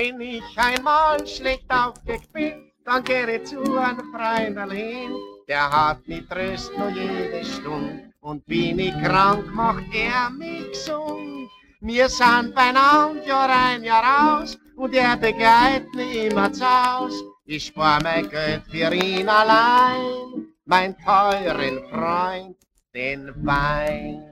Wenn ich einmal schlecht aufgeweckt bin, dann kehre zu einem Freund allein. Der hat mich tröst nur jede Stunde und bin ich krank, macht er mich gesund. Wir sind beieinander Jahr ein, Jahr aus und er begleitet mich immer zu Haus. Ich spar mein Geld für ihn allein, mein teuren Freund, den Wein.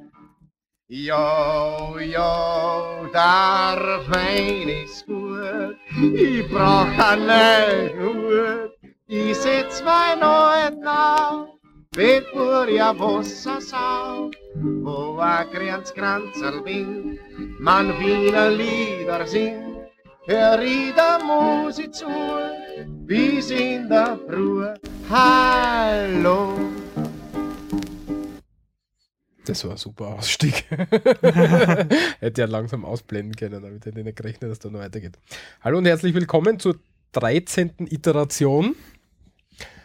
Jo, jo, der Wein ist gut, ich brauch einen Hut, ich setz mein Neuen auf, vet vor ja Wasser sau, wo a Grenzkranzerl bin, man Wiener Lieder singt, hör ich der Musik zu, wie's in der Früh, hallo. Das war ein super Ausstieg. hätte ja langsam ausblenden können, damit hätte ich nicht gerechnet, dass da noch weitergeht. Hallo und herzlich willkommen zur 13. Iteration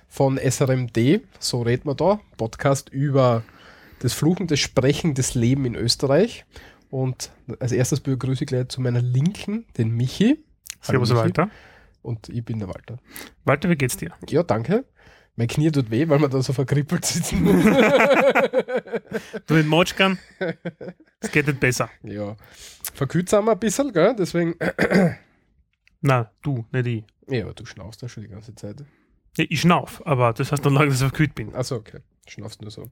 von SRMD. So reden wir da. Podcast über das Fluchen, das Sprechen, das Leben in Österreich. Und als erstes begrüße ich gleich zu meiner Linken den Michi. Servus. Walter. Und ich bin der Walter. Walter, wie geht's dir? Ja, danke. Mein Knie tut weh, weil wir da so verkrippelt sitzen. Du in Motschkan? Es geht nicht besser. ja. Verkühlt sind wir ein bisschen, gell? Deswegen. Na, du, nicht ich. Ja, aber du schnaufst ja schon die ganze Zeit. Ja, ich schnauf, aber das heißt noch lange, dass ich verkühlt bin. Achso, okay. Schnaufst nur so.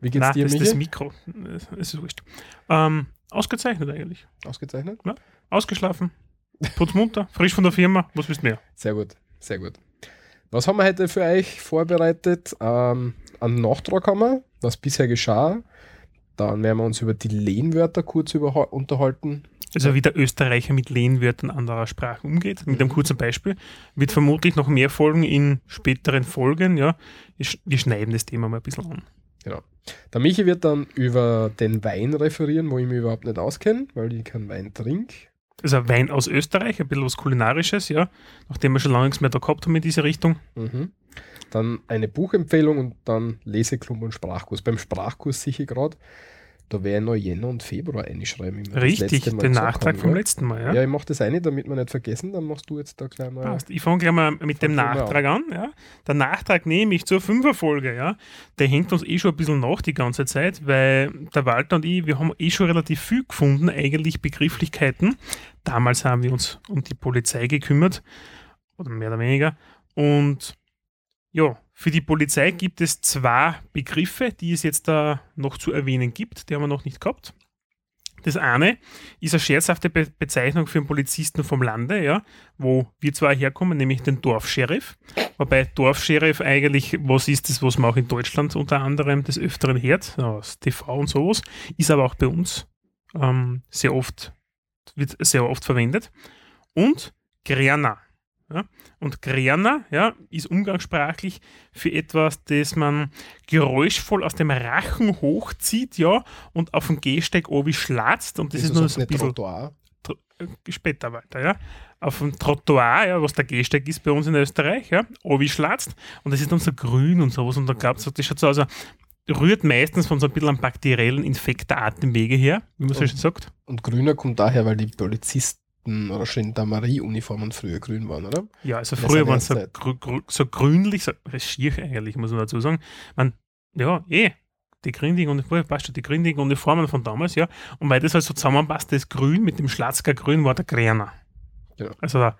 Wie geht's Nein, dir, das ist Michi? das Mikro. Es ist wurscht. Ähm, ausgezeichnet eigentlich. Ausgezeichnet? Ausgeschlafen. Putzmunter, frisch von der Firma. Was willst du mehr? Sehr gut, sehr gut. Was haben wir heute für euch vorbereitet? Ähm, einen Nachtrag haben wir, was bisher geschah. Dann werden wir uns über die Lehnwörter kurz unterhalten. Also wie der Österreicher mit Lehnwörtern anderer Sprachen umgeht, mit einem kurzen Beispiel. Wird vermutlich noch mehr folgen in späteren Folgen. Ja, wir schneiden das Thema mal ein bisschen an. Genau. Der Michi wird dann über den Wein referieren, wo ich mich überhaupt nicht auskenne, weil ich keinen Wein trinke. Also Wein aus Österreich, ein bisschen was Kulinarisches, ja. Nachdem wir schon lange nichts mehr da gehabt haben in diese Richtung. Mhm. Dann eine Buchempfehlung und dann Leseklub und Sprachkurs. Beim Sprachkurs ich gerade, da wäre noch Jänner und Februar einschreiben. Richtig, den Nachtrag haben, vom gell? letzten Mal, ja. Ja, ich mache das eine, damit wir nicht vergessen, dann machst du jetzt da gleich mal. Passt. Ich fange gleich mal mit dem Nachtrag an. Ja. Der Nachtrag nehme ich zur Fünferfolge. Ja. Der hängt uns eh schon ein bisschen nach die ganze Zeit, weil der Walter und ich, wir haben eh schon relativ viel gefunden, eigentlich Begrifflichkeiten. Damals haben wir uns um die Polizei gekümmert, oder mehr oder weniger. Und ja, für die Polizei gibt es zwei Begriffe, die es jetzt da noch zu erwähnen gibt. Die haben wir noch nicht gehabt. Das eine ist eine scherzhafte Be Bezeichnung für einen Polizisten vom Lande, ja, wo wir zwar herkommen, nämlich den Dorfscheriff. Wobei Dorfscheriff eigentlich, was ist das, was man auch in Deutschland unter anderem des Öfteren hört, aus TV und sowas, ist aber auch bei uns ähm, sehr oft, wird sehr oft verwendet. Und Grana. Ja? Und Grana ja, ist umgangssprachlich für etwas, das man geräuschvoll aus dem Rachen hochzieht, ja, und auf dem Gehsteig oben schlatzt. Und das ist, du nur so ein bisschen Trottoir. äh, später weiter, ja. Auf dem Trottoir, ja, was der Gehsteig ist bei uns in Österreich, ja, obi schlatzt und das ist dann so grün und sowas und dann glaubt so, das schaut so aus, also rührt meistens von so ein bisschen einem bakteriellen Infekt der Atemwege her, wie man so schön sagt. Und grüner kommt daher, weil die Polizisten oder Gendarmerie-Uniformen früher grün waren, oder? Ja, also früher waren sie so, grü so grünlich, so schier eigentlich, muss man dazu sagen. Man, ja, eh, die gründigen Uniformen, passt schon, die gründigen Uniformen von damals, ja. Und weil das halt so zusammenpasst, das Grün mit dem Schlatzger Grün war der Gräner. Genau. Also der,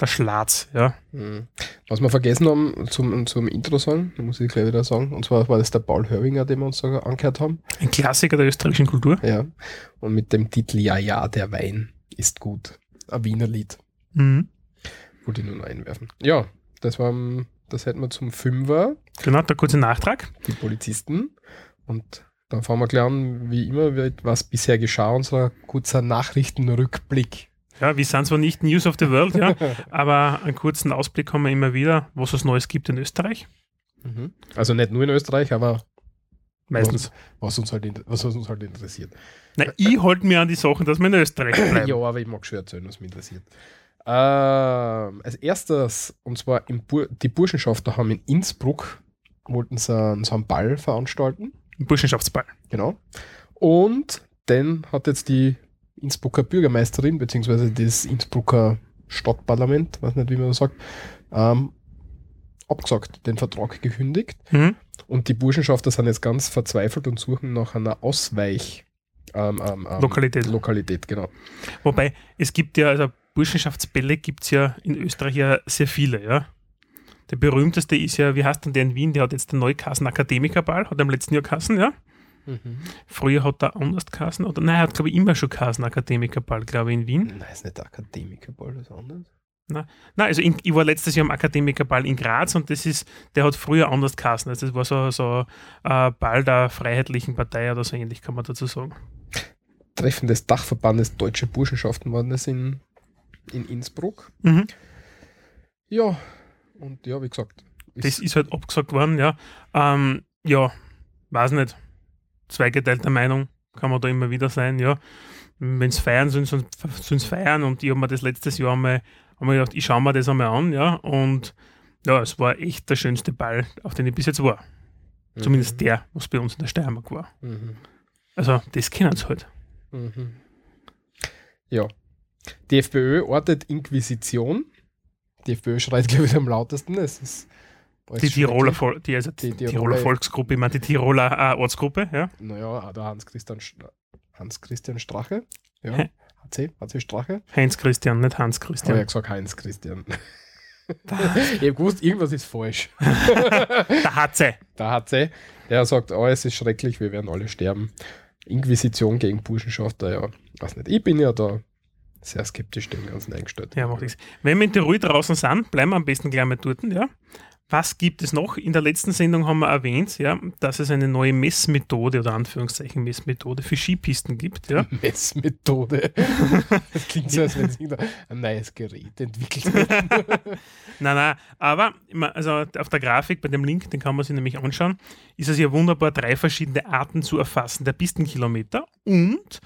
der Schlatz, ja. Mhm. Was wir vergessen haben zum, zum Intro-Song, muss ich gleich wieder sagen, und zwar war das der Paul Hörwinger, den wir uns sogar angehört haben. Ein Klassiker der österreichischen Kultur. Ja. Und mit dem Titel Ja, ja, der Wein ist gut. Ein Wiener Lied. Mhm. Wollte ich nur einwerfen. Ja, das war, das hätten wir zum Fünfer, Genau, der kurze Nachtrag. die Polizisten. Und dann fangen wir gleich an, wie immer, wird, was bisher geschah, unser kurzer Nachrichtenrückblick. Ja, wir sind zwar nicht News of the World, ja, aber einen kurzen Ausblick haben wir immer wieder, was es Neues gibt in Österreich. Mhm. Also nicht nur in Österreich, aber Meistens. was uns halt, was uns halt interessiert. Na, ich halte mir an die Sachen, dass wir in Österreich bleiben. Ja, aber ich mag schon erzählen, was mich interessiert. Ähm, als erstes, und zwar im Bur die Burschenschafter haben in Innsbruck, wollten sie einen, so einen Ball veranstalten. Ein Burschenschaftsball. Genau. Und den hat jetzt die Innsbrucker Bürgermeisterin, beziehungsweise das Innsbrucker Stadtparlament, weiß nicht, wie man das sagt, ähm, abgesagt, den Vertrag gekündigt. Mhm. Und die Burschenschafter sind jetzt ganz verzweifelt und suchen nach einer Ausweich. Ähm, ähm, ähm, Lokalität. Lokalität, genau. Wobei, es gibt ja, also Burschenschaftsbälle gibt es ja in Österreich ja sehr viele, ja. Der berühmteste ist ja, wie heißt denn der in Wien? Der hat jetzt den Neukassen Akademikerball, hat er im letzten Jahr Kassen, ja. Früher hat er anders Kassen, oder nein, er hat, glaube ich, immer schon Kassen Akademikerball, glaube ich, in Wien. Nein, ist nicht der Akademikerball, das ist anders. Nein, also in, ich war letztes Jahr am Akademikerball in Graz und das ist, der hat früher anders Kassen. Also das war so, so äh, Ball der Freiheitlichen Partei oder so ähnlich, kann man dazu sagen. Treffen des Dachverbandes Deutsche Burschenschaften waren das in, in Innsbruck. Mhm. Ja, und ja, wie gesagt. Das ist halt abgesagt worden, ja. Ähm, ja, weiß nicht. Zweigeteilter Meinung kann man da immer wieder sein, ja. Wenn es feiern sollen es feiern und ich habe mir das letztes Jahr einmal hab mir gedacht, ich schaue mir das einmal an, ja. Und ja, es war echt der schönste Ball, auf den ich bis jetzt war. Zumindest der, was bei uns in der Steiermark war. Mhm. Also, das kennen sie halt. Mhm. Ja. Die FPÖ ortet Inquisition. Die FPÖ schreit, glaube ich, am lautesten. Es ist Die Tiroler, die, also Die die Tiroler- Tiroler Volksgruppe, ich meine die Tiroler äh, Ortsgruppe, ja. Naja, der Hans-Christian Sch- Hans-Christian Strache. Ja. HC, HC Strache. Heinz Christian, nicht Hans Ich habe Christian. ja gesagt Heinz-Christian. ich habe gewusst, irgendwas ist falsch. Der HC. Der HC, der sagt, oh, es ist schrecklich, wir werden alle sterben. Inquisition gegen Burschenschafter, ja, weiß nicht. Ich bin ja da sehr skeptisch dem Ganzen eingestellt. Ja, macht nichts. Wenn wir in Tirol draußen sind, bleiben wir am besten gleich mal dort, ja. Was gibt es noch? In der letzten Sendung haben wir erwähnt, ja, dass es eine neue Messmethode oder Anführungszeichen Messmethode für Skipisten gibt, ja. Messmethode. das klingt so, als wenn da ein neues Gerät entwickelt wird. Nein, nein, aber also auf der Grafik bei dem Link, den kann man sich nämlich anschauen, ist es ja wunderbar, drei verschiedene Arten zu erfassen der Pistenkilometer und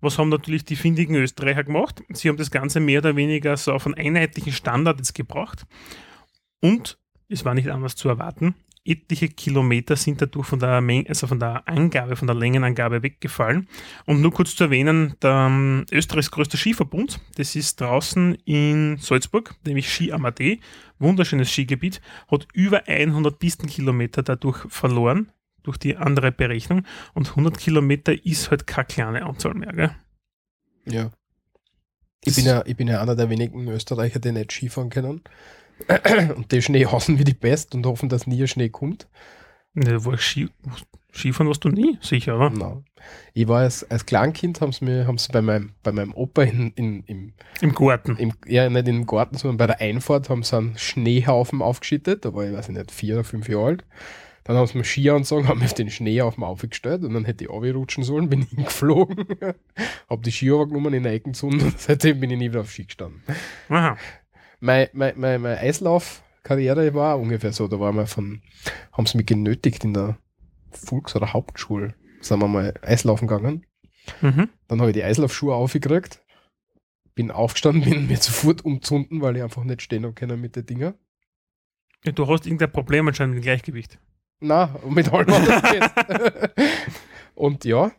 was haben natürlich die findigen Österreicher gemacht? Sie haben das Ganze mehr oder weniger so auf einen einheitlichen Standard jetzt gebracht und es war nicht anders zu erwarten. Etliche Kilometer sind dadurch von der, Menge, also von der Angabe, von der Längenangabe weggefallen. Und nur kurz zu erwähnen, der ähm, Österreichs größter Skiverbund, das ist draußen in Salzburg, nämlich Ski Amadee, wunderschönes Skigebiet, hat über 100 Pistenkilometer dadurch verloren, durch die andere Berechnung. Und 100 Kilometer ist halt keine kleine Anzahl mehr. Gell? Ja. Ich bin ja, ich bin ja einer der wenigen Österreicher, die nicht Skifahren können. Und die Schnee hassen wie die Pest und hoffen, dass nie ein Schnee kommt. Ne, war Ski, Skifahren warst du nie, sicher, oder? Nein. Ich war als, als Kleinkind, haben sie mir, haben sie bei meinem, bei meinem Opa in, in, im, Im Garten. im, ja, nicht im Garten, sondern bei der Einfahrt haben sie einen Schneehaufen aufgeschüttet. Da war ich, weiß ich nicht, vier oder fünf Jahre alt. Dann haben sie mir Ski angezogen, haben mich auf den Schneehaufen aufgestellt und dann hätte ich runterrutschen sollen, bin hingeflogen, hab die Ski genommen in der Ecke gezogen und seitdem bin ich nie wieder auf Ski gestanden. Aha. Meine mein, mein, meine Eislaufkarriere war ungefähr so, da waren wir von, haben sie mich genötigt in der Volks- oder Hauptschule, sind wir mal Eislaufen gegangen. Mhm. Dann habe ich die Eislaufschuhe aufgekriegt, bin aufgestanden, bin mir sofort umzunden, weil ich einfach nicht stehen habe können mit den Dinger. Ja, du hast irgendein Problem anscheinend mit Gleichgewicht. Na, mit allem. Und ja,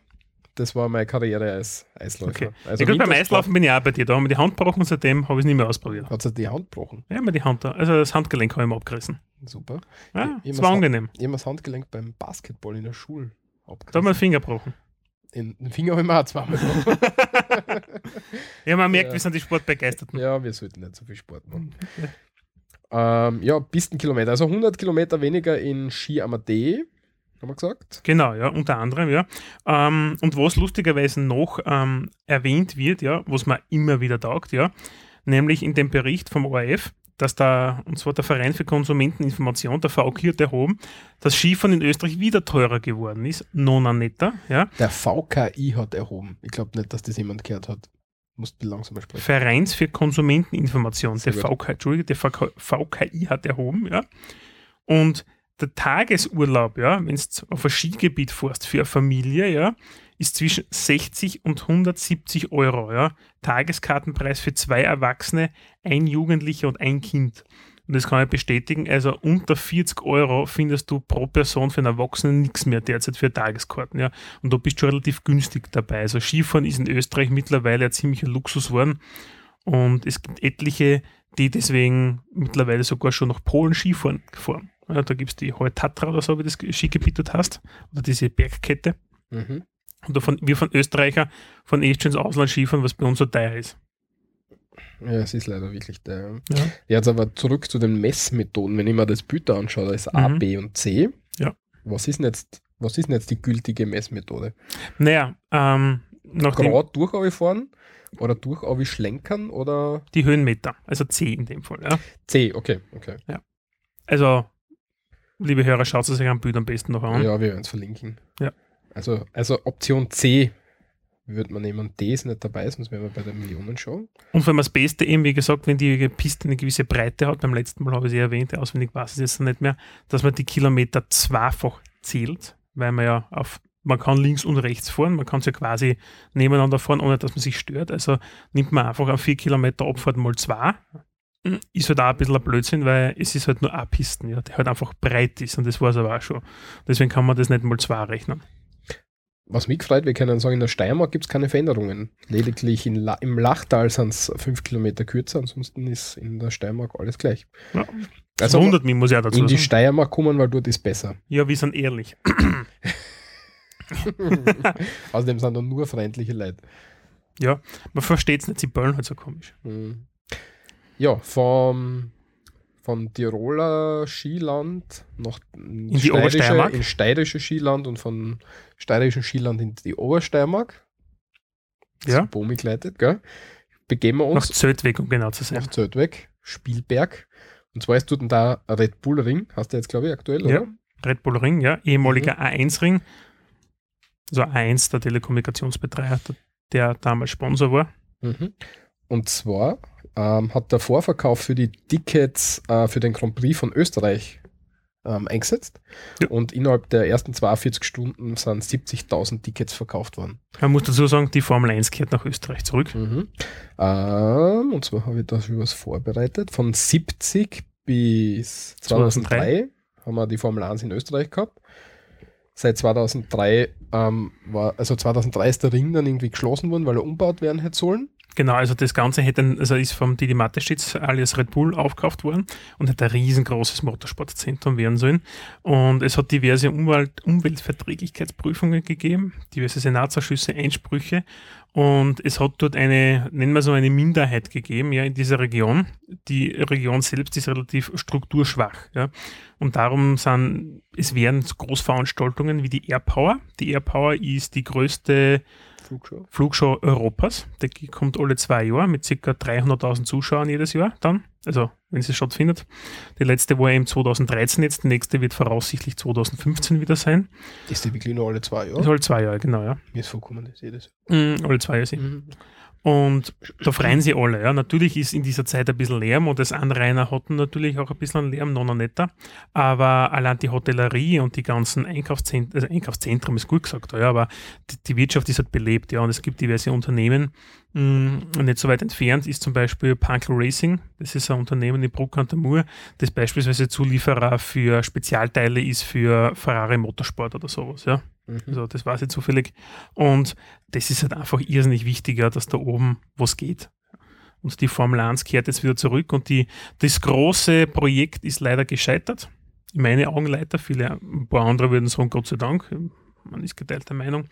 das war meine Karriere als Eisläufer. Okay. Also ja, gut, beim Eislaufen bin ich auch bei dir. Da haben wir die Hand gebrochen und seitdem habe ich es nicht mehr ausprobiert. Hat sie die Hand gebrochen. Ja, mir die Hand da. Also das Handgelenk habe ich mir abgerissen. Super. Ja, Ich- das war angenehm. Ich habe das Handgelenk beim Basketball in der Schule Da haben wir abgerissen. den Finger gebrochen. In den Finger habe ich mir auch zweimal gebrochen. Ja, man merkt, Ja. wir sind die Sportbegeisterten. ja, wir sollten nicht so viel Sport machen. ähm, ja, Pistenkilometer. Also 100 Kilometer weniger in Ski Amadee, haben wir gesagt. Genau, ja, unter anderem, ja. Ähm, und was lustigerweise noch ähm, erwähnt wird, ja, was man immer wieder taugt, ja, nämlich in dem Bericht vom ORF, dass da, und zwar der Verein für Konsumenteninformation, der VK erhoben, dass Skifahren in Österreich wieder teurer geworden ist, nona netter, ja. Der VKI hat erhoben. Ich glaube nicht, dass das jemand gehört hat. Musst du langsamer sprechen. Vereins für Konsumenteninformation, der Sehr gut. VK, der VK, VKI hat erhoben, ja. Und der Tagesurlaub, ja, wenn du auf ein Skigebiet fährst für eine Familie, ja, ist zwischen 60 und 170 Euro, ja. Tageskartenpreis für zwei Erwachsene, ein Jugendlicher und ein Kind. Und das kann ich bestätigen. Also unter 40 Euro findest du pro Person für einen Erwachsenen nichts mehr derzeit für Tageskarten. Ja. Und da bist du relativ günstig dabei. Also Skifahren ist in Österreich mittlerweile ein ziemlicher Luxus geworden. Und es gibt etliche, die deswegen mittlerweile sogar schon nach Polen Skifahren fahren. Ja, da gibt es die Hohe Tatra oder so, wie das Skigebiet hast. Oder diese Bergkette. Mhm. Und davon, wir von Österreicher von echt schon ins Ausland Skifahren, was bei uns so teuer ist. Ja, es ist leider wirklich der. Ja. Jetzt aber zurück zu den Messmethoden. Wenn ich mir das Bild anschaue, da ist A, Mhm. B und C. Ja. Was ist denn jetzt, was ist jetzt die gültige Messmethode? Naja, ähm, nachdem Gerade durch fahren oder durch schlenkern oder die Höhenmeter, also C in dem Fall. Ja. C, okay, okay. Also, liebe Hörer, schaut es euch am Bild am besten noch an. Ja, wir werden es verlinken. Ja. Also, also Option C würde man nehmen. D ist nicht dabei, sonst wären wir bei der Millionenshow. Und vor allem das Beste eben, wie gesagt, wenn die Piste eine gewisse Breite hat, beim letzten Mal habe ich sie erwähnt, auswendig weiß ich es jetzt nicht mehr, dass man die Kilometer zweifach zählt, weil man ja auf, man kann links und rechts fahren, man kann es ja quasi nebeneinander fahren, ohne dass man sich stört. Also nimmt man einfach auf 4 Kilometer Abfahrt mal 2. Ist halt auch ein bisschen ein Blödsinn, weil es ist halt nur eine Pisten, ja, die halt einfach breit ist und das war es aber auch schon. Deswegen kann man das nicht mal 2 rechnen. Was mich gefreut, wir können sagen, in der Steiermark gibt es keine Veränderungen. Lediglich La im Lachtal sind es 5 Kilometer kürzer, ansonsten ist in der Steiermark alles gleich. Ja. Also wundert mich, muss ich auch dazu in die sagen. Steiermark kommen, weil dort ist besser. Ja, wir sind ehrlich. Außerdem sind da nur freundliche Leute. Ja, man versteht es nicht, sie böllen halt so komisch. Mhm. Ja, vom, von Tiroler Skiland nach in die Obersteiermark? in steirische Skiland und von steirischen Skiland in die Obersteiermark. Ja. Zu Bomi geleitet, gell? Begeben wir Nach uns Zeltweg, um genau zu sein. nach Zeltweg, Spielberg. Und zwar ist dort da Red Bull Ring, hast du jetzt, glaube ich, aktuell, Ja. oder? Red Bull Ring, ja, ehemaliger Mhm. A1-Ring. Also A1, der Telekommunikationsbetreiber, der, der damals Sponsor war. Mhm. Und zwar ähm, hat der Vorverkauf für die Tickets äh, für den Grand Prix von Österreich ähm, eingesetzt. Ja. Und innerhalb der ersten 42 Stunden sind 70.000 Tickets verkauft worden. Man muss dazu sagen, die Formel 1 kehrt nach Österreich zurück. Mhm. Ähm, und zwar habe ich da schon was vorbereitet. Von 70 bis 2003, 2003 haben wir die Formel 1 in Österreich gehabt. Seit 2003 ähm, war, also 2003 ist der Ring dann irgendwie geschlossen worden, weil er umbaut werden hätte sollen. Genau, also das Ganze hätte, also ist vom Didi Mateschitz alias Red Bull aufgekauft worden und hätte ein riesengroßes Motorsportzentrum werden sollen. Und es hat diverse Umwelt, Umweltverträglichkeitsprüfungen gegeben, diverse Senatsausschüsse, Einsprüche. Und es hat dort eine, nennen wir so eine Minderheit gegeben, ja, in dieser Region. Die Region selbst ist relativ strukturschwach, ja. Und darum sind, es werden Großveranstaltungen wie die Airpower. Die Airpower ist die größte Flugshow. Flugshow Europas. Der kommt alle zwei Jahre mit ca. 300.000 Zuschauern jedes Jahr dann. Also, wenn sie stattfindet. Die letzte war eben 2013 jetzt, die nächste wird voraussichtlich 2015 wieder sein. Das ist die wirklich nur alle zwei Das Jahre. ist alle zwei Jahre, genau, ja. Mir ist vorkommen, das jedes Mhm, alle zwei Jahre sind. Jahr. Mhm. Und da freuen sie alle. Ja. Natürlich ist in dieser Zeit ein bisschen Lärm und das Anrainer hatten natürlich auch ein bisschen Lärm, nicht netter. Aber allein die Hotellerie und die ganzen Einkaufszentren, also Einkaufszentrum ist gut gesagt, ja, aber die, die Wirtschaft ist halt belebt, ja, und es gibt diverse Unternehmen. Mh, nicht so weit entfernt ist zum Beispiel Punkel Racing. Das ist ein Unternehmen in Bruck an der Mur, das beispielsweise Zulieferer für Spezialteile ist für Ferrari Motorsport oder sowas, ja. Mhm. Also das weiß ich zufällig. Und das ist halt einfach irrsinnig wichtiger, dass da oben was geht. Und die Formel 1 kehrt jetzt wieder zurück und die, das große Projekt ist leider gescheitert. In meinen Augen leider. Viele, ein paar andere würden sagen, Gott sei Dank. Man ist geteilter Meinung.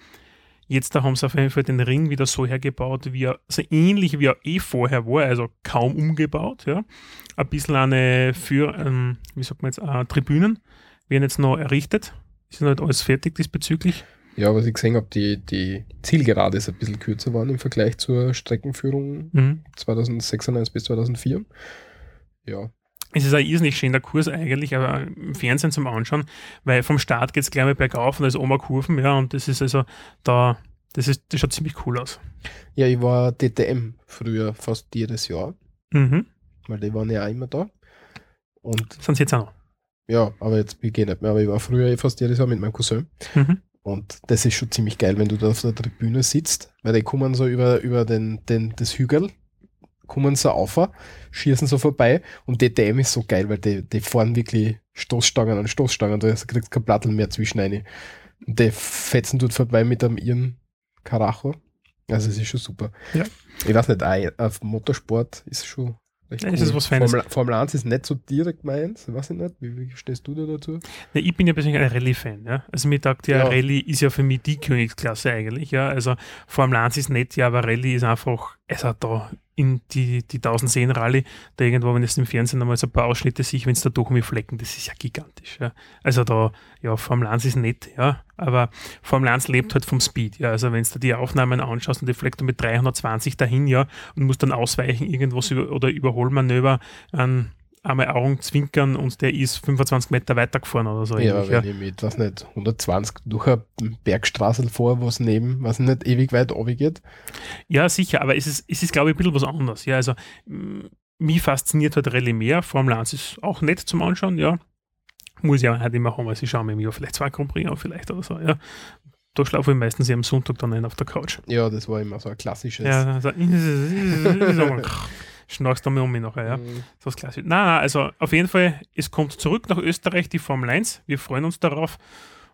Jetzt da haben sie auf jeden Fall den Ring wieder so hergebaut, wie er, also ähnlich wie er eh vorher war, also kaum umgebaut. Ja. Ein bisschen eine für, ähm, wie sagt man jetzt, äh, Tribünen werden jetzt noch errichtet. Ist noch nicht alles fertig diesbezüglich. Ja, was ich gesehen habe, die, die Zielgerade ist ein bisschen kürzer geworden im Vergleich zur Streckenführung Mhm. 2096 bis 2004. Ja, Es ist ein irrsinnig schöner Kurs eigentlich, aber im Fernsehen zum Anschauen, weil vom Start geht es gleich mal bergauf und da ist Oma Kurven, ja, und das ist also da, das ist, das schaut ziemlich cool aus. ja ich war DTM früher fast jedes Jahr, Mhm. weil die waren ja auch immer da. Und Sind sie jetzt auch noch. Ja, aber jetzt ich geh nicht mehr, aber ich war früher eh fast jedes Jahr mit meinem Cousin. Mhm. Und das ist schon ziemlich geil, wenn du da auf der Tribüne sitzt, weil die kommen so über, über den, den, das Hügel, kommen sie auf, schießen so vorbei und DTM ist so geil, weil die, die fahren wirklich Stoßstangen an Stoßstangen, da kriegst du kein Plattel mehr zwischen rein. Und die fetzen dort vorbei mit einem ihren Karacho. Also es ist schon super. Ja. Ich weiß nicht, auf Motorsport ist schon recht Ja, ist was Feines. Formel, Formel 1 ist nicht so direkt meins, weiß ich nicht. Wie, wie stehst du da dazu? Ja, ich bin ja persönlich ein Rallye-Fan. Ja? Also mir ja, Ja. Rallye ist ja für mich die Königsklasse eigentlich. Ja? Also Formel 1 ist nett, ja, aber Rallye ist einfach, also da in die, die 1010 Rallye, da irgendwo, wenn es im Fernsehen einmal so ein paar Ausschnitte sich, wenn es da durch mich flecken, das ist ja gigantisch. Ja? Also da, ja, Formel 1 ist nett, ja, aber Formel 1 lebt halt vom Speed. Ja? Also wenn du die Aufnahmen anschaust und die fleckt mit 320 dahin, ja, und musst dann ausweichen, irgendwas über, oder Überholmanöver an einmal Augen zwinkern und der ist 25 Meter weiter gefahren oder so. Ja, ähnlich, wenn ich mit, weiß nicht, 120 durch eine Bergstraße vor, was neben, was nicht ewig weit geht. Ja, sicher, aber es ist, es ist glaube ich, ein bisschen was anderes. Ja, also mich fasziniert halt Rallye mehr. Formel 1 ist auch nett zum Anschauen, ja. Muss ja auch nicht immer haben, also ich schaue mir im Jahr vielleicht zwei Grand Prix an, vielleicht oder so, ja. Da schlafe ich meistens am Sonntag dann ein auf der Couch. Ja, das war immer so ein klassisches. Ja, also, schnarchst du mir um mich nachher, ja. Mhm. So ist klassisch. Nein, nein, also auf jeden Fall, es kommt zurück nach Österreich, die Formel 1. Wir freuen uns darauf.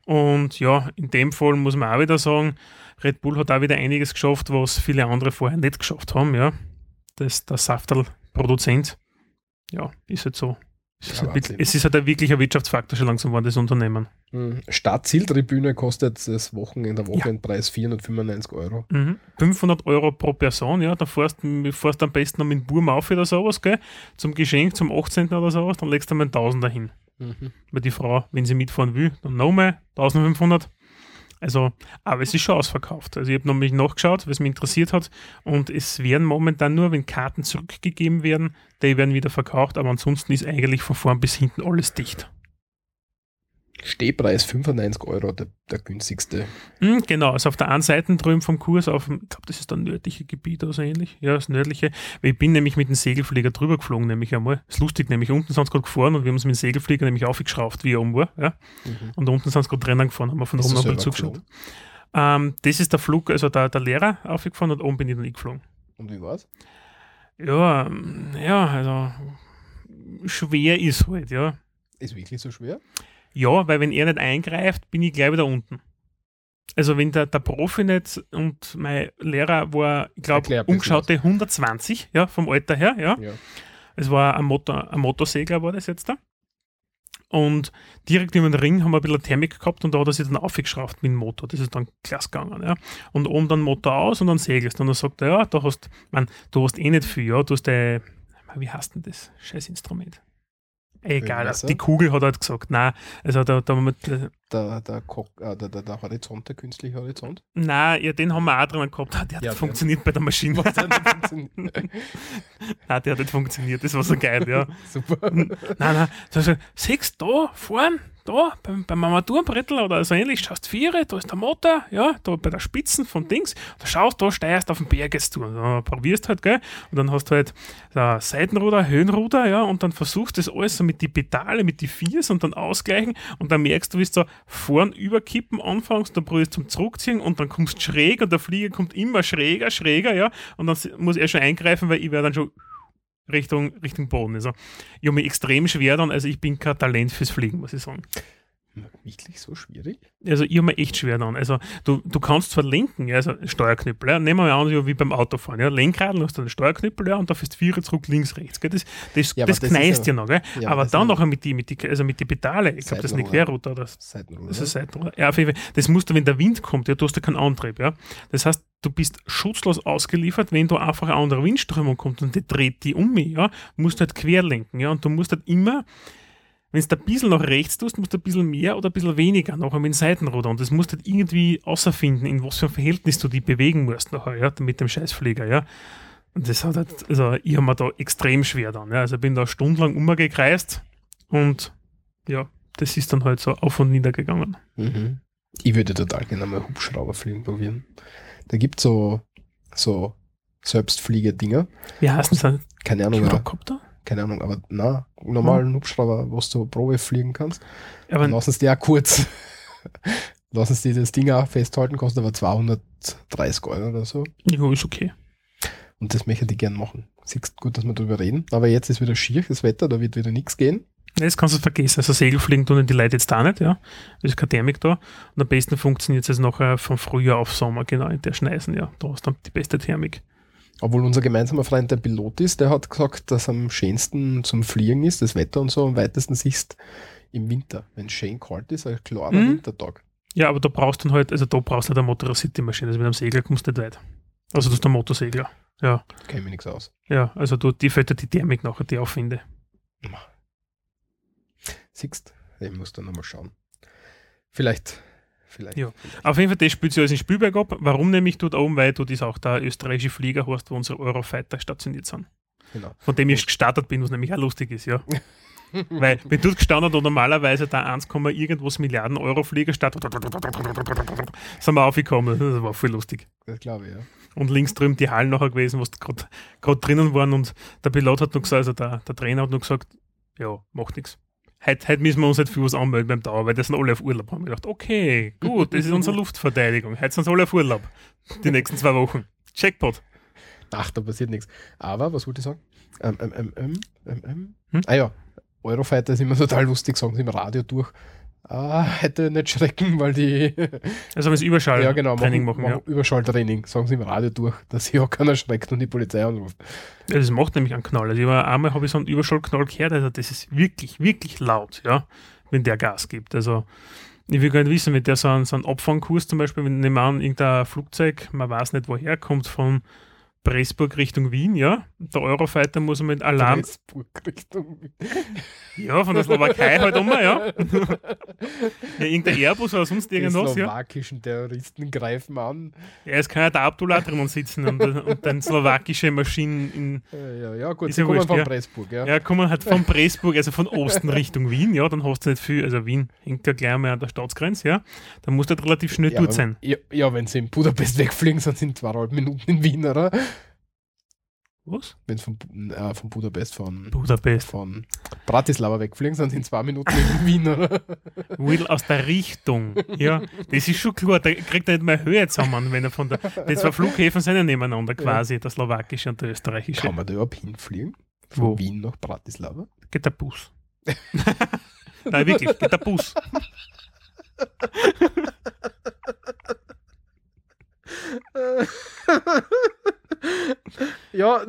Und ja, in dem Fall muss man auch wieder sagen, Red Bull hat auch wieder einiges geschafft, was viele andere vorher nicht geschafft haben, ja. Das, der Saftal-Produzent, ja, ist halt so. Es ist, Ja, halt wirklich, es ist halt ein wirklicher Wirtschaftsfaktor schon langsam geworden, das Unternehmen. Mhm. Startzieltribüne kostet das Wochenende, der Wochenendpreis 495 Euro. Mhm. 500 Euro pro Person, ja, da fährst du fährst am besten noch mit dem Burm auf oder sowas, gell, zum Geschenk, zum 18. oder sowas, dann legst du mal einen Tausender hin. Mhm. Weil die Frau, wenn sie mitfahren will, dann noch mal 1500. Also, aber es ist schon ausverkauft. Also ich habe nämlich nachgeschaut, was mich interessiert hat. Und es werden momentan nur, wenn Karten zurückgegeben werden, die werden wieder verkauft, aber ansonsten ist eigentlich von vorn bis hinten alles dicht. Stehpreis 95 Euro, der, der günstigste. Hm, genau, also auf der einen Seite drüben vom Kurs, auf, dem- ich glaube, das ist das nördliche Gebiet oder so ähnlich. Ja, das nördliche. Weil ich bin nämlich mit dem Segelflieger drüber geflogen, nämlich einmal. ist lustig, nämlich unten sind sie gerade gefahren und wir haben uns mit dem Segelflieger nämlich aufgeschraubt, wie er oben war. Ja? Mhm. Und unten sind sie gerade drinnen gefahren, haben wir von oben du noch mal selber zugeschaut. Ähm, das ist der Flug, also der, der Lehrer aufgefahren und oben bin ich dann geflogen. Und wie war's? Ja, ja, also schwer ist halt, ja. Ist wirklich so schwer? Ja, weil wenn er nicht eingreift, bin ich gleich wieder unten. Also wenn der, der Profi nicht und mein Lehrer war, ich glaube, umgeschaute 120, ja, vom Alter her, ja. Ja. Es war ein, Motor, ein Motorsegler war das jetzt da. Und direkt über den Ring haben wir ein bisschen Thermik gehabt und da hat er sich dann aufgeschraubt mit dem Motor. Das ist dann klasse gegangen. Ja. Und oben dann Motor aus und dann segelst. Und dann sagt er, ja, da hast, man, du hast eh nicht viel, ja. Du hast äh, wie heißt denn das? Scheiß Instrument. Egal, Ölwasser? die Kugel hat halt gesagt, nein, also da, da mit, Der, der, Cock, äh, der, der, der Horizont, der künstliche Horizont. nein, ja, den haben wir auch drin gehabt. Ah, Der hat Ja, nicht funktioniert bei der Maschine. Nein, der hat nicht funktioniert. Das war so geil, ja. Super. Nein, nein. So, so, siehst du, da vorn, da, beim, beim Armaturenbrettel oder so ähnlich, schaust Viere, da ist der Motor, ja, da bei der Spitzen von Dings, da schaust, da steigst auf den Berg jetzt du. Da probierst halt, gell, und dann hast du halt so Seitenruder, Höhenruder, ja, und dann versuchst du das alles so mit die Pedale, mit die Viers und dann ausgleichen und dann merkst du, wie du so vorn überkippen anfängst, dann probierst du zum Zurückziehen und dann kommst du schräg und der Flieger kommt immer schräger, schräger, ja, und dann muss er schon eingreifen, weil ich werde dann schon Richtung, Richtung Boden. Also, ich habe mich extrem schwer dann, also ich bin kein Talent fürs Fliegen, muss ich sagen. Wirklich so schwierig? Also ich habe mir echt schwer dann. Also du, du kannst zwar lenken, ja, also Steuerknüppel, ja. nehmen wir mal an, wie beim Autofahren, ja, Lenkrad, hast du einen Steuerknüppel, ja, und da fährst du Viere zurück, links, rechts, gell, das, das, Ja, das das kneist ist ja noch, gell, Ja, aber dann nachher mit die, mit die, also mit die Pedale, ich glaube, das ist eine. Querruder, das, Seitenruder. das ist Seitenruder. Ja, auf jeden Fall. Das musst du, wenn der Wind kommt, ja, du hast ja keinen Antrieb, ja. Das heißt, du bist schutzlos ausgeliefert, wenn da einfach eine andere Windströmung kommt und die dreht die um mich, ja, musst du halt quer lenken, ja, und du musst halt immer, wenn du ein bisschen nach rechts tust, musst du ein bisschen mehr oder ein bisschen weniger nachher mit dem Seitenruder und das musst du halt irgendwie außerfinden, in was für ein Verhältnis du die bewegen musst nachher, ja, mit dem Scheißflieger, ja. Und das hat halt, also ich habe mir da extrem schwer dann, ja, also ich bin da stundenlang umgekreist und ja, das ist dann halt so auf und nieder gegangen. Mhm. Ich würde total gerne mal Hubschrauberfliegen probieren. Da gibt es so, so Selbstfliege-Dinger. Wie heißt das? denn? Keine Ahnung, aber, Gyrocopter? Keine Ahnung, aber na, normalen Hubschrauber, wo du Probe fliegen kannst. Aber Lassen sie die auch kurz. Lassen sie das Ding auch festhalten, kostet aber 230 Euro oder so. ja, ist okay. Und das möchte ich gern machen. Siehst gut, dass wir darüber reden. Aber jetzt ist wieder schier, das Wetter, da wird wieder nichts gehen. Das kannst du vergessen. Also Segelfliegen tun die Leute jetzt da nicht, ja. Es ist keine Thermik da. Und am besten funktioniert es noch äh, von Frühjahr auf Sommer, genau in der Schneisen, ja. Da hast du dann die beste Thermik. Obwohl unser gemeinsamer Freund der Pilot ist, der hat gesagt, dass am schönsten zum Fliegen ist, das Wetter und so am weitesten siehst im Winter. Wenn es schön kalt ist, ein klarer Mhm. Wintertag. Ja, aber da brauchst du dann halt, also da brauchst du nicht eine Motor-City-Maschine. Also mit einem Segler kommst du nicht weit. Also das ist der Motorsegler. Ja, Kennt mir nichts aus. ja, also du, die fällt dir die Thermik nachher, die aufwinde. Siehst Ich muss da nochmal schauen. Vielleicht, vielleicht. Ja. Auf jeden Fall, das spielt sich alles in Spielberg ab. Warum nämlich dort oben? Weil dort ist auch der österreichische Flieger, hast, wo unsere Eurofighter stationiert sind. Genau. Von dem ich gestartet bin, was nämlich auch lustig ist, ja. Weil, wenn dort gestanden da normalerweise der 1, irgendwas Milliarden Euro Flieger startet, sind wir aufgekommen. Das war voll lustig. Das glaube ich, ja. Und links drüben die Hallen nachher gewesen, was gerade drinnen waren. Und der Pilot hat noch gesagt, also der, der Trainer hat noch gesagt, ja, macht nichts. Heute, heute müssen wir uns nicht für was anmelden beim Dauer, weil das sind alle auf Urlaub. Haben wir gedacht, okay, gut, das ist unsere Luftverteidigung. Heute sind sie alle auf Urlaub. Die nächsten zwei Wochen. Checkpot. Ach, da passiert nichts. Aber, was wollte ich sagen? Ähm, ähm, ähm, ähm, ähm, ähm. Hm? Ah ja, Eurofighter ist immer total lustig, sagen sie im Radio durch. Ah, hätte nicht schrecken, weil die Also, wenn es Überschall ja, genau, Training machen, machen, ja. Überschalltraining, sagen sie im Radio durch, dass sich auch keiner schreckt und die Polizei anruft. ja. Das macht nämlich einen Knall. Also, ich war, einmal habe ich so einen Überschallknall gehört, also das ist wirklich, wirklich laut, ja, wenn der Gas gibt. Also, ich will gar nicht wissen, wenn der so einen, so einen Abfangkurs zum Beispiel, wenn nehmen wir an, irgendein Flugzeug, man weiß nicht woher, kommt von Pressburg Richtung Wien, ja, der Eurofighter muss mit Alarm, Pressburg Richtung. ja, von der Slowakei halt um, ja. ja irgendein Airbus oder sonst Die irgendwas, ja. slowakischen Terroristen greifen an. Ja, es kann ja der Abdullah drinnen sitzen und, und dann slowakische Maschinen in, ja, ja, gut, sie ja kommen wurscht, von ja. Pressburg, ja. Ja, kommen halt von Pressburg, also von Osten Richtung Wien, ja, dann hast du nicht viel, also Wien hängt ja gleich mal an der Staatsgrenze, ja, dann musst du halt relativ schnell Ja, dort sein. Ja, ja, wenn sie in Budapest wegfliegen, sind sie in zweieinhalb Minuten in Wien, oder? Was? Wenn sie von, äh, von Budapest von, Budapest. von Bratislava wegfliegen, sind sie in zwei Minuten in Wien, oder? Will aus der Richtung, ja, das ist schon klar, da kriegt er nicht mehr Höhe zusammen, wenn er von der, die zwei Flughäfen sind ja nebeneinander quasi, der slowakische und der österreichische. Kann man da überhaupt hinfliegen? Von Wo? Wien nach Bratislava? Geht der Bus. Nein, wirklich, geht der Bus. Ja,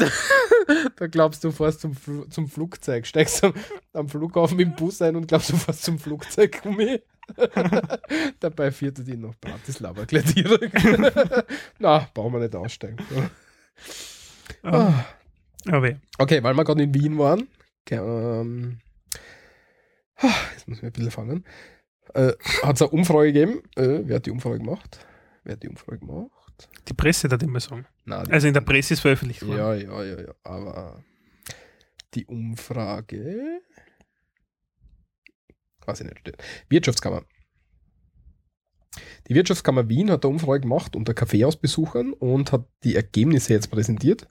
da glaubst du, fährst zum, zum Flugzeug, steigst am, am Flughafen mit dem Bus ein und glaubst, du fährst zum Flugzeug Gummi. Dabei fährt dich nach Bratislava direkt. Na, brauchen wir nicht aussteigen. Ah. Aber ja. Okay, weil wir gerade in Wien waren. ge- Ähm, ah, jetzt muss ich ein bisschen fangen. Äh, hat es eine Umfrage gegeben. Äh, wer hat die Umfrage gemacht? Wer hat die Umfrage gemacht? Die Presse, da immer sagen. Nein, Also in der Presse ist veröffentlicht worden. Ja, ja, ja, ja. Aber die Umfrage. Weiß ich nicht. Wirtschaftskammer. Die Wirtschaftskammer Wien hat eine Umfrage gemacht unter Kaffeehausbesuchern und hat die Ergebnisse jetzt präsentiert.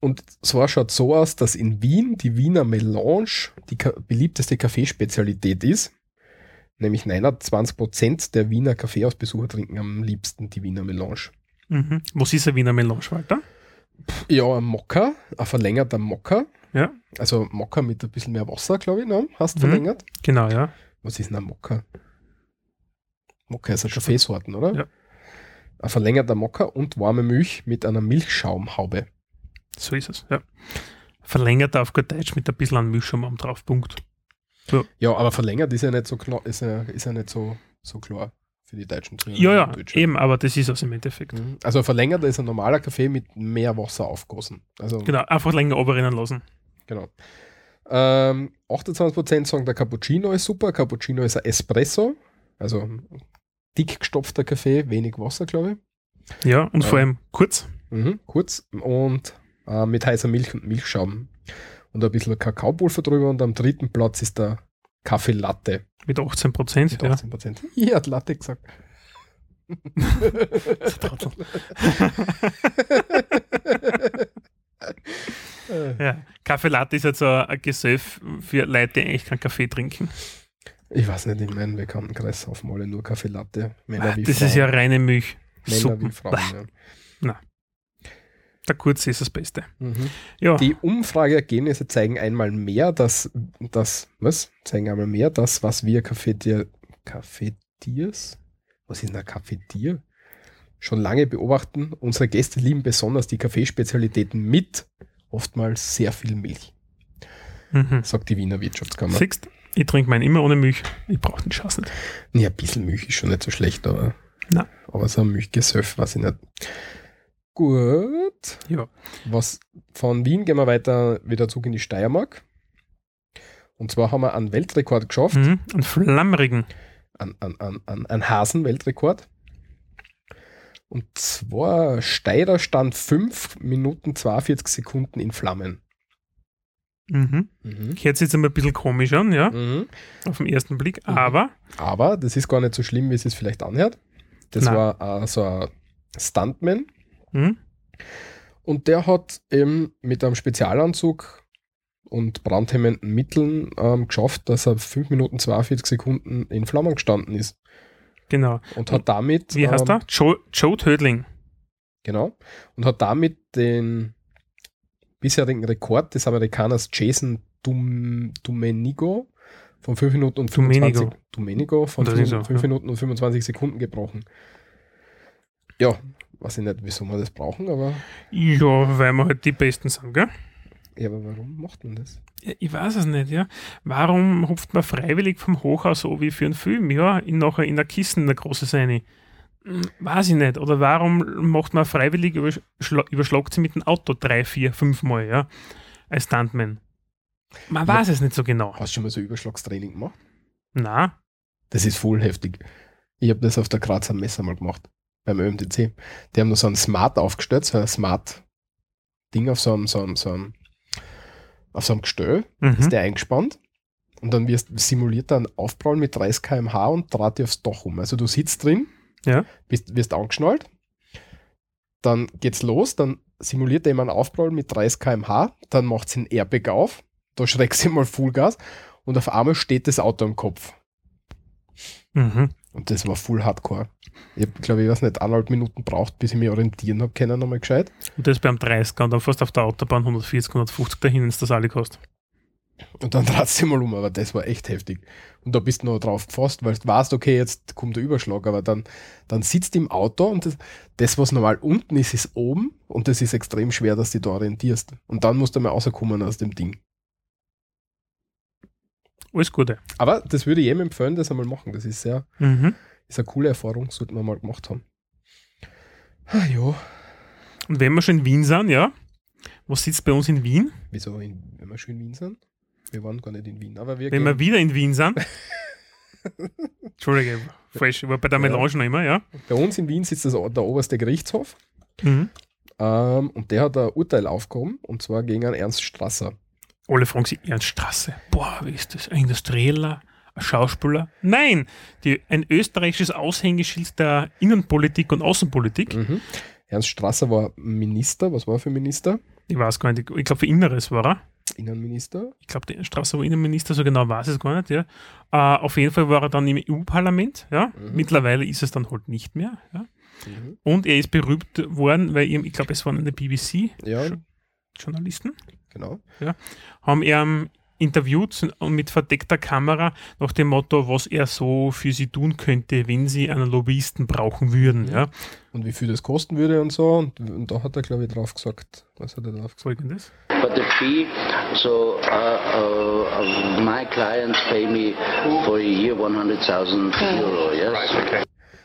Und zwar schaut so aus, dass in Wien die Wiener Melange die beliebteste Kaffeespezialität ist. Nämlich 29% der Wiener Kaffeehausbesucher trinken am liebsten die Wiener Melange. Mhm. Was ist ein Wiener Melange, Walter? Ja, ein Mokka, ein verlängerter Mokka. Ja. Also Mokka mit ein bisschen mehr Wasser, glaube ich, ne? hast Mhm. verlängert. Genau, ja. Was ist denn ein Mokka? Mokka ist eine Kaffeesorten, oder? Ja. Ein verlängerter Mokka und warme Milch mit einer Milchschaumhaube. So ist es, ja. Verlängert auf gut Deutsch mit ein bisschen an Milchschaum am drauf. Punkt. Ja, aber verlängert ist ja nicht so klar, ist ja, ist ja nicht so, so klar für die deutschen Trainer. Ja, ja, eben, aber das ist es im Endeffekt. Mhm. Also ein verlängerter ist ein normaler Kaffee mit mehr Wasser aufgossen. Also Genau, einfach länger runterrennen lassen. Genau. Ähm, 28% sagen, der Cappuccino ist super. Cappuccino ist ein Espresso. Also dick gestopfter Kaffee, wenig Wasser, glaube Ja, und Ja. vor allem kurz. ich. Mhm, kurz. Und äh, mit heißer Milch und Milchschaum. Und ein bisschen Kakaopulver drüber. Und am dritten Platz ist der Kaffee Latte Mit 18 Prozent. mit Ja. 18%. Ja, hat Latte gesagt. Ja. Kaffee Latte ist jetzt so ein Gesöff für Leute, die eigentlich keinen Kaffee trinken. ich weiß nicht, in meinem Bekanntenkreis saufen alle nur Kaffee Latte. Männer wie das Frauen. ist ja reine Milch. Männer Suppen. wie Frauen. Ja. Na. Der kurze ist das Beste. Mhm. Ja, Die Umfrageergebnisse zeigen einmal mehr, dass das, was? Zeigen einmal mehr, das, was wir Cafetier, Cafetiers? Was ist denn ein Cafetier? Schon lange beobachten. Unsere Gäste lieben besonders die Kaffeespezialitäten mit oftmals sehr viel Milch, mhm. sagt die Wiener Wirtschaftskammer. siehst ich trinke meinen immer ohne Milch. Ich brauche den nicht. Ja, ein bisschen Milch ist schon nicht so schlecht, aber, Na. aber so ein Milchgesöff, weiß ich nicht. Gut. Ja. Was von Wien gehen wir weiter wieder zurück in die Steiermark. Und zwar haben wir einen Weltrekord geschafft, Mhm. Einen flammerigen. einen, einen, einen, einen, einen Hasen-Weltrekord. Und zwar Steirer stand 5 Minuten 42 Sekunden in Flammen. Mhm. Hört sich jetzt einmal ein bisschen komisch an, ja, Mhm. auf den ersten Blick, Mhm. aber Aber das ist gar nicht so schlimm, wie es sich vielleicht anhört. Das Nein. war äh, so ein Stuntman. Mhm. Und der hat eben mit einem Spezialanzug und brandhemmenden Mitteln ähm, geschafft, dass er 5 Minuten 42 Sekunden in Flammen gestanden ist. genau. Und hat damit. Wie heißt ähm, er? Joe, Joe Tödling. Genau. Und hat damit den bisherigen Rekord des Amerikaners Jason Dum Domenico von 5 Minuten und 25 Domenico. Domenico von Das 5, ist so, ja. Minuten und 25 Sekunden gebrochen. Ja, weiß ich nicht, wieso wir das brauchen, aber, Ja, weil wir halt die Besten sind, gell? ja, aber warum macht man das? Ja, Ich weiß es nicht, ja. Warum hupft man freiwillig vom Hochhaus so wie für einen Film, ja, in, nachher in der Kiste in der große Seine? Hm, Weiß ich nicht. Oder warum macht man freiwillig, überschla überschlagt sie mit dem Auto drei, vier, fünf Mal, ja, als Stuntman? Man weiß es nicht so genau. Hast du schon mal so Überschlagstraining gemacht? Na, Das ist voll heftig. Ich habe das auf der Grazer Messe mal gemacht, beim ÖMTC. Die haben da so ein Smart aufgestellt, so ein Smart-Ding auf so einem, so einem, so einem, auf so einem Gestell, mhm. ist der eingespannt. Und dann wirst simuliert er einen Aufprall mit 30 km/h und dreht dich aufs Dach um. Also du sitzt drin, Ja. bist, wirst angeschnallt, dann geht's los, dann simuliert er immer einen Aufprall mit 30 km/h, dann macht sie einen Airbag auf, da schreckst du mal Fullgas und auf einmal steht das Auto am Kopf. Mhm. Und das war full hardcore. Ich habe, glaube ich, weiß nicht, eineinhalb Minuten braucht, bis ich mich orientieren habe können, nochmal gescheit. Und das beim 30er und dann fährst du auf der Autobahn 140, 150 dahin, du das alle kostet. Und dann dreht sie mal um, aber das war echt heftig. Und da bist du noch drauf gefasst, weil du weißt, okay, jetzt kommt der Überschlag, aber dann, dann sitzt du im Auto und das, das, was normal unten ist, ist oben und das ist extrem schwer, dass du dich da orientierst. Und dann musst du mal rauskommen aus dem Ding. Alles Gute. Aber das würde ich jedem empfehlen, das einmal machen. Das ist sehr, Mhm. ist eine coole Erfahrung, sollten wir mal gemacht haben. Ah, ja. Und wenn wir schon in Wien sind, ja, was sitzt bei uns in Wien? Wieso, in, wenn wir schon in Wien sind? Wir waren gar nicht in Wien, aber wir Wenn wir wieder in Wien sind. Entschuldige, falsch, ich war bei der Ja. Melange noch immer, ja. Bei uns in Wien sitzt das, der oberste Gerichtshof Mhm. ähm, und der hat ein Urteil aufgehoben und zwar gegen einen Ernst Strasser. Alle fragen sich, Ernst Straße, boah, wie ist das? Ein Industrieller? Ein Schauspieler? Nein, die, ein österreichisches Aushängeschild der Innenpolitik und Außenpolitik. Mhm. Ernst Strasser war Minister, was war er für Minister? Ich weiß gar nicht, ich glaube für Inneres war er. Innenminister. Ich glaube, der Strasser war Innenminister, so genau weiß ich es gar nicht. Ja. Äh, auf jeden Fall war er dann im EU-Parlament. Ja. Mhm. Mittlerweile ist es dann halt nicht mehr. Ja. Mhm. Und er ist berühmt worden, weil ihm, ich glaube, es waren eine BBC-Journalisten, Ja, genau. haben ihn interviewt und mit verdeckter Kamera nach dem Motto, was er so für sie tun könnte, wenn sie einen Lobbyisten brauchen würden. Ja. Und wie viel das kosten würde und so. Und, und da hat er, glaube ich, drauf gesagt. Was hat er drauf gesagt? Folgendes. But the fee, so uh, uh, my clients pay me for a year 100,000 euro, yes?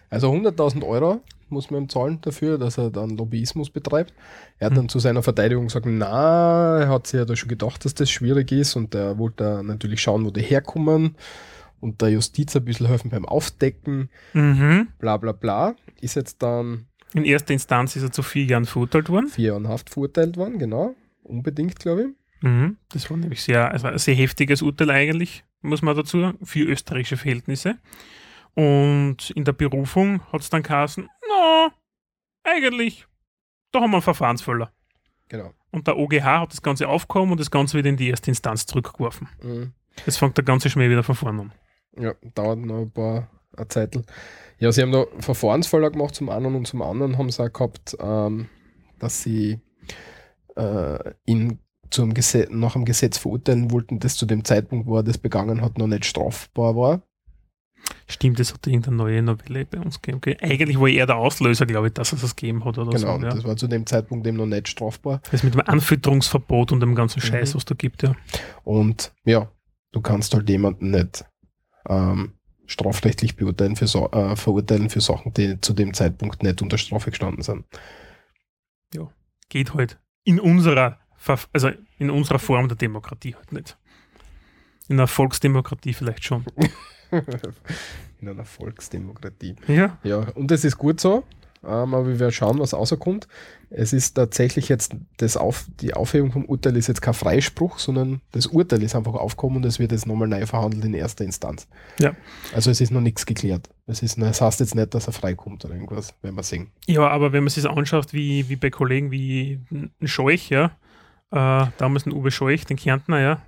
Also 100.000 Euro muss man ihm zahlen dafür, dass er dann Lobbyismus betreibt. Er hat Mhm. dann zu seiner Verteidigung gesagt, na, er hat sich ja da schon gedacht, dass das schwierig ist und er wollte natürlich schauen, wo die herkommen und der Justiz ein bisschen helfen beim Aufdecken, Mhm. bla bla bla. Ist jetzt dann In erster Instanz ist er zu vier Jahren verurteilt worden. vier Jahre in Haft verurteilt worden, genau. Unbedingt, glaube ich. Mhm. Das war nämlich sehr, also ein sehr heftiges Urteil eigentlich, muss man dazu, für österreichische Verhältnisse. Und in der Berufung hat es dann geheißen, na, eigentlich, da haben wir einen Verfahrensfehler. Genau. Und der OGH hat das Ganze aufgehoben und das Ganze wieder in die erste Instanz zurückgeworfen. Mhm. Jetzt fängt der ganze Schmäh wieder von vorne an. Ja, dauert noch ein paar eine Zeitl. Ja, sie haben da Verfahrensfehler gemacht zum einen und zum anderen haben sie auch gehabt, ähm, dass sie äh, ihn zum Gesetz, nach dem Gesetz verurteilen wollten, das zu dem Zeitpunkt, wo er das begangen hat, noch nicht strafbar war. Stimmt, es hat irgendeine neue Novelle bei uns gegeben. Okay. Eigentlich war er der Auslöser, glaube ich, dass es das gegeben hat oder Genau, so. Ja. das war zu dem Zeitpunkt eben noch nicht strafbar. Das mit dem Anfütterungsverbot und dem ganzen Scheiß, Mhm. was da gibt, ja. Und ja, du kannst halt jemanden nicht ähm, strafrechtlich beurteilen für, Sa- äh, verurteilen für Sachen, die zu dem Zeitpunkt nicht unter Strafe gestanden sind. Geht halt in unserer, also in unserer Form der Demokratie halt nicht. In einer Volksdemokratie vielleicht schon. In einer Volksdemokratie. Ja. Ja, und es ist gut so, ähm, aber wir werden schauen, was rauskommt. Es ist tatsächlich jetzt, das Auf, die Aufhebung vom Urteil ist jetzt kein Freispruch, sondern das Urteil ist einfach aufgekommen und es wird jetzt nochmal neu verhandelt in erster Instanz. Ja. Also es ist noch nichts geklärt. Es ist, das heißt jetzt nicht, dass er freikommt oder irgendwas, werden wir sehen. Ja, aber wenn man sich anschaut, wie, wie bei Kollegen wie ein Scheuch, ja, äh, damals ein Uwe Scheuch, den Kärntner, ja,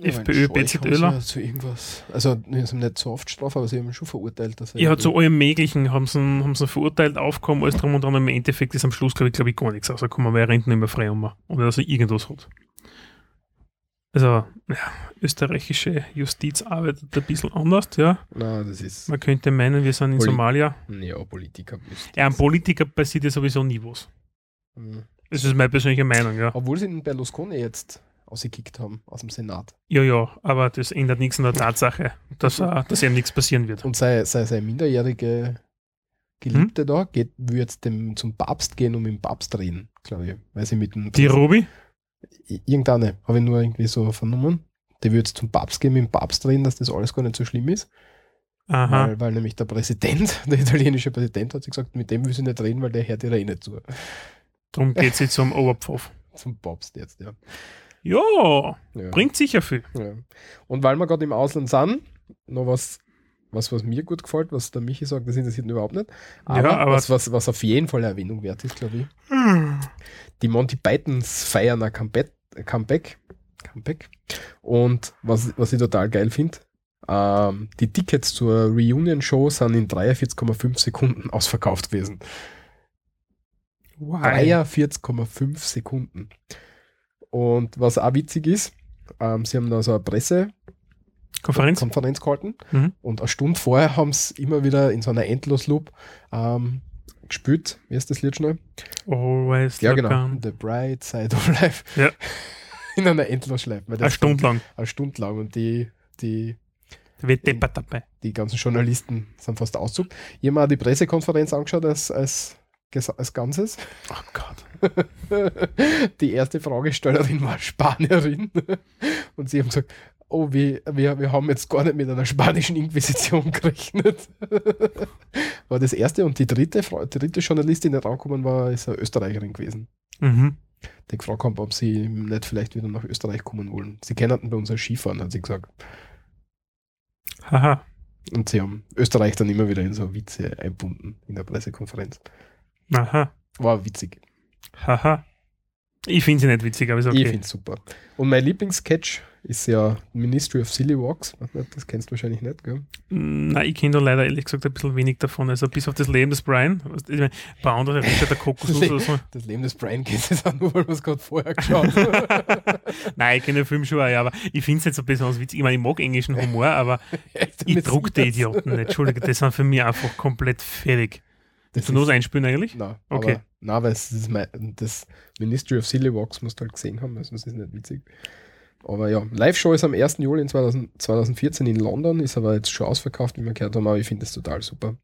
FPÖ, BZ Öler. Ja zu irgendwas, also wir haben nicht so oft Strafe, aber sie haben schon verurteilt, dass Ja, zu allem Möglichen haben sie, haben sie verurteilt, aufgekommen, alles drum und dran. Im Endeffekt ist am Schluss, glaube ich, glaub ich, gar nichts rausgekommen, weil er rennt nicht mehr frei um. Oder dass er irgendwas hat. Also, ja, österreichische Justiz arbeitet ein bisschen anders, ja. Na, das ist Man könnte meinen, wir sind in Poli- Somalia. ja Politiker. Ja, ein Politiker passiert ja sowieso nie was. Mhm. Das ist meine persönliche Meinung, ja. Obwohl sie den Berlusconi jetzt ausgekickt haben aus dem Senat. Ja, ja, aber das ändert nichts an der Tatsache, dass, äh, dass ihm nichts passieren wird. Und sei, sei seine minderjährige Geliebte da, geht, will jetzt dem, zum Papst gehen und mit dem Papst reden, glaube ich. Weil sie mit dem Die Ruby? irgendeine, habe ich nur irgendwie so vernommen. Die will jetzt zum Papst gehen, mit dem Papst reden, dass das alles gar nicht so schlimm ist. Aha. Weil, weil nämlich der Präsident, der italienische Präsident, hat sich gesagt, mit dem will sie nicht reden, weil der hört ihrer eh nicht zu. Darum geht es jetzt um Oberpfaff. Zum Papst jetzt, ja. Ja, ja. bringt sicher viel. Ja. Und weil wir gerade im Ausland sind, noch was, was, was mir gut gefällt, was der Michi sagt, das interessiert ihn überhaupt nicht. Aber, Ja, aber- was, was, was auf jeden Fall eine Erwähnung wert ist, glaube ich. Die Monty Pythons feiern ein Comeback. Comeback. Comeback. Und was, was ich total geil finde, ähm, die Tickets zur Reunion-Show sind in 43,5 Sekunden ausverkauft gewesen. Wow. 43,5 Sekunden. Und was auch witzig ist, ähm, sie haben da so eine Pressekonferenz Konferenz? gehalten Mhm. und eine Stunde vorher haben sie immer wieder in so einer Endlosloop ähm, gespielt. Wie ist das Lied schnell? Always Ja, genau. The Bright Side of Life. Ja. In einer Endlosschleife. Eine Stunde lang. Eine Stunde lang und die, die, die ganzen Journalisten sind fast Auszug. Ich habe mir auch die Pressekonferenz angeschaut als, als, als Ganzes. Oh Gott. die erste Fragestellerin war Spanierin und sie haben gesagt, oh, wir, wir, wir haben jetzt gar nicht mit einer spanischen Inquisition gerechnet. war das erste und die dritte, Frau- die dritte Journalistin, die rangekommen war, ist eine Österreicherin gewesen. Mhm. Die gefragt haben, ob sie nicht vielleicht wieder nach Österreich kommen wollen. Sie kennen bei uns als Skifahren, hat sie gesagt. Haha. Und sie haben Österreich dann immer wieder in so Witze einbunden in der Pressekonferenz. Aha. War witzig. Haha. Ich finde sie nicht witzig, aber ist Ich okay. finde es super. Und mein Lieblingssketch ist ja Ministry of Silly Walks. Nicht, Das kennst du wahrscheinlich nicht, gell? Nein, ich kenne da leider ehrlich gesagt ein bisschen wenig davon. Also bis auf das Leben des Brian. Ich meine, ein paar andere Richard der Kokosnuss oder so. Das Leben des Brian geht jetzt auch nur, weil wir es gerade vorher geschaut haben. Nein, ich kenne den Film schon, ja, aber ich finde es jetzt so besonders witzig. Ich meine, ich mag englischen Humor, aber ich druck die. Idioten nicht. Entschuldige, das sind für mich einfach komplett fertig. Das Du nur ist, einspielen eigentlich? nein, Okay. aber, nein, weil mein, das Ministry of Silly Walks musst du halt gesehen haben, also das ist nicht witzig. Aber ja, Live-Show ist am 1. Juli in 2000, 2014 in London, ist aber jetzt schon ausverkauft, wie wir gehört haben, aber ich finde das total super.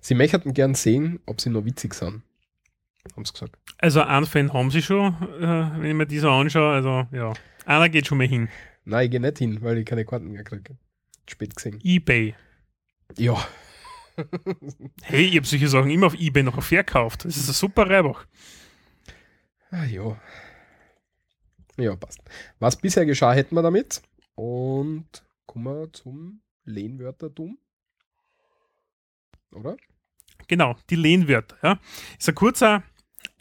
Sie möchten gern sehen, ob sie noch witzig sind. Haben sie gesagt. Also einen Fan haben sie schon, äh, wenn ich mir die so anschaue. Also ja, einer geht schon mal hin. Nein, ich gehe nicht hin, weil ich keine Karten mehr kriege. Spät gesehen. Ebay. Ja. Hey, ich habe solche Sachen immer auf Ebay noch verkauft. Das ist ein super Reibach. Ah, ja. Ja, passt. Was bisher geschah, hätten wir damit. Und kommen wir zum Lehnwörtertum. Oder? Genau, die Lehnwörter. Ja. Ist ein kurzer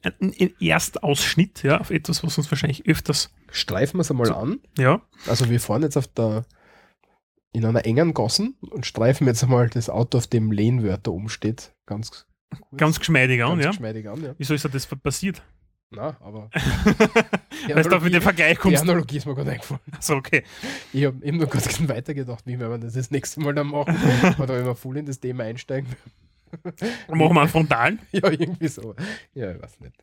ein, ein Erstausschnitt ja, auf etwas, was uns wahrscheinlich öfters. Streifen wir es einmal So. an. Ja, Also wir fahren jetzt auf der in einer engen Gassen und streifen jetzt einmal das Auto, auf dem Lehnwörter umsteht. Ganz, ganz geschmeidig an. ganz Ja. geschmeidig an, ja. Wieso ist das passiert? Na, aber Die Weißt du, auf den Vergleich die kommst. Analogie ist mir gerade eingefallen. So, okay. Ich habe eben nur kurz weitergedacht, wie wir das das nächste Mal dann machen. Oder wenn wir voll in das Thema einsteigen. Dann machen wir einen Frontalen. Ja, irgendwie so. Ja, ich weiß nicht.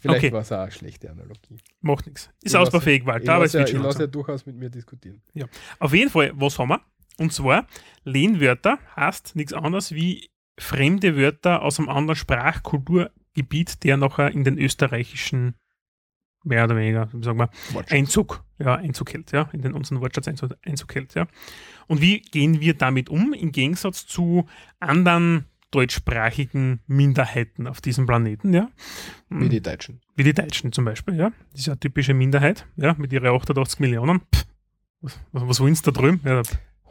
Vielleicht Okay. war es auch eine schlechte Analogie. Macht nichts. Ist ausbaufähig, Walter, aber es lasse ja, wird ich schon lasse ja durchaus mit mir diskutieren. Auf jeden Fall, was haben wir? Und zwar, Lehnwörter heißt nichts anderes wie fremde Wörter aus einem anderen Sprachkulturgebiet, der nachher in den österreichischen, mehr oder weniger, wie sagen wir, Einzug, ja, Einzug hält, ja, in den unseren Wortschatz Einzug, Einzug hält, ja. Und wie gehen wir damit um, im Gegensatz zu anderen deutschsprachigen Minderheiten auf diesem Planeten, ja? Wie die Deutschen. Wie die Deutschen zum Beispiel, ja. Das ist ja eine typische Minderheit, ja, mit ihren 88 Millionen. Pff, was, was, was wollen sie da drüben? Ja,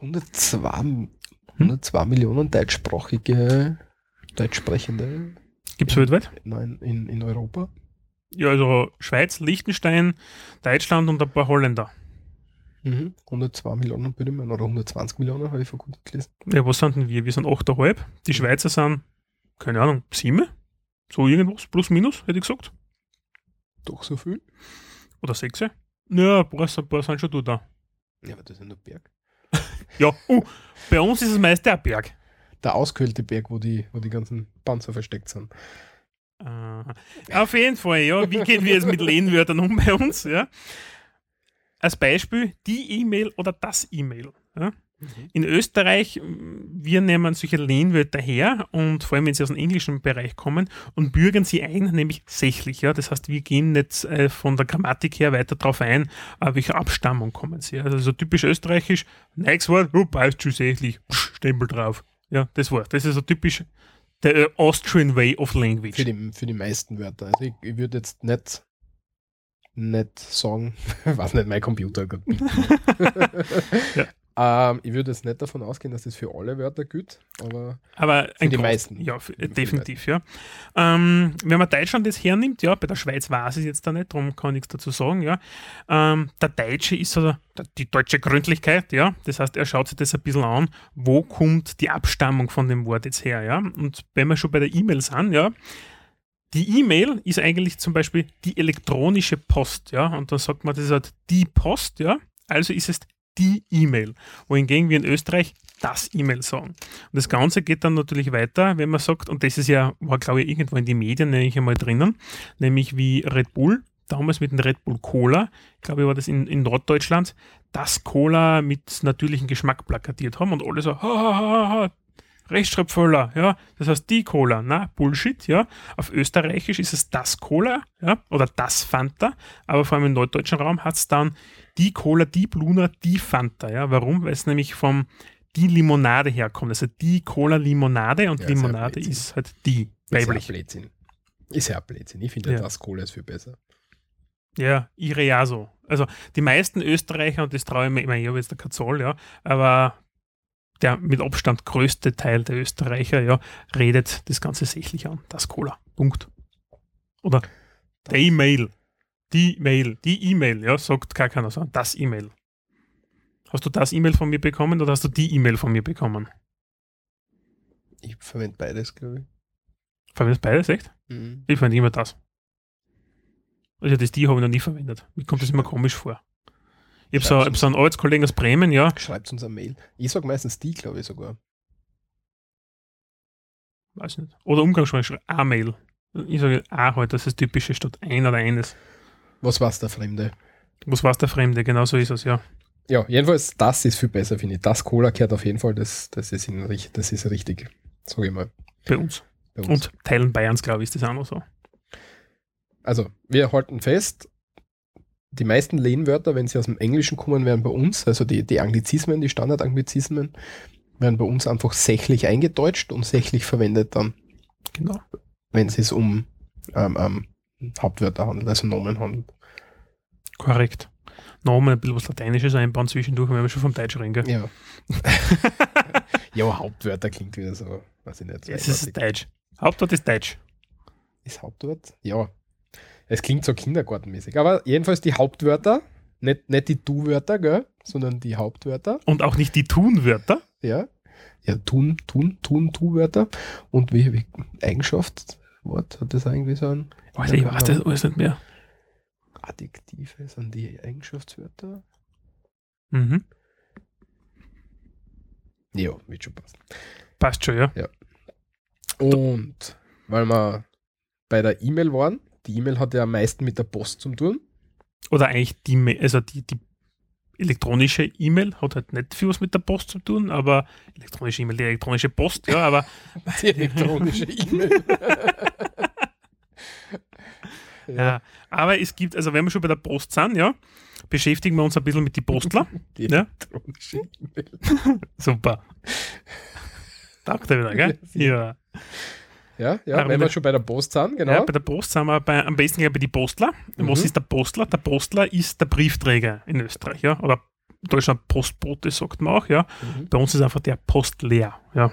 102, 102 Millionen deutschsprachige, deutschsprechende Gibt es weltweit? nein, in, in Europa. Ja, also Schweiz, Liechtenstein, Deutschland und ein paar Holländer. Mhm. 102 Millionen bitte mal, oder 120 Millionen habe ich vor kurzem gelesen. Ja, was sind denn wir? Wir sind 8,5. Die Schweizer sind, keine Ahnung, 7? So irgendwas, plus minus, hätte ich gesagt. Doch so viel? Oder 6? Ja, ein paar, ein paar sind schon da. Ja, aber das ist ja nur Berg. Ja, uh, bei uns ist es meist der Berg. Der ausgehöhlte Berg, wo die, wo die ganzen Panzer versteckt sind. Äh, auf jeden Fall, ja. Wie gehen wir jetzt mit Lehnwörtern um bei uns? Ja? Als Beispiel die E-Mail oder das E-Mail. Ja? In Österreich, wir nehmen solche Lehnwörter her und vor allem, wenn sie aus dem englischen Bereich kommen und bürgern sie ein, nämlich sächlich. Ja? Das heißt, wir gehen nicht äh, von der Grammatik her weiter darauf ein, äh, welche Abstammung kommen sie. Also so typisch österreichisch, nächstes Wort, oh, sächlich, Stempel drauf. Ja, das war's. Das ist so typisch der äh, Austrian way of language. Für die, für die meisten Wörter. Also ich, ich würde jetzt nicht, nicht sagen, was nicht, mein Computer. Gott. ähm, ich würde jetzt nicht davon ausgehen, dass das für alle Wörter gilt, aber Aber Für die Groß- meisten. Ja, für, die definitiv, ja. Ähm, wenn man Deutschland jetzt hernimmt, ja, bei der Schweiz ich es jetzt da nicht, darum kann ich nichts dazu sagen, ja. Ähm, der Deutsche ist so der, die deutsche Gründlichkeit, ja. Das heißt, er schaut sich das ein bisschen an, wo kommt die Abstammung von dem Wort jetzt her, ja. Und wenn wir schon bei der E-Mail sind, ja, die E-Mail ist eigentlich zum Beispiel die elektronische Post, ja. Und dann sagt man, das ist halt die Post, ja. Also ist es die E-Mail. Wohingegen wir in Österreich das E-Mail sagen. Und das Ganze geht dann natürlich weiter, wenn man sagt, und das ist ja, war glaube ich irgendwo in die Medien nämlich einmal drinnen, nämlich wie Red Bull, damals mit dem Red Bull Cola, ich glaube, war das in, in Norddeutschland, das Cola mit natürlichem Geschmack plakatiert haben und alle so, ha, ha, ha, ha, Rechtschreibfehler, ja, das heißt die Cola, na, Bullshit, ja. Auf Österreichisch ist es das Cola, ja, oder das Fanta, aber vor allem im norddeutschen Raum hat es dann die Cola, die Bluna, die Fanta, ja. Warum? Weil es nämlich vom die Limonade herkommt, also die Cola Limonade und Ja, Limonade ist halt die, ist ja weiblich. Blödsinn. Ist ja Blödsinn. Ich finde Ja. das Cola ist viel besser. Ja, ihre ja so. Also die meisten Österreicher, und das traue ich mir immer, ich habe jetzt der Zoll, ja, aber der mit Abstand größte Teil der Österreicher, ja, redet das Ganze sächlich an. Das Cola. Punkt. Oder der E-Mail. Die Mail. Die E-Mail, ja, sagt gar keiner so. Das E-Mail. Hast du das E-Mail von mir bekommen oder hast du die E-Mail von mir bekommen? Ich verwende beides, glaube ich. Verwendest beides, echt? Mhm. Ich verwende immer das. Also das die habe ich noch nie verwendet. Mir kommt das immer komisch vor. Ich habe so, hab so einen Arbeitskollegen aus Bremen, ja, Schreibt uns eine Mail. Ich sage meistens die, glaube ich sogar. weiß nicht. Oder umgangssprachlich A-Mail. Ich sage A halt, das ist typische statt ein oder eines. Was war's der Fremde? Was weiß der Fremde? Genau so ist es, ja. Ja, jedenfalls, das ist viel besser, finde ich. Das Cola gehört auf jeden Fall, das, das, ist, in, das ist richtig. Sag ich mal. Bei uns. Bei uns. Und Teilen Bayerns, glaube ich, ist das auch noch so. Also, wir halten fest, die meisten Lehnwörter, wenn sie aus dem Englischen kommen, werden bei uns, also die, die Anglizismen, die Standardanglizismen, werden bei uns einfach sächlich eingedeutscht und sächlich verwendet dann, Genau. wenn es sich um ähm, ähm, Hauptwörter handelt, also Nomen handelt. Korrekt. Nomen, ein bisschen was Lateinisches einbauen zwischendurch, wenn wir schon vom Deutsch reden. gell? Ja. ja, Hauptwörter klingt wieder so, weiß ich nicht. Es ist. Deutsch. Hauptwort ist Deutsch. Ist Hauptwort? Ja. Es klingt so kindergartenmäßig. Aber jedenfalls die Hauptwörter, nicht, nicht die Du-Wörter, gell? sondern die Hauptwörter. Und auch nicht die Tunwörter. Ja. Ja, tun, tun, tun, Tu-Wörter. Und wie, Eigenschaft, Wort, hat das irgendwie so ein. Alter, ich weiß das alles nicht mehr. Adjektive sind die Eigenschaftswörter. Mhm. Ja, wird schon passen. Passt schon, ja. Und weil wir bei der E-Mail waren, die E-Mail hat ja am meisten mit der Post zu tun. Oder eigentlich die, also die, die elektronische E-Mail hat halt nicht viel was mit der Post zu tun, aber elektronische E-Mail, die elektronische Post, ja, aber Die elektronische E-Mail. ja. aber es gibt, also wenn wir schon bei der Post sind, ja, beschäftigen wir uns ein bisschen mit den Postler. Die Ja. Super. Taugt er wieder, gell? Ja. Ja, ja, wenn wir schon bei der Post sind, Ja, genau. bei der Post sind wir bei, am besten bei die Postler. Und Was Mhm. ist der Postler? Der Postler ist der Briefträger in Österreich, ja. Oder Deutschland Postbote, sagt man auch, ja. Mhm. Bei uns ist einfach der Postleer, ja.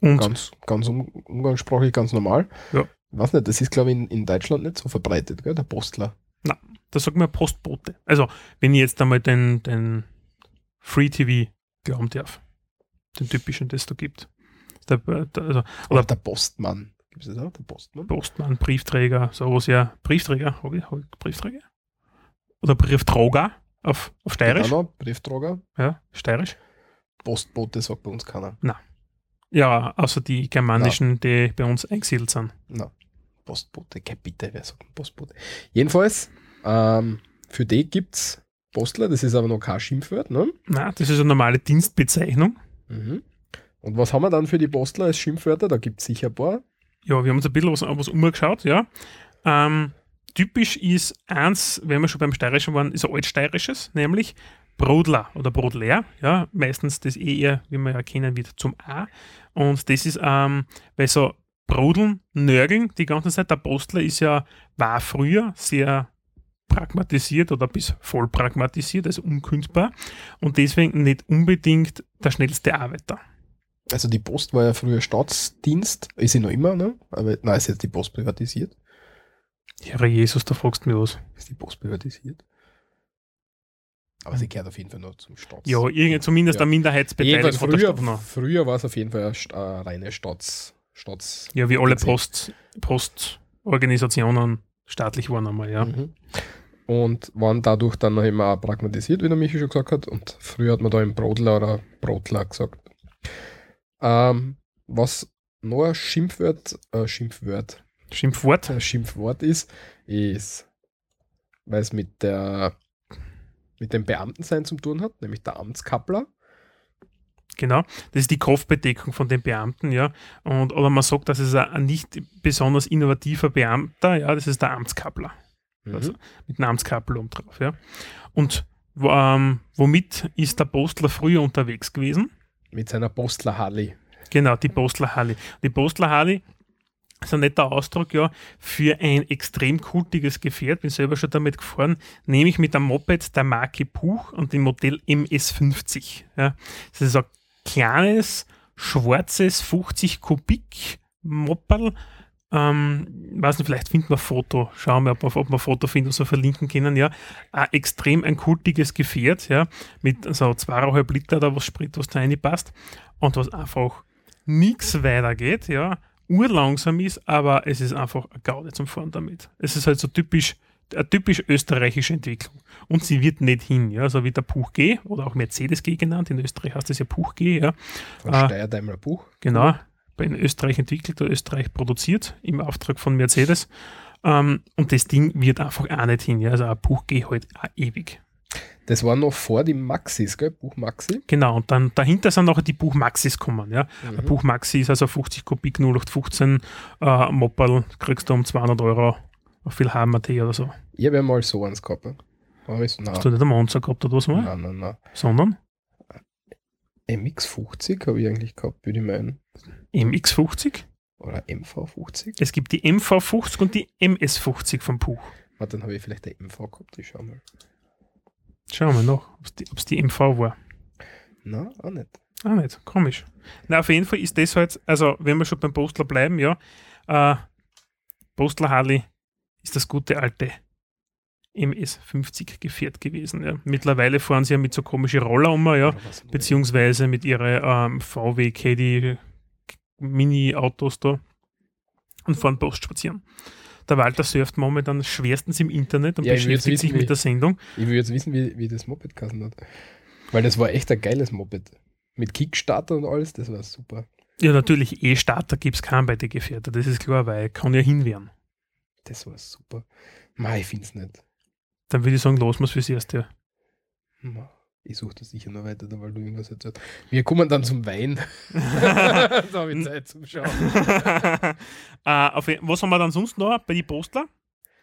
Und Ganz, ganz um, umgangssprachlich ganz normal. Ja. Weiß nicht, das ist, glaube ich, in, in Deutschland nicht so verbreitet, gell, der Postler. da sagt man Postbote. Also, wenn ich jetzt einmal den, den Free TV glauben darf, den typischen, das da gibt. Der, der, also, Oder der Postmann. Gibt es das auch, der Postmann? Postmann, Briefträger, sowas ja. Briefträger, habe ich, hab ich Briefträger? Oder Brieftrager auf, auf Steirisch? Genau, Brieftrager. Ja, Steirisch. Postbote sagt bei uns keiner. Ja, außer die germanischen, die bei uns eingesiedelt sind. Na, Postbote, kein bitte, wer sagt Postbote? Jedenfalls, ähm, für die gibt es Postler, das ist aber noch kein Schimpfwort, ne? Na, das ist eine normale Dienstbezeichnung. Mhm. Und was haben wir dann für die Postler als Schimpfwörter? Da gibt es sicher ein paar. Ja, wir haben uns ein bisschen was, was umgeschaut, ja. Ähm, typisch ist eins, wenn wir schon beim Steirischen waren, ist ein altsteirisches, nämlich Brodler oder Brodler, ja, meistens das eh eher, wie wir ja kennen, wird zum A. Und das ist, ähm, weil so Brodeln, Nörgeln die ganze Zeit, der Postler ist ja, war früher sehr pragmatisiert oder bis voll pragmatisiert, also unkündbar und deswegen nicht unbedingt der schnellste Arbeiter. Also die Post war ja früher Staatsdienst, ist sie noch immer, ne? Aber nein, ist jetzt die Post privatisiert. Herr Jesus, da fragst du mich was. Ist die Post privatisiert? Aber sie gehört auf jeden Fall noch zum Staats. Ja, irgend, zumindest Ja. eine Minderheitsbeteiligung der früher, früher war es auf jeden Fall eine, eine reine Staats, Staats Ja, wie alle. Post, Postorganisationen staatlich waren einmal, ja. Mhm. Und waren dadurch dann noch immer auch pragmatisiert, wie der Michi schon gesagt hat. Und früher hat man da im Brodler oder Brotler gesagt. Ähm, was noch ein Schimpfwort, äh, Schimpfwort, Schimpfwort. ein Schimpfwort ist, ist, weil es mit der mit dem Beamtensein zu tun hat, nämlich der Amtskappler. Genau. Das ist die Kopfbedeckung von den Beamten, ja. Und, oder man sagt, das ist ein, nicht besonders innovativer Beamter, ja, das ist der Amtskappler. Mhm. Also mit einem Amtskappel oben drauf, ja. Und ähm, womit ist der Postler früher unterwegs gewesen? Mit seiner Postler Harley. Genau, die Postlerhalle. Die Postlerhalle ist ein netter Ausdruck, ja, für ein extrem kultiges Gefährt. Bin selber schon damit gefahren, nämlich mit einem Moped der Marke Puch und dem Modell MS50. Ja. Das ist ein kleines, schwarzes 50 Kubik Mopperl. Ähm, weiß nicht, vielleicht finden wir ein Foto. Schauen wir, ob ob wir ein Foto finden, was wir verlinken können. Ja. Ein extrem ein kultiges Gefährt, ja, mit so zweieinhalb Liter oder was Sprit, was da reinpasst und was einfach nichts weitergeht, ja, urlangsam ist, aber es ist einfach eine Gaude zum Fahren damit. Es ist halt so typisch, eine typisch österreichische Entwicklung. Und sie wird nicht hin, ja, so wie der Puch G oder auch Mercedes G genannt. In Österreich heißt das ja Puch G, ja. Von Ah. Steyr-Daimler Buch. Genau, in Österreich entwickelt oder Österreich produziert im Auftrag von Mercedes. Ähm, und das Ding wird einfach auch nicht hin, ja. Also ein Puch G halt auch ewig. Das war noch vor die Maxis, gell? Buch Maxi. Genau, und dann dahinter sind noch die Buch Maxis kommen, ja. Ein Mhm. Buch Maxi ist also 50 Kubik 0815 äh, Mopperl, kriegst du um 200 Euro auf viel HMT oder so. Ich habe ja mal so eins gehabt. Aber ich so, nein, Hast du nicht einen Monster gehabt oder was mal? nein, nein, nein. Sondern MX50 habe ich eigentlich gehabt, würde ich meinen. MX50. Oder MV50. Es gibt die MV50 und die MS50 vom Puch. Warte, dann habe ich vielleicht eine MV gehabt. Ich schau mal. Schauen wir noch, ob es die, ob's die MV war. Nein, auch nicht. Ah, nicht. Komisch. Na, auf jeden Fall ist das halt, also wenn wir schon beim Postler bleiben, ja, äh, Postler Harley ist das gute alte MS50 Gefährt gewesen. Ja. Mittlerweile fahren sie ja mit so komischen Roller um, ja, beziehungsweise mit ihren ähm, VW Caddy Mini-Autos da und fahren Post spazieren. Der Walter surft momentan schwerstens im Internet und Ja, beschäftigt sich mit wie- der Sendung. Ich will jetzt wissen, wie, wie das Moped geheißen hat. Weil das war echt ein geiles Moped. Mit Kickstarter und alles, das war super. Ja, natürlich, E-Starter gibt es keinen bei den Gefährten, das ist klar, weil kann ja hinwehren. Das war super. Mei, ich find's nicht. Dann würde ich sagen, los muss fürs erste. Ma, Ich suche das sicher noch weiter, weil du irgendwas erzählt Wir kommen dann zum Wein. da habe ich Zeit zum Schauen. äh, auf, was haben wir dann sonst noch bei den Postler?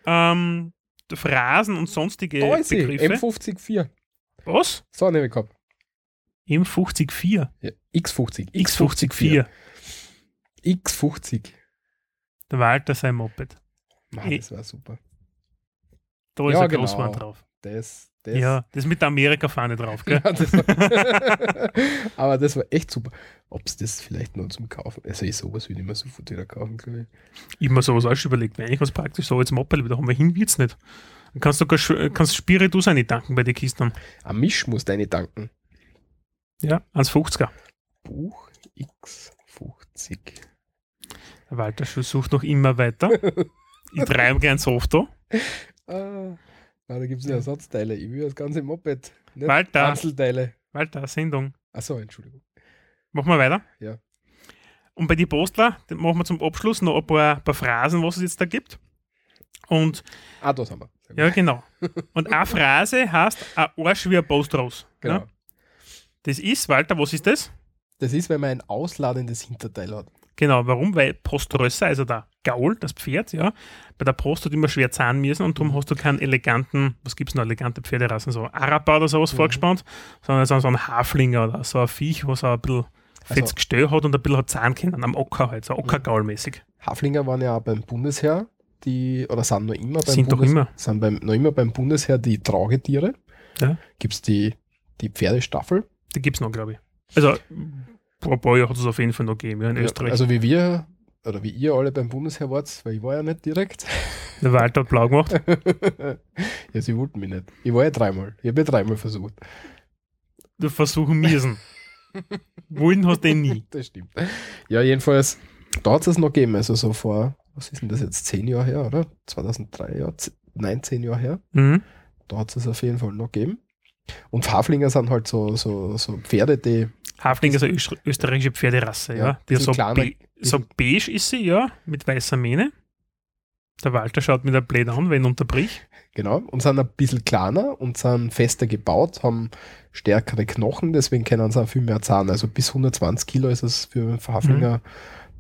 Ähm, Phrasen und sonstige Da ist Begriffe. M504. was? So, nehme ich gehabt. M54. Ja, X50. X54. X50. Der Walter sein Moped. Ma, Eh. das war super. Da ist Ja, ein genau. Großwand drauf. Das, das, Ja, das mit der Amerika-Fahne drauf, gell? Ja, das aber das war echt super. Ob es das vielleicht noch zum Kaufen, also ich sowas würde ich mir sofort wieder kaufen, glaube ich. Ich habe mir sowas auch schon überlegt. Eigentlich was praktisch, so Moped, aber da haben wir hin, wird's nicht. Dann kannst du sogar Sch- kannst Spiritus eine tanken bei den Kisten. Am Misch muss deine danken. Ja, 1,50er. Buch X50. Der Walter Schuh sucht noch immer weiter. Ich treibe gern da. Ah, da gibt es ja Ersatzteile. Ich will das ganze Moped. Nicht Walter. Einzelteile. Walter, Sendung. Achso, Entschuldigung. Machen wir weiter. Ja. Und bei den Postler machen wir zum Abschluss noch ein paar, paar Phrasen, was es jetzt da gibt. Und Ah, das haben wir. Ja, genau. Und eine Phrase heißt ein Arsch wie ein Postros. genau. Ja? Das ist, Walter, was ist das? Das ist, wenn man ein ausladendes Hinterteil hat. Genau, warum? Weil Poströsser, also der Gaul, das Pferd, ja, bei der Post hat immer schwer zahlen müssen und darum hast du keinen eleganten, was gibt es noch, elegante Pferderassen, so Araber oder sowas Mhm. vorgespannt, sondern so, ein Haflinger oder so ein Viech, was auch ein bisschen fettes Also- Gestell hat und ein bisschen hat zahlen können, am Ocker halt, so Ockergaul-mäßig. Haflinger waren ja auch beim Bundesheer, die, oder sind noch immer beim Sind doch Bundes- immer. Sind beim, noch immer beim Bundesheer die Tragetiere. Ja. Gibt es die, die Pferdestaffel. Die gibt es noch, glaube ich. Also, vor ein paar Jahren hat es auf jeden Fall noch gegeben, ja, in Ja, Österreich. Also wie wir, oder wie ihr alle beim Bundesheer wart, weil ich war ja nicht direkt. der Walter hat blau gemacht. ja, sie wollten mich nicht. Ich war ja dreimal. Ich habe ja dreimal versucht. Du versuchen müssen. Wollen hast du eh nie. Das stimmt. Ja, jedenfalls, da hat es noch gegeben. Also so vor, was ist denn das jetzt, zehn Jahre her, oder? 2003, ja, nein, zehn Jahre her. Mhm. Da hat es auf jeden Fall noch gegeben. Und Haflinger sind halt so, so, so Pferde, die Hafling ist eine öst- österreichische Pferderasse, ja. Ja, Die so, be so beige ist sie, ja, mit weißer Mähne. Der Walter schaut mir der blöd an, wenn ich unterbrich. Genau, und sind ein bisschen kleiner und sind fester gebaut, haben stärkere Knochen, deswegen können sie auch viel mehr zahlen. Also bis 120 Kilo ist es für Haflinger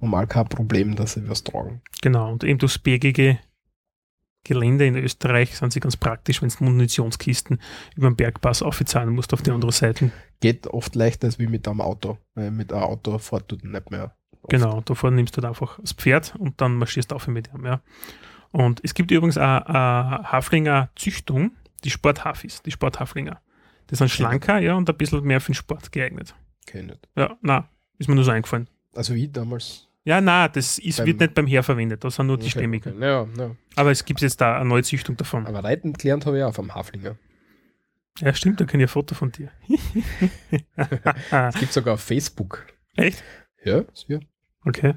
normal kein Problem, dass sie was tragen. Genau, und eben durchs bergige Gelände in Österreich sind sie ganz praktisch, wenn du Munitionskisten über den Bergpass aufzahlen musst auf die andere Seite. Geht oft leichter als wie mit einem Auto, weil mit einem Auto fährt du nicht mehr. oft. Genau, davor nimmst du dann einfach das Pferd und dann marschierst du auf mit ihm, ja. Und es gibt übrigens eine, eine Haflinger Züchtung, die Sporthafis, die Sporthaflinger. Die sind schlanker, ja, und ein bisschen mehr für den Sport geeignet. Ich nicht. Ja, na, ist mir nur so eingefallen. Also wie damals. Ja, na, das ist, Beim- wird nicht beim Heer verwendet, das sind nur die Okay, Stämmigen. okay. Ja, ja. Aber es gibt jetzt da eine neue Züchtung davon. Aber reiten gelernt habe ich auch vom Haflinger. Ja, stimmt, da kenne ich ein Foto von dir. Es gibt sogar auf Facebook. Echt? Ja, ist ja. Okay.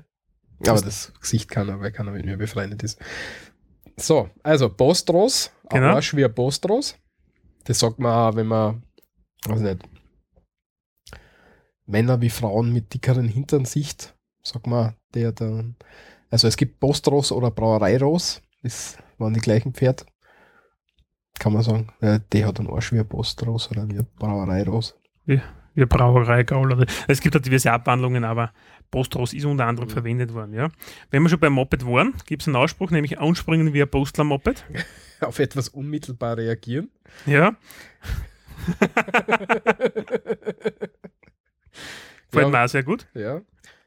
Aber das Gesicht kann er, weil keiner mit mir befreundet ist. So, also Postros, ein Genau. Arsch wie ein Postros. Das sagt man auch, wenn man, weiß nicht, Männer wie Frauen mit dickeren Hintern sieht, sagt man, der dann, also es gibt Postros oder Brauereiros, das waren die gleichen Pferd. Kann man sagen, äh, der hat einen Arsch wie ein Postros oder wie ein Brauereiros. wie Brauerei Gaul. Oder, es gibt ja diverse Abwandlungen, aber Postros ist unter anderem Mhm. verwendet worden. Ja. Wenn wir schon beim Moped waren, gibt es einen Ausspruch, nämlich anspringen wie ein Postler-Moped. Auf etwas unmittelbar reagieren. Ja. Gefällt Ja. mir auch sehr gut. Ja.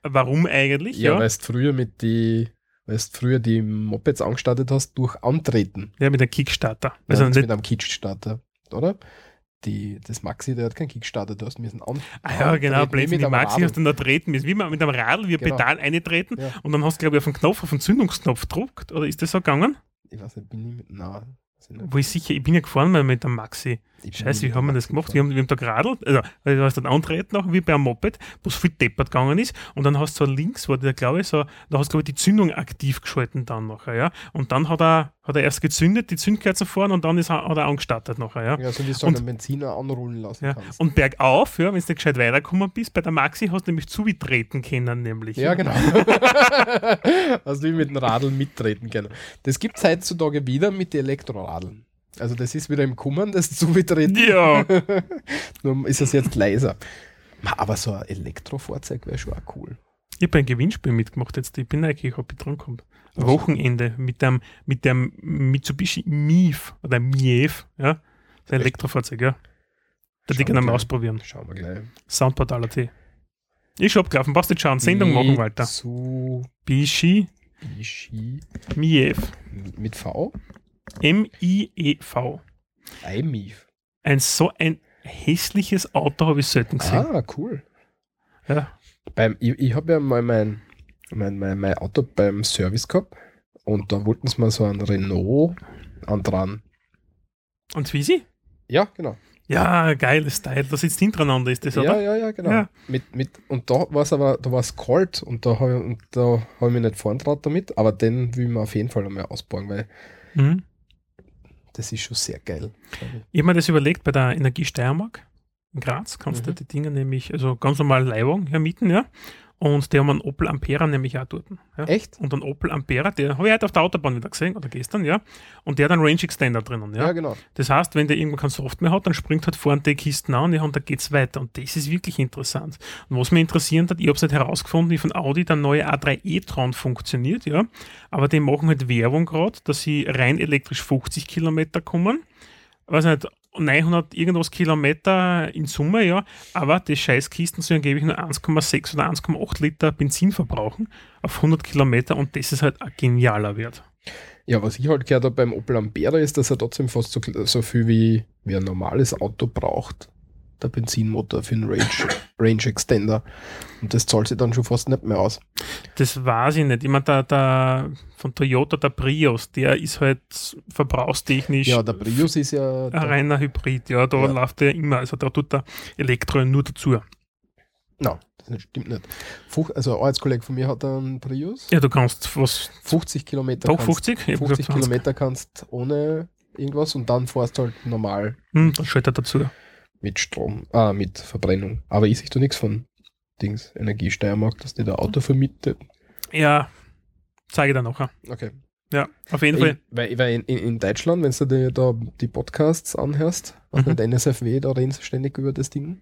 Warum eigentlich? Ja, Ja, weil du früher mit die, weil du früher die Mopeds angestartet hast durch Antreten. ja mit einem Kickstarter. Also Also mit einem Kickstarter, oder? Die, das Maxi, der hat keinen Kickstarter, du hast müssen an. ah ja, genau, Blödsinn, mit die einem Maxi Radl. hast du da treten müssen. Wie man mit einem Radl, wie ein Genau. Pedal eintreten Ja. und dann hast du, glaube ich, auf den Knopf, auf den Zündungsknopf gedruckt. Oder ist das so gegangen? Ich weiß nicht, bin ich mit, na, Wo ich sicher, ich bin ja gefahren mal mit dem Maxi. Scheiße, wie haben wir das gemacht? Wir haben, wir haben da geradelt, also weil du hast dann antreten noch wie bei einem Moped, wo es viel deppert gegangen ist und dann hast du so links, war der glaube ich so, da hast du glaube ich die Zündung aktiv geschalten dann nachher, ja. Und dann hat er, hat er erst gezündet, die Zündkerze vorne und dann ist er, hat er angestartet nachher, ja. Ja, so wie du einen Benziner anrollen lassen Ja. kannst. Und bergauf, ja, wenn du nicht gescheit weitergekommen bist, bei der Maxi hast du nämlich zugetreten können, nämlich. Ja, genau. Hast du wie mit dem Radl mittreten können. Das gibt es heutzutage wieder mit den Elektroradeln. Also das ist wieder im Kummern, das Zubetreten. Ja. Nur ist es jetzt leiser. Aber so ein Elektrofahrzeug wäre schon auch cool. Ich habe ein Gewinnspiel mitgemacht jetzt. Ich bin eigentlich, ob ich drankomme. Wochenende mit dem, mit dem Mitsubishi Mief oder Mief, ja. Das Elektrofahrzeug, ja. Da die gerne wir ausprobieren. Schauen wir gleich. Soundportal.at. Ich schon abgelaufen, passt jetzt schauen. Sendung machen, Walter. Mitsubishi Bishi Mief. mit V. M-I-E-V. iMIF. Ein so ein hässliches Auto habe ich selten gesehen. Ah, cool. Ja. Beim, ich ich habe ja mal mein, mein, mein, mein Auto beim Service gehabt und da wollten sie mal so ein Renault andran. Und wie sie? Ja, genau. Ja, geiles Teil. Da sitzt hintereinander, ist das, Ja, oder? ja, ja, genau. Ja. Mit, mit, und da war es aber, da war es kalt und da habe ich, hab ich mich nicht vorn damit, aber den will man auf jeden Fall einmal ausbauen, weil Mhm. Das ist schon sehr geil. ich. Habe mir das überlegt bei der Energie Steiermark in Graz, kannst du Mhm. die Dinge nämlich, also ganz normal Leihwagen hermieten, ja. Und die haben einen Opel Ampera nämlich auch dort. Ja. Echt? Und einen Opel Ampera, der habe ich heute auf der Autobahn wieder gesehen, oder gestern, ja. Und der hat einen Range Extender drinnen, Ja, ja. genau. Das heißt, wenn der irgendwann kein Soft mehr hat, dann springt halt vorne die Kisten an ja, und dann geht's weiter. Und das ist wirklich interessant. Und was mich interessiert hat, ich habe es nicht herausgefunden, wie von Audi der neue A3 e-tron funktioniert, ja. Aber die machen halt Werbung gerade, dass sie rein elektrisch 50 Kilometer kommen. Weiß nicht, 900 irgendwas Kilometer in Summe, ja. Aber die Scheißkisten sollen angeblich nur 1,6 oder 1,8 Liter Benzin verbrauchen auf 100 Kilometer und das ist halt ein genialer Wert. Ja, was ich halt gehört habe beim Opel Ampera ist, dass er trotzdem fast so, so viel wie, wie ein normales Auto braucht. Der Benzinmotor für einen Range, Range Extender. Und das zahlt sich dann schon fast nicht mehr aus. Das weiß ich nicht. Ich meine, der, der von Toyota, der Prius, der ist halt verbrauchstechnisch Ja, der Prius ist ja. ein reiner Hybrid. Ja, da Ja. läuft der immer. Also da tut der Elektro nur dazu. Nein, das stimmt nicht. Also ein Arbeitskollege von mir hat einen Prius. Ja, du kannst was. 50 Kilometer. Doch, kannst- 50? Ich hab 50 gesagt 20. Kilometer kannst ohne irgendwas und dann fährst du halt normal Hm, dann schaltet er dazu. Mit Strom, ah, mit Verbrennung. Aber ich sehe da nichts von Dings, Energiesteiermark, dass die da Auto vermietet. Ja, zeige ich dir nachher. Okay. Ja, auf jeden Fall. Ich, weil, weil in, in, Deutschland, wenn du dir da die Podcasts anhörst, Mhm. nicht NSFW, da reden sie ständig über das Ding.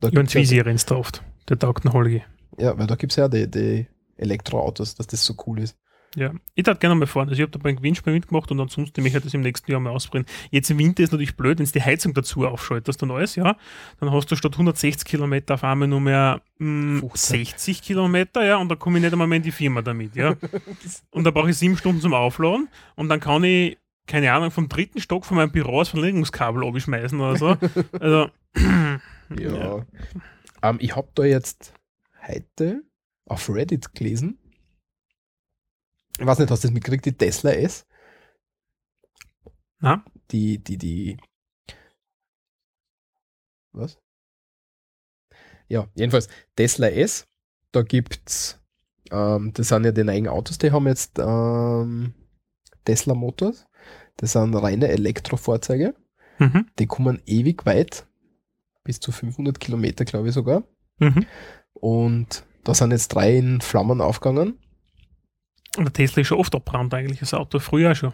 Da Über den gibt's ja, rennst du oft. Der taugt einen Holgi. ja, weil da gibt es ja die, die Elektroautos, dass das so cool ist. Ja, ich darf gerne mal fahren. Also ich habe da beim Gewinnspiel mitgemacht und ansonsten mich halt das im nächsten Jahr mal ausbrennen. Jetzt im Winter ist natürlich blöd, wenn du die Heizung dazu aufschaltest und alles, ja, dann hast du statt 160 Kilometer auf einmal nur mehr mh, 15. 60 Kilometer, ja, und da komme ich nicht einmal mehr in die Firma damit, ja. und da brauche ich sieben Stunden zum Aufladen und dann kann ich, keine Ahnung, vom dritten Stock von meinem Büro das Verlängerungskabel abschmeißen oder so. Also, Ja. Ähm, ich habe da jetzt heute auf Reddit gelesen. Ich weiß nicht, hast du das mitgekriegt, die Tesla S? Na? Die, die, die. Was? Ja, jedenfalls Tesla S. Da gibt's, ähm, das sind ja die neuen Autos, die haben jetzt ähm, Tesla Motors. Das sind reine Elektrofahrzeuge. mhm, Die kommen ewig weit. Bis zu 500 Kilometer, glaube ich sogar. mhm. Und da sind jetzt drei in Flammen aufgegangen. Und der Tesla ist schon oft abbrannt eigentlich, das Auto, früher schon.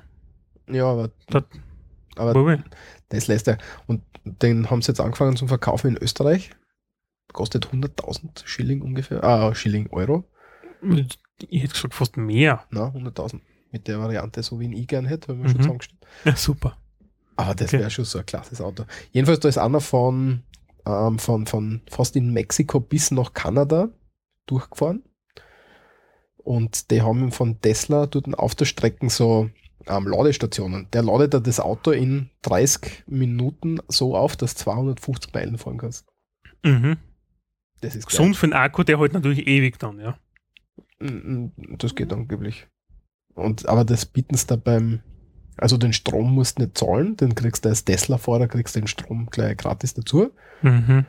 Ja, aber, Das- aber Wobei, das lässt er. Und den haben sie jetzt angefangen zum Verkaufen in Österreich. Kostet 100.000 Schilling ungefähr. Ah, Schilling Euro. ich hätte gesagt fast mehr. Na, 100.000. Mit der Variante, so wie ihn ich gern hätte, haben wir schon Mhm. zusammengestellt. Ja, super. Aber das Okay. wäre schon so ein klasses Auto. Jedenfalls, da ist einer von, ähm, von, von fast in Mexiko bis nach Kanada durchgefahren. Und die haben von Tesla dort auf der Strecke so ähm, Ladestationen. Der ladet da das Auto in 30 Minuten so auf, dass du 250 Meilen fahren kannst. Mhm. Das ist Gesund für den Akku, der halt natürlich ewig dann, ja. Das geht angeblich. Und, aber das bieten sie da beim Also den Strom musst du nicht zahlen, den kriegst du als Tesla-Fahrer, kriegst du den Strom gleich gratis dazu. Mhm.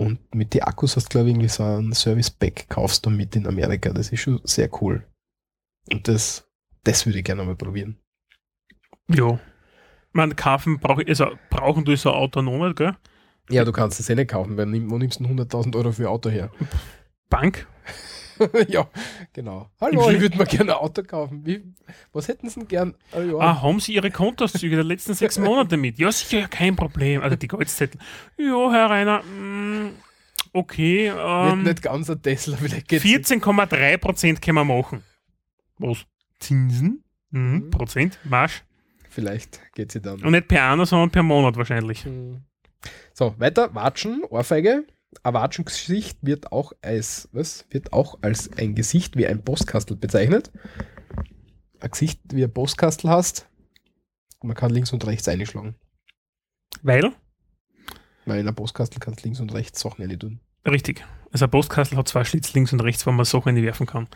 Und mit den Akkus hast du, glaube ich, irgendwie so ein Service-Pack kaufst du mit in Amerika. Das ist schon sehr cool. Und das, das würde ich gerne mal probieren. Ja. Man, kaufen brauch, also brauchen du so ein Auto noch nicht, gell? Ja, du kannst das eh nicht kaufen, weil wo nimmst du denn 100.000 Euro für ein Auto her? Bank? ja, genau. Im Hallo, ich würde mir gerne ein Auto kaufen. Wie, was hätten sie denn gern? Ah, ja. Ah, haben Sie Ihre Kontoauszüge der letzten sechs Monate mit? Ja, sicher, kein Problem. Also die Goldzettel. Ja, Herr Rainer, mm, okay. nicht, Ähm, nicht ganz ein Tesla, vielleicht geht's 14,3% können wir machen. Was? Zinsen? Mhm, Mhm. Prozent, Marsch. Vielleicht geht sie dann. Und nicht per Anno, sondern per Monat wahrscheinlich. Hm. So, weiter. Watschen, Ohrfeige. Ein Watschengesicht wird auch als, was? Wird auch als ein Gesicht wie ein Postkastel bezeichnet. Ein Gesicht wie ein Postkastel hast. Man kann links und rechts einschlagen. Weil, Weil in ein Postkastel kannst du links und rechts Sachen rein tun. richtig, also ein Postkastel hat zwei Schlitz links und rechts, wo man Sachen werfen kann.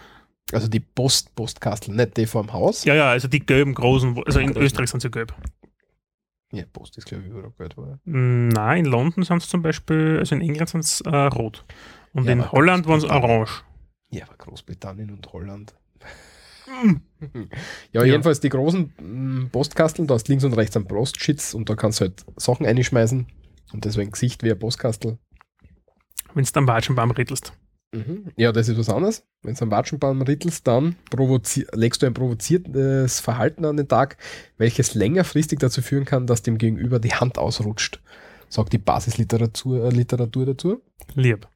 Also die Post, Postkastel, nicht die vorm Haus. Ja, ja, also die gelben großen, also in. Österreich sind sie gelb. Ja, Post ist glaube ich überall Geld, oder? Mm, Nein, in London sind es zum Beispiel, also in England sind es äh, rot. Und Ja, in Holland waren es orange. Ja, aber Großbritannien und Holland. Mm. Ja, jedenfalls die großen mm, Postkasteln, da hast links und rechts einen Postschitz und da kannst du halt Sachen einschmeißen und deswegen Gesicht wie ein Postkastel. Wenn du am Watschenbaum rittelst. Mhm. Ja, das ist was anderes. Wenn du am Watschenbaum rittelst, dann legst du ein provoziertes Verhalten an den Tag, welches längerfristig dazu führen kann, dass dem Gegenüber die Hand ausrutscht. Sagt die Basisliteratur äh, Literatur dazu. Lieb.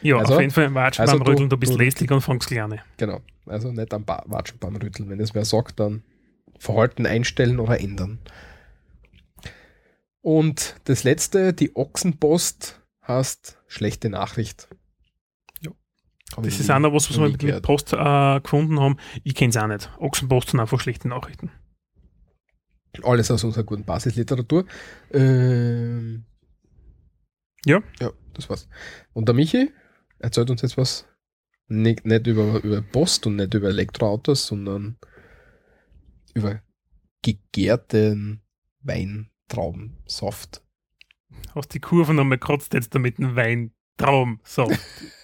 Ja, Also- auf jeden Fall im Watschenbaum also du- rütteln, du bist du- lästig und fängst kleine. Genau. Also nicht am ba Watschenbaum rütteln. Wenn es wer sagt, dann Verhalten einstellen oder ändern. Und das letzte, die Ochsenpost, hast schlechte Nachricht. Das ist auch noch was, was wir mit, mit Post äh, gefunden haben. Ich kenne es auch nicht. Ochsenpost sind einfach schlechte Nachrichten. Alles aus unserer guten Basisliteratur. Ähm, Ja. Ja, das war's. Und der Michi erzählt uns jetzt was. Nicht, nicht über, über Post und nicht über Elektroautos, sondern über gegärten Weintraubensaft. Hast die Kurve nochmal gekratzt jetzt damit ein Weintraum.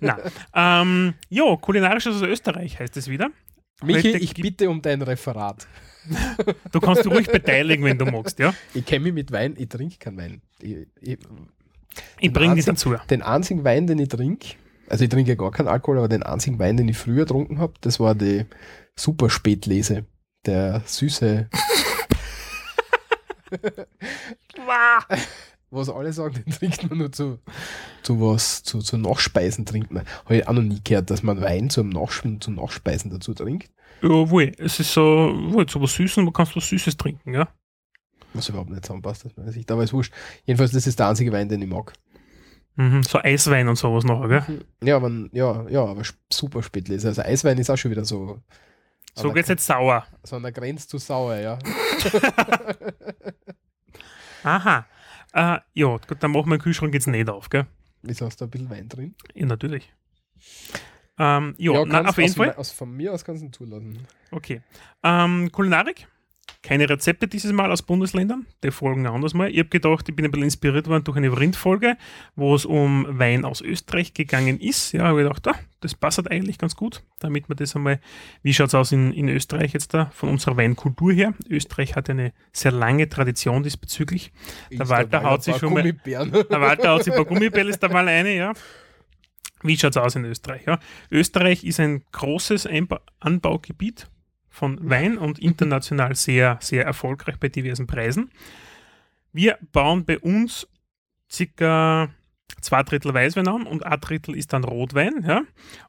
Na, ähm, ja, kulinarisches aus Österreich heißt es wieder. Michi, Heute ich bitte um dein Referat. Du kannst dich ruhig beteiligen, wenn du magst, ja? Ich kenne mich mit Wein, ich trinke keinen Wein. Ich, ich, Ich bringe dich dazu. den einzigen Wein, den ich trinke, also ich trinke ja gar keinen Alkohol, aber den einzigen Wein, den ich früher getrunken habe, das war die Super Spätlese. Der süße, was alle sagen, den trinkt man nur zu, zu was, zu, zu Nachspeisen trinkt man. Habe ich auch noch nie gehört, dass man Wein zum, Nachs zum Nachspeisen dazu trinkt. Ja, wohl. Es ist so, wohl, so was Süßes, man kannst was Süßes trinken, ja? Was überhaupt nicht zusammenpasst aus meiner Sicht, aber ist wurscht. Jedenfalls, das ist der einzige Wein, den ich mag. Mhm, so Eiswein und sowas nachher, gell? Ja, aber, ja, ja, aber super Spätlese. Also Eiswein ist auch schon wieder so. So geht's jetzt sauer. So an der Grenze zu sauer, ja. Aha. Äh, ja, gut, dann machen wir den Kühlschrank jetzt nicht auf, gell? Wieso hast du ein bisschen Wein drin? Ja, natürlich. Ähm, ja, na, auf jeden aus, Fall. Aus, von mir aus kannst du ihn zulassen. Okay. Ähm, Kulinarik. Keine Rezepte dieses Mal aus Bundesländern. Die folgen anders mal. Ich habe gedacht, ich bin ein bisschen inspiriert worden durch eine Rindfolge, wo es um Wein aus Österreich gegangen ist. Ja, habe ich gedacht, ah, das passt eigentlich ganz gut, damit man das einmal, wie schaut es aus in, in Österreich jetzt da, von unserer Weinkultur her. Österreich hat eine sehr lange Tradition diesbezüglich. Der Walter haut sich schon mal-. Der Walter haut sich ein paar Gummibälles da mal eine, ja. Wie schaut es aus in Österreich? Ja? Österreich ist ein großes Anbaugebiet von Wein und international sehr, sehr erfolgreich bei diversen Preisen. Wir bauen bei uns circa zwei Drittel Weißwein an und ein Drittel ist dann Rotwein. Ja?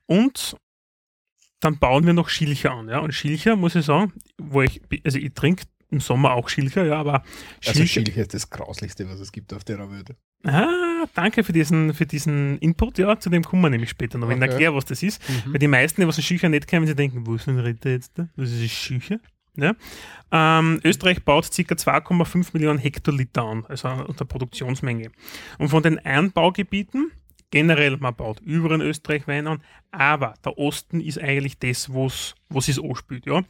Und dann bauen wir noch Schilcher an. Ja? Und Schilcher, muss ich sagen, wo ich, also ich trinke im Sommer auch Schilcher, ja, aber Also Schilch ist das Grauslichste, was es gibt auf der Welt. Ah, danke für diesen, für diesen Input. Ja, zu dem kommen wir nämlich später noch, wenn ich Okay. erkläre, was das ist. Weil die meisten, die was ein Schücher nicht kennen, sie denken, wo ist denn Ritter jetzt da? Was ist Schücher? Ja. Ähm, Österreich baut ca. 2,5 Millionen Hektoliter an, also an der Produktionsmenge. Und von den Anbaugebieten generell, man baut über in Österreich Wein an, aber der Osten ist eigentlich das, was es anspielt. Ja.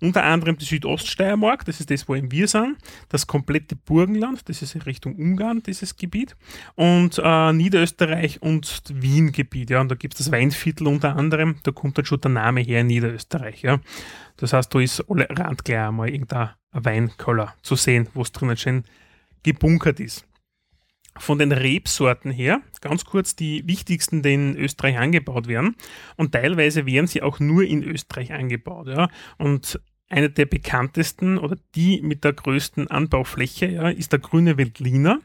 Unter anderem die Südoststeiermark, das ist das, wo wir sind, das komplette Burgenland, das ist in Richtung Ungarn, dieses Gebiet, und äh, Niederösterreich und Wien-Gebiet. Ja. Und da gibt es das Weinviertel unter anderem, da kommt dann schon der Name her Niederösterreich. Ja. Das heißt, da ist alle randgleich einmal irgendein Weinkeller zu sehen, wo es drinnen schön gebunkert ist. Von den Rebsorten her, ganz kurz die wichtigsten, die in Österreich angebaut werden. Und teilweise werden sie auch nur in Österreich angebaut. Ja. Und eine der bekanntesten oder die mit der größten Anbaufläche ja, ist der grüne Veltliner,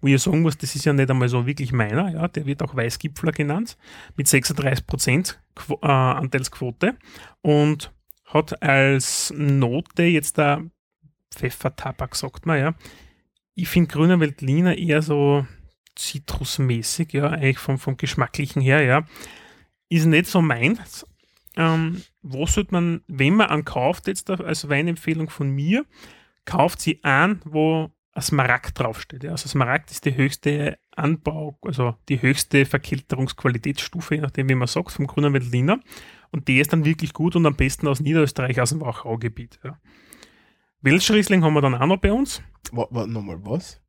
wo ich sagen muss, das ist ja nicht einmal so wirklich meiner, ja, der wird auch Weißgipfler genannt, mit 36% Qu äh, Anteilsquote und hat als Note jetzt der Pfeffertabak, sagt man, ja, ich finde grüner Veltliner eher so zitrusmäßig, ja, eigentlich vom, vom Geschmacklichen her, ja. Ist nicht so meins. Ähm, was sollte man, wenn man einen kauft, jetzt als Weinempfehlung von mir, kauft sie an, wo ein Smaragd draufsteht. Ja. Also Smaragd ist die höchste Anbau, also die höchste Verkälterungsqualitätsstufe, je nachdem, wie man sagt, vom grünen Veltliner. Und der ist dann wirklich gut und am besten aus Niederösterreich, aus dem Wachaugebiet. Ja. Welschriesling haben wir dann auch noch bei uns. Warte nochmal, was?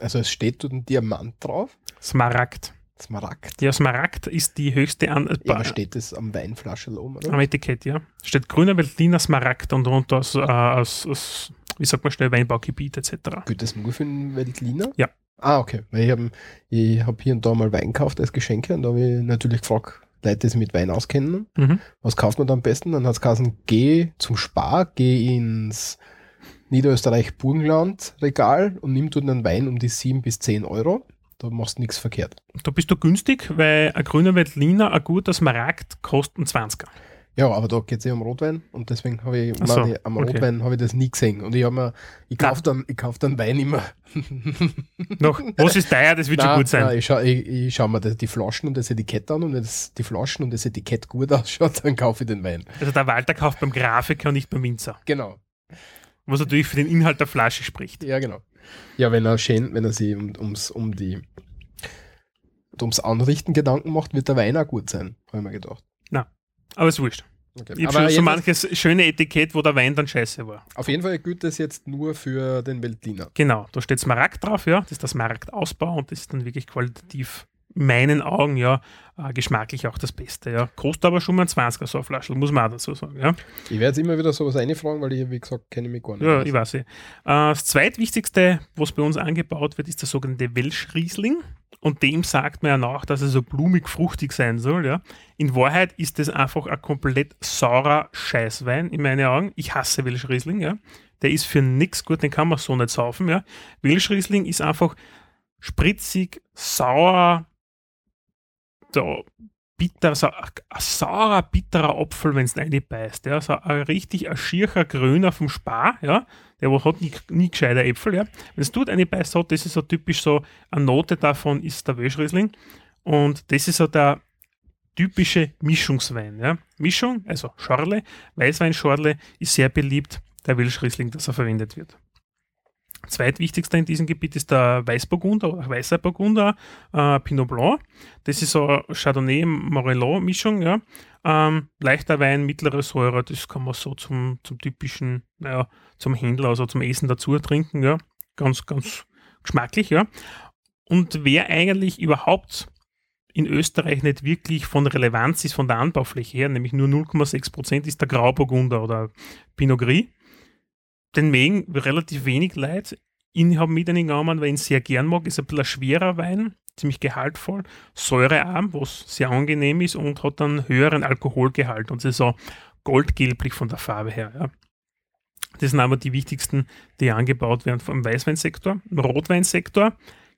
Also es steht dort ein Diamant drauf? Smaragd. Smaragd. Ja, Smaragd ist die höchste An ja, aber steht das am Weinflasche oben, oder? Am Etikett, ja. Steht grüner Veltliner Smaragd und runter aus, äh, aus, aus, wie sagt man schnell, Weinbaugebiet etc. Gilt das nur für den Veltliner? Ja. Ah, okay. Weil ich habe ich hab hier und da mal Wein gekauft als Geschenke und da habe ich natürlich gefragt, Leute, die sich mit Wein auskennen, Mhm. was kauft man da am besten? Dann hat es geh zum Spar, geh ins Niederösterreich-Burgenland-Regal und nimm dort einen Wein um die 7 bis 10 Euro. Da machst du nichts verkehrt. Da bist du günstig, weil ein grüner Veltliner, ein guter Smaragd, kostet einen 20er. Ja, aber da geht es ja um Rotwein und deswegen habe ich, so, meine, am okay. Rotwein habe ich das nie gesehen. Und ich habe mir, ich kaufe dann, ich kauf dann Wein immer. Noch, was ist teuer, das wird schon Nein, gut sein. nein, ich schaue ich, ich schau mir das, die Flaschen und das Etikett an und wenn das, die Flaschen und das Etikett gut ausschaut, dann kaufe ich den Wein. Also der Walter kauft beim Grafiker und nicht beim Winzer. Genau. Was natürlich für den Inhalt der Flasche spricht. Ja, genau. Ja, wenn er schön, wenn er sich um, ums, um die ums Anrichten Gedanken macht, wird der Wein auch gut sein, habe ich mir gedacht. Aber ist wurscht. Okay. Ich habe so manches schöne Etikett, wo der Wein dann scheiße war. auf jeden Fall gilt das jetzt nur für den Veltliner. Genau, da steht Smaragd drauf, ja. Das ist der Smaragd-Ausbau und das ist dann wirklich qualitativ, meinen Augen, ja, äh, geschmacklich auch das Beste, ja. Kostet aber schon mal ein 20er so eine Flasche, muss man auch dazu sagen, ja. Ich werde jetzt immer wieder sowas einfragen, weil ich, wie gesagt, kenne mich gar nicht. Ja, aus. ich weiß. eh. Äh, das zweitwichtigste, was bei uns angebaut wird, ist der sogenannte Welschriesling. Und dem sagt man ja nach, dass er so blumig-fruchtig sein soll. Ja. In Wahrheit ist das einfach ein komplett saurer Scheißwein, in meinen Augen. Ich hasse Welschriesling. Ja. Der ist für nichts gut, den kann man so nicht saufen. Ja. Welschriesling ist einfach spritzig, sauer, so bitter, so ein, saurer, bitterer Apfel, wenn es reinbeißt. Ja. So ein richtig ein schiercher Grüner vom Spar, ja. der hat nie, nie gescheiter Äpfel. Ja. Wenn es tut eine beißt, hat, das ist so typisch so, eine Note davon ist der Welschriesling. Und das ist so der typische Mischungswein. Ja. Mischung, also Schorle, Weißweinschorle ist sehr beliebt, der Welschriesling, dass er verwendet wird. Zweitwichtigster in diesem Gebiet ist der Weißburgunder Weißer Burgunder, äh, Pinot Blanc. Das ist so eine Chardonnay-Morelot-Mischung, ja. Ähm, leichter Wein, mittlere Säure, das kann man so zum, zum typischen, naja, zum Händler, also zum Essen dazu trinken, ja. Ganz, ganz geschmacklich, ja. Und wer eigentlich überhaupt in Österreich nicht wirklich von Relevanz ist von der Anbaufläche her, nämlich nur 0,6% ist der Grauburgunder oder Pinot Gris. Den mögen relativ wenig Leute. Ich habe mit genommen, weil ich ihn sehr gern mag. Ist ein bisschen schwerer Wein, ziemlich gehaltvoll, säurearm, was sehr angenehm ist und hat einen höheren Alkoholgehalt und es ist so goldgelblich von der Farbe her. Ja. Das sind aber die wichtigsten, die angebaut werden vom Weißweinsektor. Im Rotweinsektor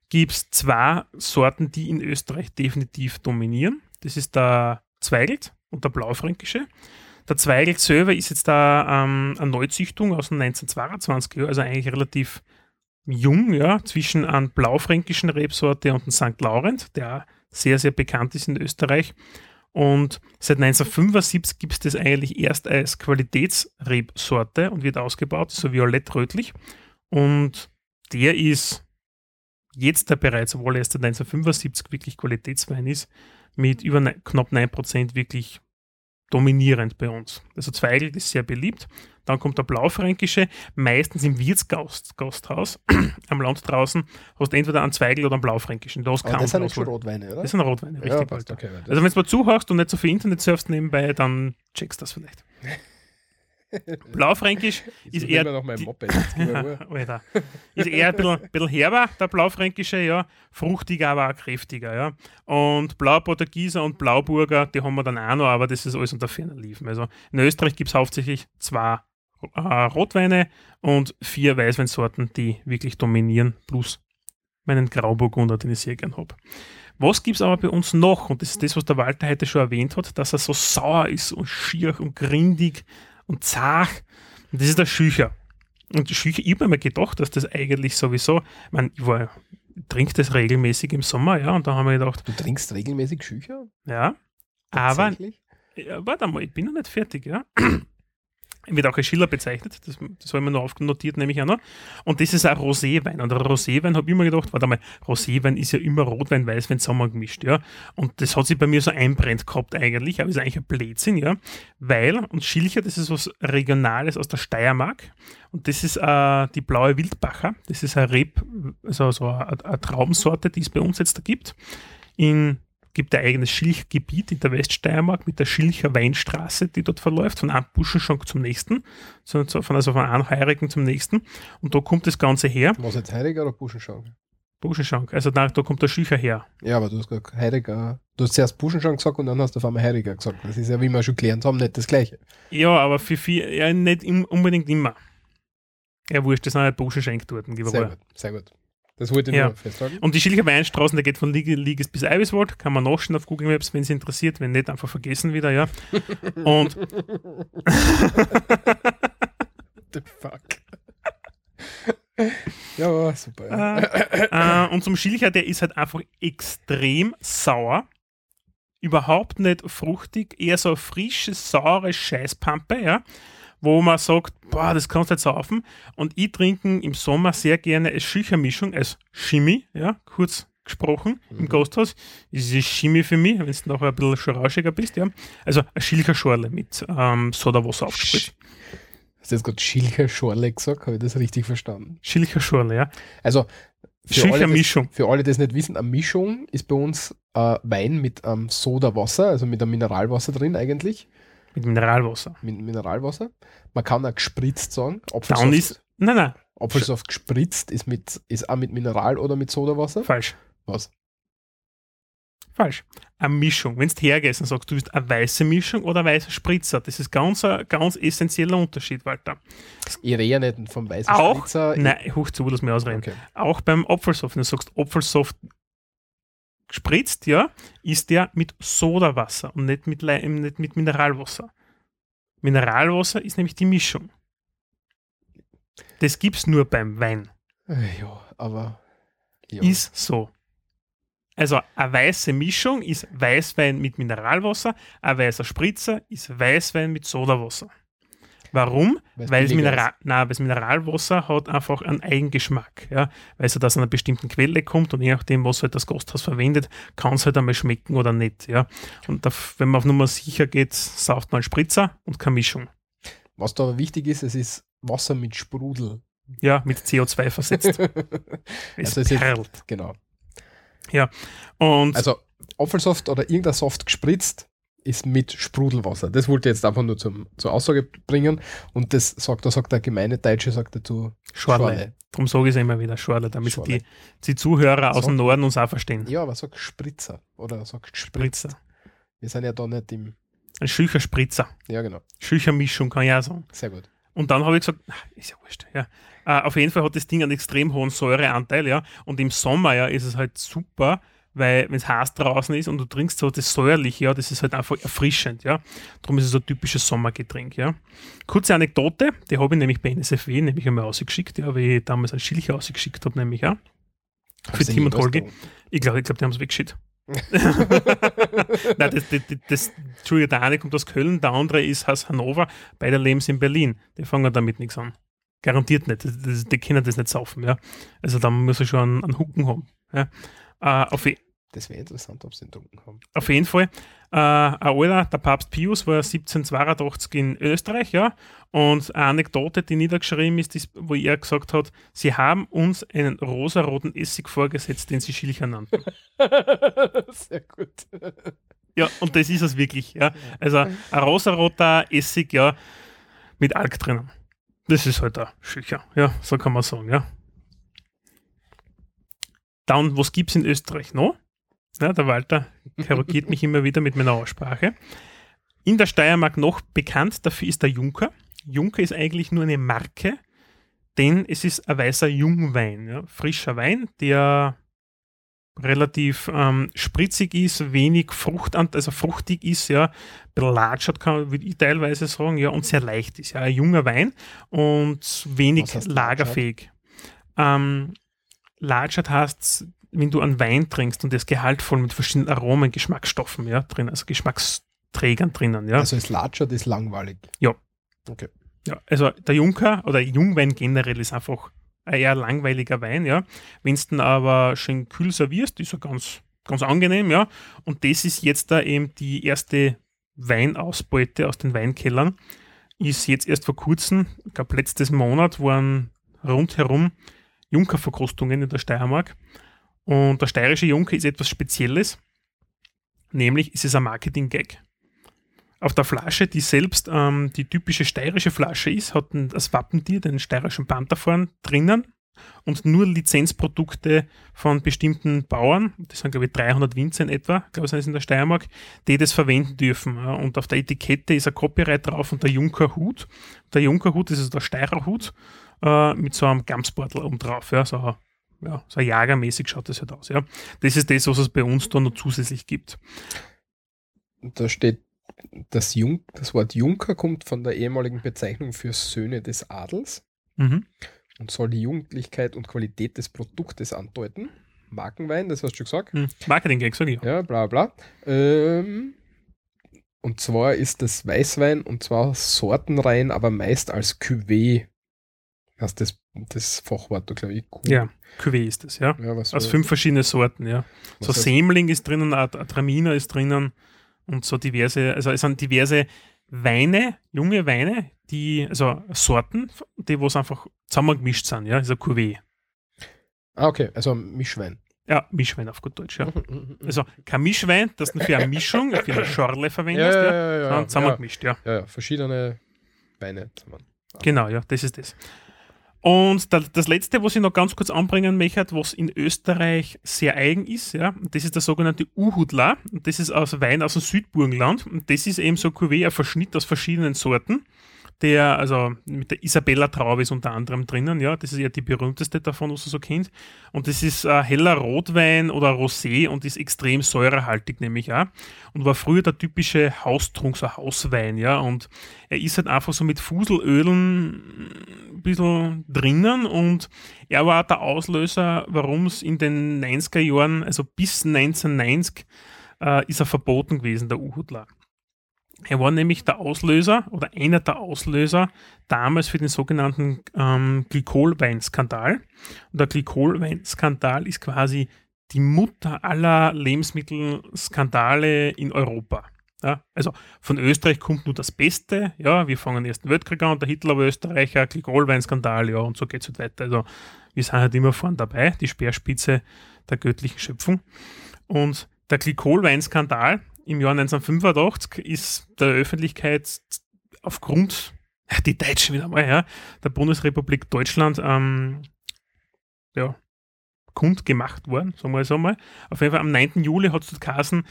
gibt es zwei Sorten, die in Österreich definitiv dominieren. Das ist der Zweigelt und der Blaufränkische. Der Zweigelt selber ist jetzt da ähm, eine Neuzüchtung aus dem 1922, ja, also eigentlich relativ jung, ja, zwischen einem blaufränkischen Rebsorte und einem St. Laurent, der sehr, sehr bekannt ist in Österreich. Und seit 1975 gibt es das eigentlich erst als Qualitätsrebsorte und wird ausgebaut, so violett-rötlich. Und der ist jetzt der bereits, obwohl er erst seit 1975 wirklich Qualitätswein ist, mit über ne, knapp 9% wirklich dominierend bei uns. Also Zweigelt ist sehr beliebt. Dann kommt der Blaufränkische, meistens im Wirtsgasthaus am Land draußen, hast du entweder einen Zweigel oder einen Blaufränkischen. Da hast Aber das sind schon. Rotweine, oder? Das sind Rotweine, richtig. ja, passt, okay. Also wenn du mal zuhörst und nicht so viel Internet surfst nebenbei, dann checkst du das vielleicht. Blaufränkisch ist eher noch mein Moped. Alter. Ist eher ein bisschen, bisschen herber, der Blaufränkische, ja. Fruchtiger, aber auch kräftiger, ja. Und Blauportugieser und Blauburger, die haben wir dann auch noch, aber das ist alles unter ferner Liefen. Also in Österreich gibt es hauptsächlich zwei äh, Rotweine und vier Weißweinsorten, die wirklich dominieren, plus meinen Grauburgunder, den ich sehr gern habe. Was gibt es aber bei uns noch? Und das ist das, was der Walter heute schon erwähnt hat, dass er so sauer ist und schier und grindig und zart. Und das ist der Schücher. Und Schücher, ich habe mir mal gedacht, dass das eigentlich sowieso, ich meine, ich war, ich trinke das regelmäßig im Sommer, ja, und da haben wir gedacht, Du trinkst regelmäßig Schücher? ja, aber, ja, warte mal, ich bin noch nicht fertig, ja. Wird auch als Schiller bezeichnet, das, das habe ich mir noch aufnotiert, nämlich auch noch. Und das ist ein Roséwein. Und ein Roséwein habe ich immer gedacht, warte mal, Roséwein ist ja immer Rotwein, Weißwein zusammengemischt, ja. Und das hat sich bei mir so einbrennt gehabt eigentlich, aber ist eigentlich ein Blödsinn, ja. Weil, und Schilcher, das ist was Regionales aus der Steiermark. Und das ist äh, die blaue Wildbacher. Das ist ein Reb, also so eine, eine Traubensorte, die es bei uns jetzt da gibt. In gibt ein eigenes Schilchgebiet in der Weststeiermark mit der Schilcher Weinstraße, die dort verläuft, von einem Buschenschank zum nächsten, also von einem Heurigen zum nächsten. Und da kommt das Ganze her, Was jetzt Heiriger oder Buschenschank? Buschenschank, also da, da kommt der Schilcher her. Ja, aber du hast gesagt Heiriger. Du hast zuerst Buschenschank gesagt und dann hast du auf einmal Heiriger gesagt. Das ist ja, wie wir schon gelernt haben, nicht das Gleiche. Ja, aber für viel, ja, nicht im, unbedingt immer. Ja, wurscht, das sind halt Buschenschenk dort. Sehr gut, sehr gut. Das wollte ich Ja. nur festhalten. Und die Schilcher Weinstraßen, der geht von Liege, Liges bis Eiviswald, kann man nachschauen auf Google Maps, wenn es interessiert, wenn nicht, einfach vergessen wieder, ja. Und The fuck. ja, super. Ja. äh, und zum Schilcher, der ist halt einfach extrem sauer. Überhaupt nicht fruchtig, eher so eine frische, saure Scheißpampe, ja. Wo man sagt, boah, das kannst du nicht saufen. Und ich trinke im Sommer sehr gerne als Schüchermischung, als Chemie, ja, kurz gesprochen, im Gasthaus. Das ist Chemie für mich, wenn du nachher ein bisschen schon rauschiger bist, ja. Also eine Schilcherschorle mit ähm, Sodawasser aufgespritzt. Hast du jetzt gerade Schilcher Schorle gesagt? Habe ich das richtig verstanden? Schilcherschorle, ja. Also, für alle, das, Schilchermischung. für alle, die das nicht wissen, eine Mischung ist bei uns äh, Wein mit ähm, Sodawasser, also mit einem Mineralwasser drin eigentlich. Mit Mineralwasser. Mit Mineralwasser. Man kann auch gespritzt sagen. Apfelsaft, ist. Nein, nein, Apfelsaft gespritzt ist, mit, ist auch mit Mineral oder mit Sodawasser. falsch. Was? Falsch. Eine Mischung. Wenn du hergehst und sagst, du bist eine weiße Mischung oder ein weißer Spritzer, das ist ganz ein ganz essentieller Unterschied, Walter. Ich rede ja nicht vom weißen Auch? Spritzer. Nein, hoch zu, lass mich ausreden. Okay. Auch beim Apfelsaft, wenn du sagst, Apfelsaft gespritzt, ja, ist der mit Sodawasser und nicht mit, Lei- nicht mit Mineralwasser. Mineralwasser ist nämlich die Mischung. Das gibt es nur beim Wein. Äh, Ja, aber. Ja. Ist so. Also eine weiße Mischung ist Weißwein mit Mineralwasser, ein weißer Spritzer ist Weißwein mit Sodawasser. Warum? Weil's Weil das, Mineral, nein, weil das Mineralwasser hat einfach einen Eigengeschmack. Ja? Weil es halt aus einer bestimmten Quelle kommt und je nachdem, was halt das Gasthaus verwendet, kann es halt einmal schmecken oder nicht. Ja? Und da, wenn man auf Nummer sicher geht, sauft man Spritzer und keine Mischung. Was da aber wichtig ist, es ist Wasser mit Sprudel. Ja, mit CO2 versetzt. Es Also es ist- perlt. genau. Und Also Apfelsaft oder irgendein Saft gespritzt ist mit Sprudelwasser. Das wollte ich jetzt einfach nur zum, zur Aussage bringen. Und das sagt, da sagt der gemeine Deutsche sagt dazu Schorle. Darum sage ich es immer wieder, Schorle, damit Schorle. Die, die Zuhörer aus So. dem Norden uns auch verstehen. Ja, aber sag Spritzer oder sag gespritzt. Spritzer. Wir sind ja da nicht im. Ein Schücher-Spritzer. Ja, genau. Schücher-Mischung kann ich auch sagen. Sehr gut. Und dann habe ich gesagt, ist ja wurscht. Ja. Äh, auf jeden Fall hat das Ding einen extrem hohen Säureanteil, ja. Und im Sommer, ja, ist es halt super, weil wenn es heiß draußen ist und du trinkst so das säuerliche, ja, das ist halt einfach erfrischend, ja. Darum ist es so ein typisches Sommergetränk, ja. Kurze Anekdote, die habe ich nämlich bei NSFW nämlich einmal ausgeschickt, ja, weil ich damals einen Schilcher ausgeschickt habe, nämlich, ja. Für Hast Tim und Holgi. Ich glaube, ich glaub, die haben es weggeschickt. Nein, das, das, das, das, Entschuldige, der eine kommt aus Köln, der andere ist aus Hannover, beide leben sie in Berlin. Die fangen damit nichts an. Garantiert nicht. Das, das, die können das nicht saufen, ja. Also da muss er schon einen, einen Hucken haben. Ja. Äh, auf, Das wäre interessant, ob sie den Dunkel haben. auf jeden Fall. Äh, ein alter, der Papst Pius war 1782 in Österreich, ja. Und eine Anekdote, die niedergeschrieben ist, ist, wo er gesagt hat, sie haben uns einen rosaroten Essig vorgesetzt, den sie Schilcher nannten. Sehr gut. Ja, und das ist es wirklich, ja. Also ein rosaroter Essig, ja, mit Alk drinnen. Das ist halt ein Schilcher, ja, so kann man sagen, ja. Dann, was gibt es in Österreich noch? Ja, der Walter korrigiert mich immer wieder mit meiner Aussprache. In der Steiermark noch bekannt dafür ist der Junker. Junker ist eigentlich nur eine Marke, denn es ist ein weißer Jungwein, ja, frischer Wein, der relativ ähm, spritzig ist, wenig Frucht, also fruchtig ist, ja, ein bisschen latschert kann, würde ich teilweise sagen, ja, und sehr leicht ist, ja, ein junger Wein und wenig lagerfähig. Ähm, latschert heißt, wenn du einen Wein trinkst und das gehaltvoll mit verschiedenen Aromen, Geschmacksstoffen, ja, drin, also Geschmacksträgern drinnen, ja. Also es latschert ist langweilig. Ja. Okay. Ja, also der Junker oder Jungwein generell ist einfach ein eher langweiliger Wein, ja. Wenn du aber schön kühl servierst, ist er ganz, ganz angenehm, ja. Und das ist jetzt da eben die erste Weinausbeute aus den Weinkellern. Ist jetzt erst vor kurzem, ich glaube letztes Monat, waren rundherum Junkerverkostungen in der Steiermark. Und der steirische Junker ist etwas Spezielles, nämlich ist es ein Marketing-Gag auf der Flasche, die selbst ähm, die typische steirische Flasche ist, hat das Wappentier, den steirischen Panther vorn drinnen und nur Lizenzprodukte von bestimmten Bauern, das sind glaube ich 300 Winzer in etwa, glaube ich, sind es in der Steiermark, die das verwenden dürfen. Und auf der Etikette ist ein Copyright drauf und der Junkerhut. Der Junkerhut ist also der Steirerhut äh, mit so einem Gamsbeutel oben drauf, ja, so, ja, so jagermäßig schaut das halt aus. Ja. Das ist das, was es bei uns da noch zusätzlich gibt. Da steht, das, Jung, das Wort Junker kommt von der ehemaligen Bezeichnung für Söhne des Adels Mhm. und soll die Jugendlichkeit und Qualität des Produktes andeuten. Markenwein, das hast du schon gesagt. Mhm. Marketing-Gag, sage ich. Ja, bla bla. Ähm, und zwar ist das Weißwein und zwar sortenrein, aber meist als Cuvée. Heißt das, das Fachwort, glaube ich. Cu- Ja, Cuvée ist das, ja. ja Aus so- fünf verschiedene Sorten, ja. So heißt- Sämling ist drinnen, Traminer ist drinnen und so diverse, also es sind diverse Weine, junge Weine, die, also Sorten, die was einfach zusammengemischt sind, ja, ist ein Cuvée. Ah, okay, also Mischwein. Ja, Mischwein auf gut Deutsch, ja. Also, Also kein Mischwein, das du für eine Mischung, für eine Schorle verwendest, ja, ja, ja, ja, sondern ja, zusammengemischt, ja. ja, ja, verschiedene Weine zusammen. Genau, ja, das ist das. Und da, das letzte, was ich noch ganz kurz anbringen möchte, was in Österreich sehr eigen ist, ja, das ist der sogenannte Uhudla. Und das ist aus Wein aus dem Südburgenland. Und das ist eben so Cuvée, ein Verschnitt aus verschiedenen Sorten. Der, also mit der Isabella Traube ist unter anderem drinnen, ja, das ist ja die berühmteste davon, was man so kennt. Und das ist ein heller Rotwein oder Rosé und ist extrem säurehaltig, nämlich auch. Und war früher der typische Haustrunk, so ein Hauswein, ja. Und er ist halt einfach so mit Fuselölen ein bisschen drinnen und er war der Auslöser, warum es in den 90er Jahren, also bis 1990, äh, ist er verboten gewesen, der Uhudler. Er war nämlich der Auslöser oder einer der Auslöser damals für den sogenannten ähm, Glykolweinskandal. Und der Glykolweinskandal ist quasi die Mutter aller Lebensmittelskandale in Europa. Ja, also von Österreich kommt nur das Beste. Ja, wir fangen den Ersten Weltkrieg an, der Hitler war Österreicher, Glykolweinskandal, ja, und so geht es halt weiter. Also wir sind halt immer vorne dabei, die Speerspitze der göttlichen Schöpfung. Und der Glykolweinskandal im Jahr 1985 ist der Öffentlichkeit aufgrund, die Deutschen wieder mal, ja, der Bundesrepublik Deutschland ähm, ja, kundgemacht worden, sagen wir so mal. Auf jeden Fall am 9. Juli hat es geheißen,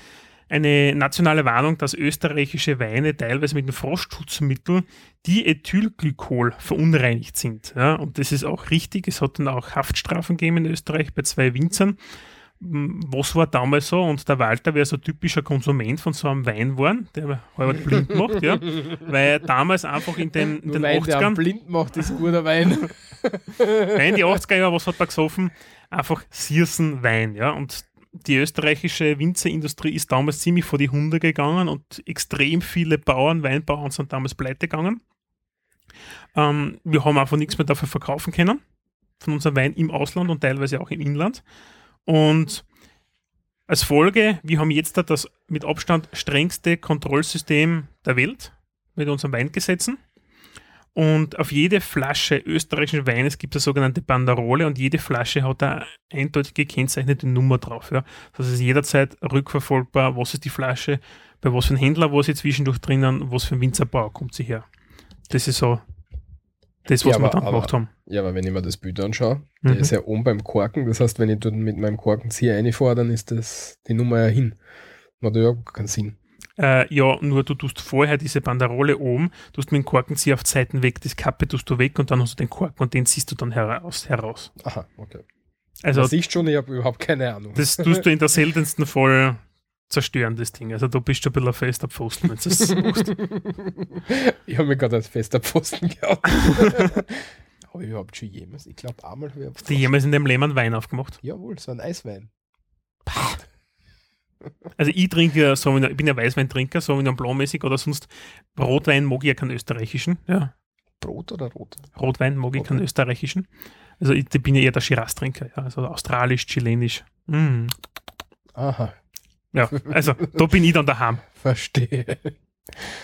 eine nationale Warnung, dass österreichische Weine teilweise mit dem Frostschutzmittel Diethylglykol verunreinigt sind. Ja, und das ist auch richtig. Es hat dann auch Haftstrafen gegeben in Österreich bei zwei Winzern. Was war damals so? Und der Walter wäre so ein typischer Konsument von so einem Wein geworden, der halb blind macht, ja. Weil damals einfach in den, in Nur den einen 80ern, blind macht, ist guter Wein. Nein, die 80er Jahre, was hat er gesoffen? Einfach Siersen-Wein, ja. Und die österreichische Winzerindustrie ist damals ziemlich vor die Hunde gegangen und extrem viele Bauern, Weinbauern sind damals pleite gegangen. Ähm, wir haben einfach nichts mehr dafür verkaufen können, von unserem Wein im Ausland und teilweise auch im Inland. Und als Folge, wir haben jetzt da das mit Abstand strengste Kontrollsystem der Welt mit unseren Weingesetzen. Und auf jede Flasche österreichischen Weines gibt es eine sogenannte Banderole und jede Flasche hat eine eindeutig gekennzeichnete Nummer drauf. Ja. Das ist jederzeit rückverfolgbar, was ist die Flasche, bei was für einem Händler war sie zwischendurch drinnen, was für ein Winzerbauer kommt sie her. Das ist so das, was Ja, wir aber- dann gemacht haben. Ja, aber wenn ich mir das Bild anschaue, der Mhm. ist ja oben beim Korken. Das heißt, wenn ich dort mit meinem Korkenzieher reinfahre, dann ist das die Nummer ja hin. Macht ja keinen Sinn. Äh, ja, nur du tust vorher diese Banderole oben, tust mit dem Korkenzieher auf Seiten weg, das Kappe tust du weg und dann hast du den Korken und den ziehst du dann heraus. heraus. Aha, okay. Also das siehst schon, ich habe überhaupt keine Ahnung. das tust du in der seltensten Fall zerstören, das Ding. Also du bist schon ein bisschen ein fester Pfosten, wenn du das machst. ich habe mich gerade als fester Pfosten gehabt. habe ich überhaupt schon jemals? Ich glaube, einmal habe ich Hast du jemals in Leben einen Wein aufgemacht? Jawohl, so ein Eiswein. Also ich trinke ja, so, ich bin ja Weißweintrinker, so wie Blanc-mäßig oder sonst Rotwein mag ich ja keinen österreichischen. Ja, Brot oder rot? Rotwein mag ich keinen österreichischen. Also ich, ich bin ja eher der Shiraz-Trinker, ja, also australisch, chilenisch. Mm. Aha, Ja, also da bin ich dann daheim. verstehe.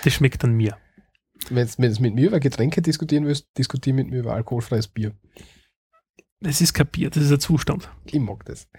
Das schmeckt dann mir. Wenn du mit mir über Getränke diskutieren willst, diskutier mit mir über alkoholfreies Bier. Das ist kapiert, das ist ein Zustand. Ich mag das.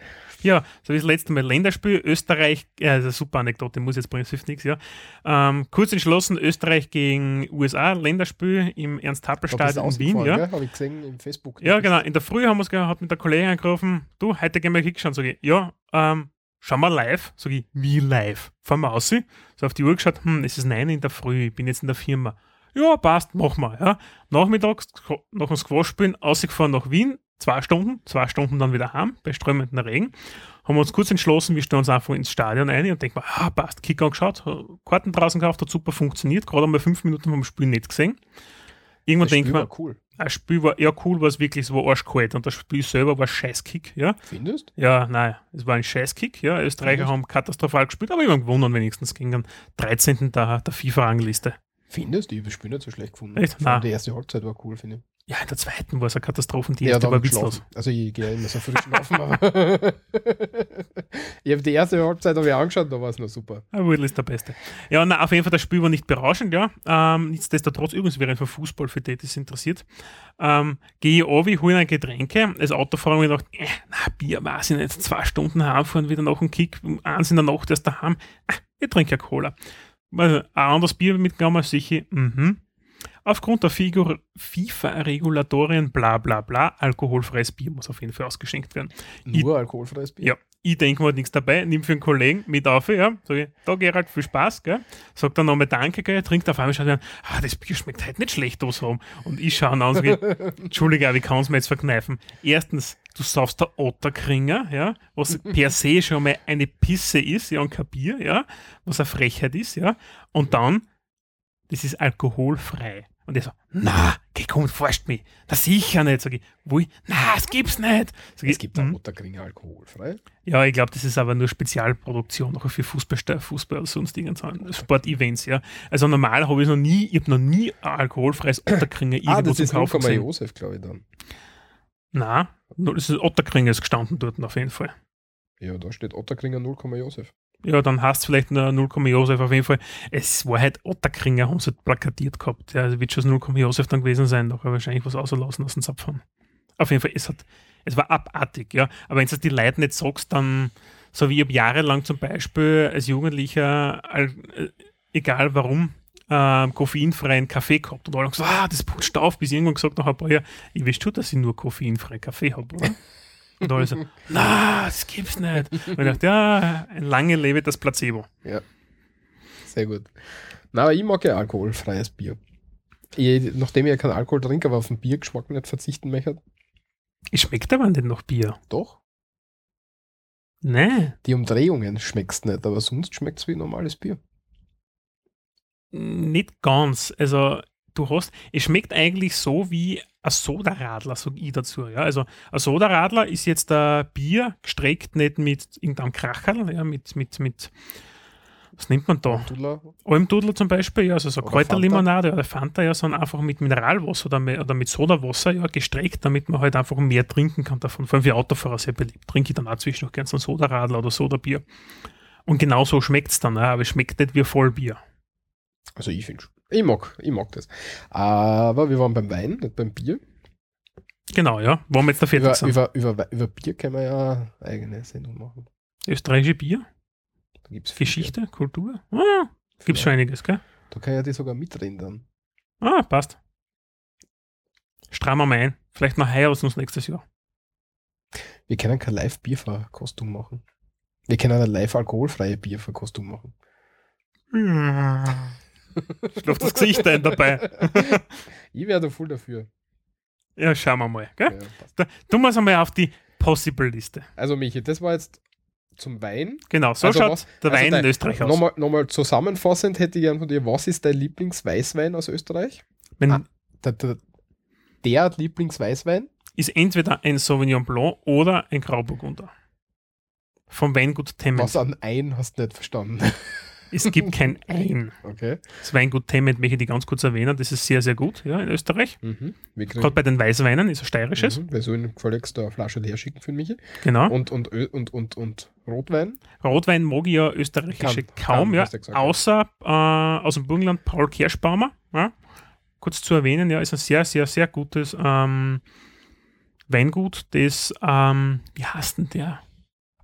Ja, so wie das letzte Mal Länderspiel, Österreich, ja, das ist eine super Anekdote, muss jetzt bringen, es hilft nichts, ja. Ähm, kurz entschlossen, Österreich gegen USA, Länderspiel im Ernst-Happel-Stadion in Wien, ja. Habe ich gesehen im Facebook. Ja, genau. In der Früh haben wir es gehabt, hat mit der Kollegin angerufen, du, heute gehen wir hinschauen. Sag ich, ja, ähm, schauen wir live. Sag ich, wie live? Fahren wir aus. So auf die Uhr geschaut, hm, es ist neun in der Früh, ich bin jetzt in der Firma. Ja, passt, machen wir. Ja. Nachmittags, nach dem Squash-Spielen, ausgefahren nach Wien, zwei Stunden, zwei Stunden dann wieder heim, bei strömendem Regen. Haben wir uns kurz entschlossen, wir stellen uns einfach ins Stadion ein und denken, ah, passt, Kick angeschaut, Karten draußen gekauft, hat super funktioniert, gerade einmal fünf Minuten vom Spiel nicht gesehen. Irgendwann man, war cool. Das Spiel war, ja cool, war es wirklich, es war arschkalt und das Spiel selber war Scheißkick, ja. Findest? Ja, nein, es war ein Scheißkick, ja. Österreicher Findest? haben katastrophal gespielt, aber immer gewonnen wenigstens gegen den 13. der, der FIFA-Rangliste. Findest? Ich habe das Spiel nicht so schlecht gefunden. Echt? Nein. Die erste Halbzeit war cool, finde ich. Ja, in der zweiten war es eine Katastrophe, die Ja, erste da war witzlos. Also ich gehe ja immer so früh schlafen. aber ich habe die erste Halbzeit habe ich angeschaut, da war es noch super. Ah, Wurzel ist der Beste. Ja, na, auf jeden Fall, das Spiel war nicht berauschend, ja. Ähm, nichtsdestotrotz, übrigens, wäre für Fußball, für die, es interessiert. Ähm, gehe ich runter, hole ein Getränke. Als Autofahrer habe ich gedacht, äh, na, Bier weiß ich nicht, zwei Stunden heimfahren, wieder nach dem Kick, um eins in der Nacht erst daheim. Ah, ich trinke ja Cola. Also, ein anderes Bier mitgenommen, sicher, mhm. Aufgrund der Figur- FIFA-Regulatorien, bla bla bla, alkoholfreies Bier muss auf jeden Fall ausgeschenkt werden. Ich- Nur alkoholfreies Bier. Ja, ich denke mir nichts dabei, nimm für einen Kollegen mit auf, ja, sag ich, da Gerald, viel Spaß, gell, sag dann nochmal Danke, gell, trinkt auf einmal, schaut an, ah, das Bier schmeckt halt nicht schlecht aus rum. Und ich schaue ihn an und sage, Entschuldige, ich kann es mir jetzt verkneifen. Erstens, du saufst der Otterkringer, ja, was per se schon mal eine Pisse ist, ja, und kein Bier, ja, was eine Frechheit ist, ja, und dann, das ist alkoholfrei. Und er so, na, geh komm, forscht mich. Das sicher nicht. Sag ich, wo ich, na, es gibt's nicht. Sag ich, Es gibt "Hm." auch Otterkringer alkoholfrei. Ja, ich glaube, das ist aber nur Spezialproduktion, auch für Fußball, Fußball oder sonst irgendwas, Sportevents, ja. Also normal habe ich noch nie, ich habe noch nie ein alkoholfreies Otterkringer irgendwo Ah, das ist Kaufen 0, gesehen. Josef, glaube ich dann. Nein, das ist Otterkringer ist gestanden dort auf jeden Fall. Ja, da steht Otterkringer 0, Josef. Ja, dann hast du vielleicht nur 0, Josef auf jeden Fall. Es war halt Otterkringer, haben sie plakatiert gehabt. Ja, also wird schon 0, Josef dann gewesen sein, doch wahrscheinlich was auslassen aus dem Zapfen. Auf jeden Fall, es hat, es war abartig, ja. Aber wenn du es die Leute nicht sagst, dann, so wie ich hab jahrelang zum Beispiel als Jugendlicher, äh, egal warum, ähm, koffeinfreien Kaffee gehabt und alle haben gesagt, ah, das putscht auf, bis ich irgendwann gesagt nach ein paar Jahren, ich weiß schon, dass ich nur koffeinfreien Kaffee habe, oder? Und alle so, na, das gibt's nicht. Und ich dachte, ja, ein lange lebe das Placebo. Sehr gut. Na, aber ich mag ja alkoholfreies Bier. Ich, nachdem ich ja keinen Alkohol trinke, aber auf den Biergeschmack nicht verzichten möchte. Schmeckt aber nicht nach Bier. Doch. Nee, Die Umdrehungen schmeckst nicht, aber sonst schmeckt es wie normales Bier. Nicht ganz. Also, du hast, es schmeckt eigentlich so wie ein Sodaradler, sag ich dazu. Ja? Also, ein Sodaradler ist jetzt ein Bier gestreckt nicht mit irgendeinem Kracherl, ja, mit, mit, mit Was nimmt man da? Dudler. Almdudler zum Beispiel, ja, also so Oder Kräuterlimonade oder Fanta, ja, sondern einfach mit Mineralwasser oder mit, oder mit Sodawasser, ja, gestreckt, damit man halt einfach mehr trinken kann davon. Vor allem für Autofahrer sehr beliebt. Trinke ich dann auch zwischendurch gerne so ein Sodaradler oder Sodabier. Und genau so schmeckt es dann, ja, aber es schmeckt nicht wie Vollbier. Also ich finde Ich mag, ich mag das. Aber wir waren beim Wein, nicht beim Bier. Genau, ja. Wo wir jetzt da fertig Über, sind. über, über, über Bier können wir ja eine eigene Sendung machen. Österreichische Bier, Da gibt's viele. Geschichte, Kultur. Ah, Gibt es schon einiges, gell? Da kann ja die sogar mitreden dann. Ah, passt. Strammer mal ein. Vielleicht noch heuer was uns nächstes Jahr. Wir können kein Live-Bierverkostung machen. Wir können eine live-alkoholfreie Bierverkostung machen. Schlaf das Gesicht ein dabei. ich wäre da voll dafür. Ja, schauen wir mal. Gell? Ja. Da, tun wir es einmal auf die Possible-Liste. Also Michi, das war jetzt zum Wein. Genau, so Also schaut was- der also Wein dein- in Österreich aus. Nochmal, nochmal zusammenfassend hätte ich gern von dir, was ist dein Lieblingsweißwein aus Österreich? Wenn, Ah. Der, der, der Lieblingsweißwein? Ist entweder ein Sauvignon Blanc oder ein Grauburgunder. Vom Weingut Temmet. Was an ein hast du nicht verstanden. Es gibt kein Ein. Okay. Das Weingut Temmet möchte ich ganz kurz erwähnen. Das ist sehr, sehr gut ja, in Österreich. Mhm. Gerade bei den Weißweinen ist er steirisches. mhm. Wir sollen gefälligst da eine Flasche leer schicken für Michi. Genau. Und, und, und, und, und Rotwein. Rotwein mag ich ja österreichische Kann- kaum, kann, ja. gesagt. Außer äh, aus dem Burgenland Paul Kerschbaumer. Ja. Kurz zu erwähnen, ja, ist ein sehr, sehr, sehr gutes ähm, Weingut, das, ähm, wie heißt denn der?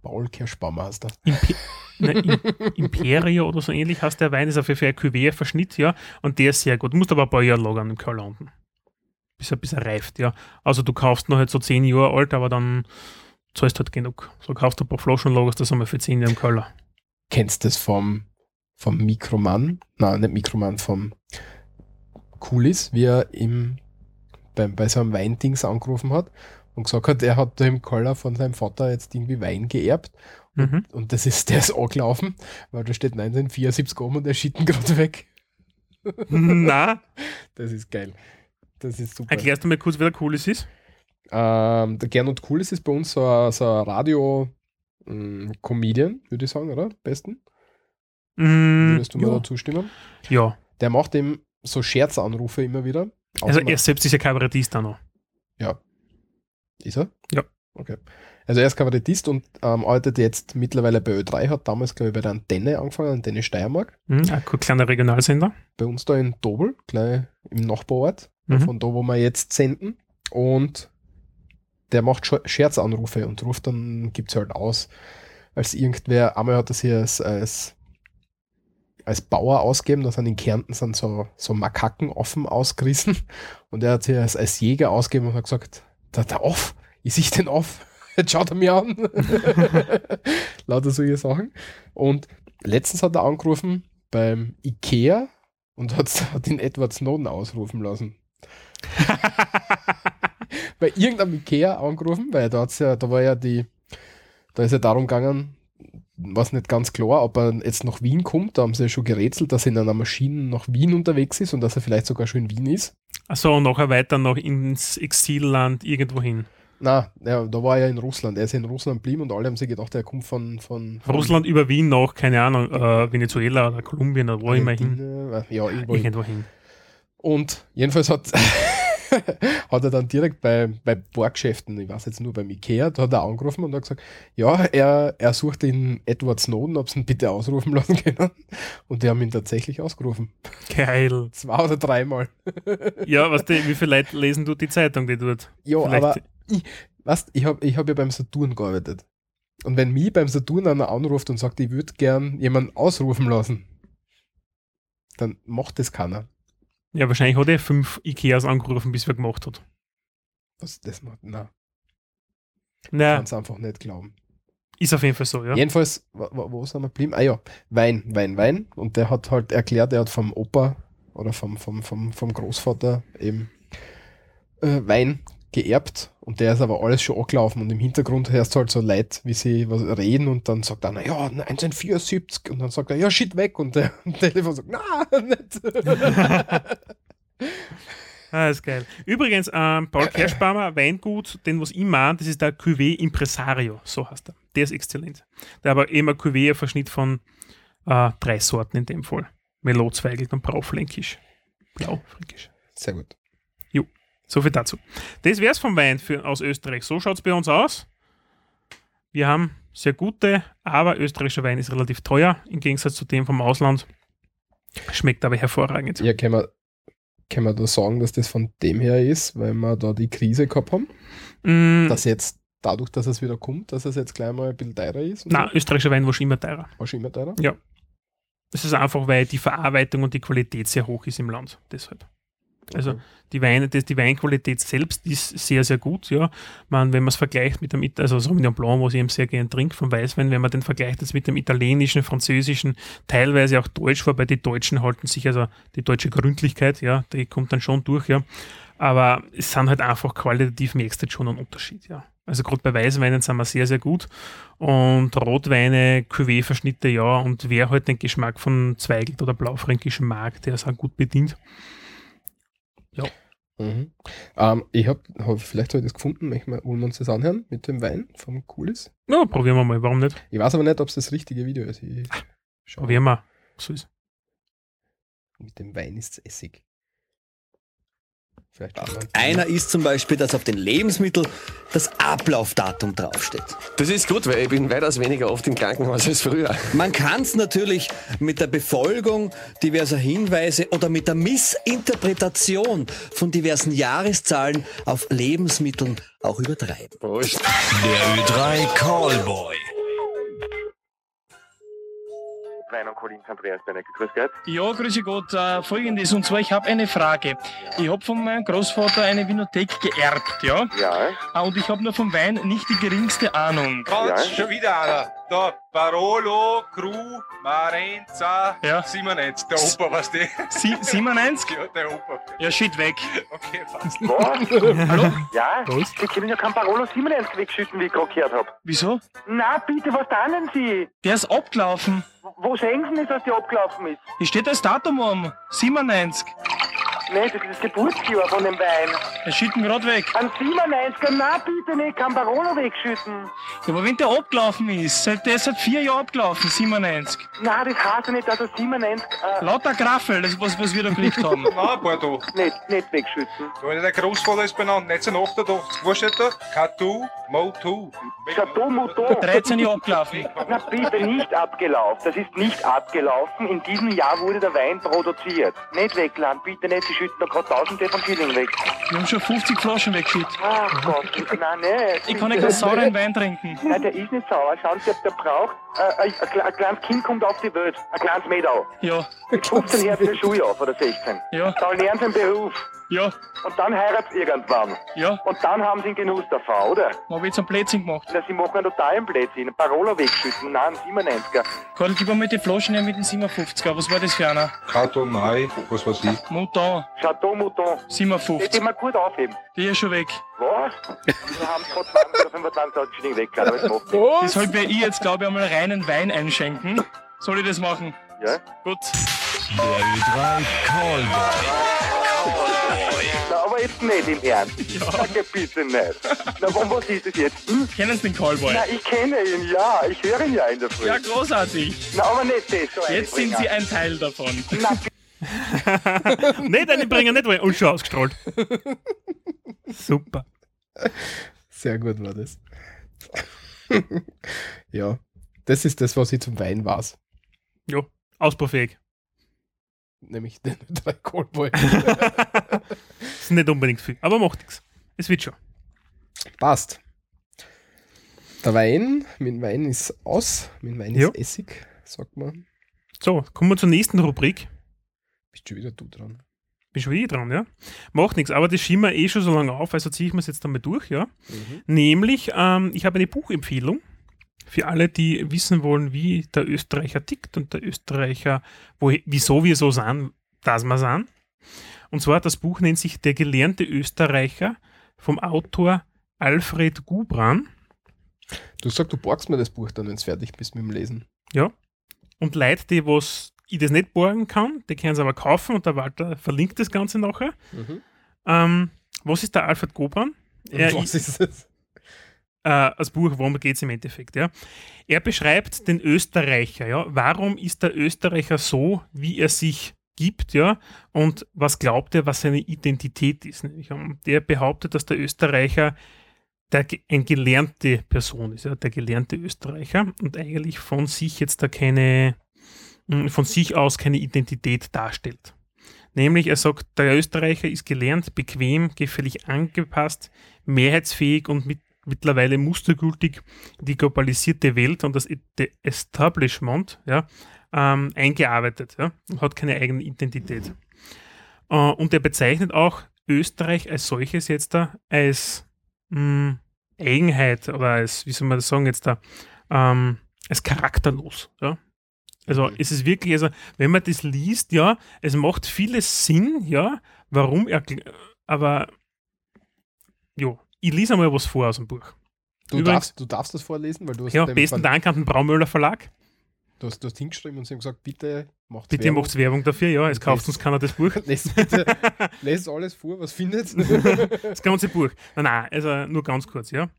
Paul Kirschbaumer heißt das. Impe Im Imperio oder so ähnlich heißt der Wein, ist auf jeden Fall ein Cuvée-Verschnitt, ja, und der ist sehr gut. Du musst aber ein paar Jahre lagern im unten. Bis er, bis er reift, ja. Also du kaufst noch halt so zehn Jahre alt, aber dann zahlst halt genug. So kaufst du ein paar Flaschen und lagerst das einmal für zehn Jahre im Keller. Kennst du das vom, vom Mikroman? Nein, nicht Mikroman, vom Kulis, wie er im, bei, bei so Weindings angerufen hat und gesagt hat, er hat da im Keller von seinem Vater jetzt irgendwie Wein geerbt Mhm. und das ist, der ist angelaufen, weil da steht 1974 oben und er schiebt ihn gerade weg. Na, Das ist geil. Das ist super. erklärst du mir kurz, wer der Coolis ist? Ähm, der Gernot Kulis ist bei uns so ein, so ein Radio-Comedian, würde ich sagen, oder? Besten. Mm, Würdest du mir ja. da zustimmen? ja. Der macht eben so Scherzanrufe immer wieder. Also er selbst ist ja Kabarettist auch noch. Ja. Ist er? Ja. Okay. Also er ist Kabarettist und ähm, arbeitet jetzt mittlerweile bei Ö3, hat damals, glaube ich, bei der Antenne angefangen, Antenne Steiermark. Mhm, ein kleiner Regionalsender. Bei uns da in Dobel, gleich im Nachbarort, Mhm. von da, wo wir jetzt senden. Und der macht Sche- Scherzanrufe und ruft dann, gibt es halt aus, als irgendwer, einmal hat er sich als, als, als Bauer ausgeben, da sind in Kärnten sind so, so Makaken offen ausgerissen und er hat sich als, als Jäger ausgegeben und hat gesagt, der, der Off, ich sehe den Off, jetzt schaut er mir an. Lauter solche Sachen. Und letztens hat er angerufen beim Ikea und hat, hat ihn Edward Snowden ausrufen lassen. Bei irgendeinem Ikea angerufen, weil da hat's ja, da war ja die, da ist ja darum gegangen, was nicht ganz klar, ob er jetzt nach Wien kommt, da haben sie ja schon gerätselt, dass er in einer Maschine nach Wien unterwegs ist und dass er vielleicht sogar schon in Wien ist. Achso, und nachher weiter noch ins Exilland irgendwo hin. Na, ja, da war er in Russland. Er ist in Russland geblieben und alle haben sich gedacht, er kommt von, von, von Russland über Wien nach, keine Ahnung, äh, Venezuela oder Kolumbien oder wo immer hin. Argentinien, Ja, irgendwo hin. Irgendwo hin. Und jedenfalls hat, hat er dann direkt bei, bei Bohrgeschäften, ich weiß jetzt nur beim Ikea, da hat er angerufen und hat gesagt, ja, er, er sucht den Edward Snowden, ob sie ihn bitte ausrufen lassen können. Und die haben ihn tatsächlich ausgerufen. Geil. Zwei oder dreimal. Ja, was die, wie viele Leute lesen du die Zeitung, die dort? Ja, Vielleicht- aber ich, weißt, ich habe ich hab ja beim Saturn gearbeitet. Und wenn mich beim Saturn einer anruft und sagt, ich würde gern jemanden ausrufen lassen, dann macht das keiner. Ja, wahrscheinlich hat er fünf Ikeas angerufen, bis wer gemacht hat. Was das macht, na, Naja, kann's einfach nicht glauben. ist auf jeden Fall so, ja. Jedenfalls, wo, wo wo sind wir geblieben? Ah ja, Wein, Wein, Wein. Und der hat halt erklärt, er hat vom Opa oder vom, vom, vom, vom Großvater eben äh, Wein geerbt. Und der ist aber alles schon angelaufen. Und im Hintergrund hörst du halt so Leute, wie sie was reden. Und dann sagt einer, ja, 1974. Und dann sagt er, ja, shit, weg. Und der Telefon sagt, na, nicht. Ah, ist geil. Übrigens, ähm, Paul Kerschbaumer, Weingut, den was ich meine, das ist der Cuvée Impresario, so heißt er. Der ist exzellent. Der aber eben ein Cuvée-Verschnitt von äh, drei Sorten in dem Fall. Melot, Zweigelt und Brauflänkisch. Blaufränkisch. Sehr gut. So viel dazu. Das wäre es vom Wein für, aus Österreich. So schaut es bei uns aus. Wir haben sehr gute, aber österreichischer Wein ist relativ teuer im Gegensatz zu dem vom Ausland. Schmeckt aber hervorragend. Ja, kann man, kann man da sagen, dass das von dem her ist, weil wir da die Krise gehabt haben? Mm, Dass jetzt dadurch, dass es wieder kommt, dass es jetzt gleich mal ein bisschen teurer ist? und na, österreichischer Wein war schon immer teurer. so? War schon immer teurer? Das ist einfach, weil die Verarbeitung und die Qualität sehr hoch ist im Land. Deshalb. Also Okay. die Weine, das, die Weinqualität selbst ist sehr, sehr gut. Ja. Man, wenn man es vergleicht mit dem, also Sauvignon Blanc, was ich eben sehr gerne trinke vom Weißwein, wenn man den vergleicht jetzt mit dem italienischen, französischen, teilweise auch deutsch, wobei die Deutschen halten sich, also die deutsche Gründlichkeit, ja, die kommt dann schon durch, ja. Aber es sind halt einfach qualitativ merkst du schon einen Unterschied, ja. Also gerade bei Weißweinen sind wir sehr, sehr gut. Und Rotweine, Cuvée-Verschnitte, ja. Und wer halt den Geschmack von Zweigelt oder Blaufränkischem mag, der ist auch gut bedient. Mhm. Ähm, ich habe, hab, vielleicht ich das gefunden, wir, wollen wir uns das anhören mit dem Wein vom Coolis? Ja, probieren wir mal, warum nicht? Ich weiß aber nicht, ob es das richtige Video ist. Ich schau. Probieren wir. So ist. Mit dem Wein ist Essig. Wir. Einer ist zum Beispiel, dass auf den Lebensmitteln das Ablaufdatum draufsteht. Das ist gut, weil ich bin weitaus weniger oft im Krankenhaus als früher. Man kann es natürlich mit der Befolgung diverser Hinweise oder mit der Missinterpretation von diversen Jahreszahlen auf Lebensmitteln auch übertreiben. Prost. Der Ö3 Callboy. Wein und Collins Andreas Benecke. Grüß Gott. Ja, grüße Gott. Äh, Folgendes, und zwar, ich habe eine Frage. Ich habe von meinem Großvater eine Winothek geerbt, ja? Ja, Ah, Und ich habe nur vom Wein nicht die geringste Ahnung. Ja. schon wieder einer. Da, Barolo, Cru, Marenza, Ja. 97. Der Opa, was? Sie 97? Ja, der Opa. Ja, shit, weg. Okay, fast. was? Hallo? Ja? Was? Sie können ja kein Barolo 97 wegschütten, wie ich gerade gehört habe. Wieso? Na, bitte, was tun Sie? Der ist abgelaufen. Wo sehen Sie nicht, dass der abgelaufen ist? Hier steht das Datum um. 97. Nein, das ist das Geburtsjahr von dem Wein. Er schütten gerade weg. An 97, na bitte nicht, kein Barolo wegschütten. Ja, aber wenn der abgelaufen ist, seit- der ist seit vier Jahren abgelaufen, 97. Na, das heißt ja nicht, dass er 97 äh, Lauter Graffel, das ist was, was wir da gekriegt haben. Na, Bordeaux. nicht, nicht wegschütten. Da der Großvater ist benannt, 1988. Wo steht da? Katu, Motu. Chateau Mouton. 13 Jahre abgelaufen. Na bitte, nicht abgelaufen. Das ist nicht abgelaufen. In diesem Jahr wurde der Wein produziert. Nicht wegladen, bitte nicht. Schütten da gerade tausende von Schilling weg. Wir haben schon 50 Flaschen weggeschüttet. Ach Gott, nein, nicht. Ich kann nicht keinen sauren Wein trinken. Nein, der ist nicht sauer. Schauen Sie, der braucht, äh, ein, ein, ein kleines Kind kommt auf die Welt. Ein kleines Mädel. Ja, 15 Jahren für Schuljahr oder 16. ja, Da lernen Sie einen Beruf. ja, Und dann heiraten Sie irgendwann. ja. Und dann haben Sie einen Genuss davon, oder? Ich jetzt einen Blödsinn gemacht. Na, Sie machen einen totalen Blödsinn. Parola wegschütten. Nein, 97er. Karl, gib mir mal die Flaschen her mit dem 57er. Was war das für einer? Katu, Mai, was weiß ich. Mouton, Chateau Mouton. Das 57. mal gut aufheben. Die ist schon weg. Was? Wir haben gerade 20 oder 25 Schilling weg. Aber das macht nichts. Deshalb werde ich jetzt, glaube ich, einmal reinen Wein einschenken. Soll ich das machen? Ja? Gut. Der Ö3 Callboy. Na, aber jetzt nicht im Ernst. Danke, bitte nicht. Na, und was ist das jetzt? Hm? Kennen Sie den Callboy? Na, ich kenne ihn, ja. Ich höre ihn ja in der Früh. Ja, großartig. Na, aber nicht das. So Jetzt sind einbringen. Sie ein Teil davon. Na, nicht eine bringen, nicht weil und schon ausgestrahlt. Super. Sehr gut war das. ja, das ist das, was ich zum Wein weiß. Ja, ausbaufähig. Nämlich den drei Callboy. ist nicht unbedingt viel, aber macht nichts. Es wird schon. Passt. Der Wein, mit Wein ist aus, mit Wein Ja. ist Essig, sagt man. So, kommen wir zur nächsten Rubrik. Bist schon wieder du dran. Bin schon wieder dran, ja? Macht nichts, aber das schieben wir eh schon so lange auf, also ziehe ich mir es jetzt einmal durch, ja? Nämlich, ähm, ich habe eine Buchempfehlung für alle, die wissen wollen, wie der Österreicher tickt und der Österreicher, wo, wieso wir so sind, dass wir sind. Und zwar, das Buch nennt sich Der gelernte Österreicher vom Autor Alfred Gubran. Du sagst, du borgst mir das Buch dann, wenn du fertig bist mit dem Lesen. Ja. Und Leute, die was ich das nicht borgen kann, die können es aber kaufen und der Walter verlinkt das Ganze nachher. Ähm, was ist der Alfred Gobran? Er was ist, ist das? Äh, das Buch, worum geht es im Endeffekt, ja. Er beschreibt den Österreicher, ja. Warum ist der Österreicher so, wie er sich gibt, ja, und was glaubt er, was seine Identität ist. Nämlich, und der behauptet, dass der Österreicher der, ein gelernte Person ist, ja, der gelernte Österreicher und eigentlich von sich jetzt da keine, mh, von sich aus keine Identität darstellt. Nämlich, er sagt, der Österreicher ist gelernt, bequem, gefällig angepasst, mehrheitsfähig und mit, mittlerweile mustergültig die globalisierte Welt und das E- Establishment ja, ähm, eingearbeitet ja, und hat keine eigene Identität. Äh, und er bezeichnet auch Österreich als solches jetzt da als mh, Eigenheit oder als, wie soll man das sagen jetzt da, ähm, als charakterlos. Ja? Also es ist wirklich, also wenn man das liest, ja, es macht vieles Sinn, ja, warum er, aber jo, ich lese einmal was vor aus dem Buch. Du, Übrigens- darfst, du darfst das vorlesen, weil du hast, Ja, besten Ver- Dank an den Braumöller Verlag. Du, hast, du hast hingeschrieben und sie haben gesagt, bitte macht Bitte macht Werbung dafür, ja, es kauft uns keiner das Buch. Lest bitte, lest alles vor, was findet. das ganze Buch. Nein, nein, also nur ganz kurz, ja.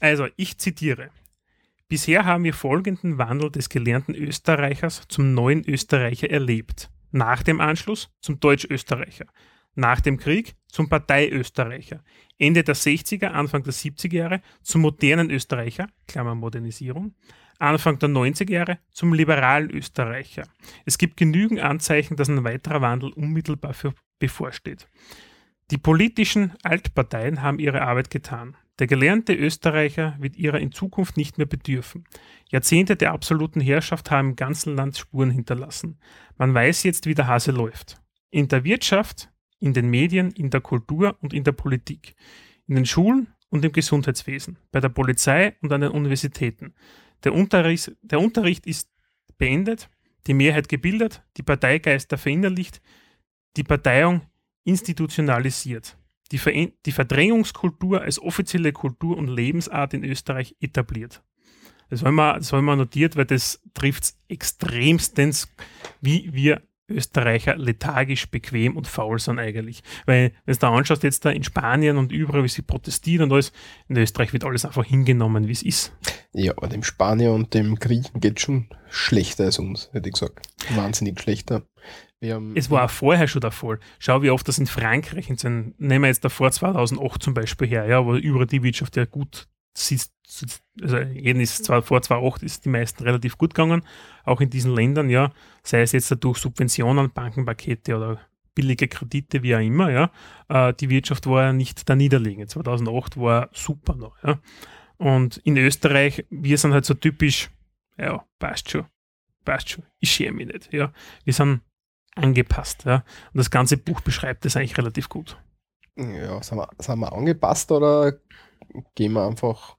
Also, ich zitiere. Bisher haben wir folgenden Wandel des gelernten Österreichers zum neuen Österreicher erlebt. Nach dem Anschluss zum Deutsch-Österreicher. Nach dem Krieg zum Partei-Österreicher. Ende der 60er, Anfang der 70er Jahre zum modernen Österreicher, Klammer Modernisierung. Anfang der 90er Jahre zum liberalen Österreicher. Es gibt genügend Anzeichen, dass ein weiterer Wandel unmittelbar für bevorsteht. Die politischen Altparteien haben ihre Arbeit getan. Der gelernte Österreicher wird ihrer in Zukunft nicht mehr bedürfen. Jahrzehnte der absoluten Herrschaft haben im ganzen Land Spuren hinterlassen. Man weiß jetzt, wie der Hase läuft. In der Wirtschaft, in den Medien, in der Kultur und in der Politik. In den Schulen und im Gesundheitswesen, bei der Polizei und an den Universitäten. Der Unterricht, der Unterricht ist beendet, die Mehrheit gebildet, die Parteigeister verinnerlicht, die Parteiung institutionalisiert, die, Verein die Verdrängungskultur als offizielle Kultur und Lebensart in Österreich etabliert. Das haben wir, das haben notiert, weil das trifft extremstens, wie wir Österreicher lethargisch, bequem und faul sind eigentlich. Weil, wenn du da anschaust, jetzt da in Spanien und überall, wie sie protestieren und alles, in Österreich wird alles einfach hingenommen, wie es ist. Ja, aber dem Spanier und dem Griechen geht schon schlechter als uns, hätte ich gesagt. Wahnsinnig schlechter. Es war auch vorher schon der Fall. Schau, wie oft das in Frankreich, in seinen, nehmen wir jetzt davor 2008 zum Beispiel her, ja, wo über die Wirtschaft ja gut sitzt, sitzt also jeden ist zwar vor 2008 ist die meisten relativ gut gegangen, auch in diesen Ländern, ja, sei es jetzt durch Subventionen, Bankenpakete oder billige Kredite, wie auch immer, ja, äh, die Wirtschaft war ja nicht da niederliegend. 2008 war super noch, ja. Und in Österreich, wir sind halt so typisch, ja, passt schon, passt schon, ich schäme mich nicht, ja. Wir sind angepasst. Ja? Und das ganze Buch beschreibt das eigentlich relativ gut. ja, sind wir, sind wir angepasst oder gehen wir einfach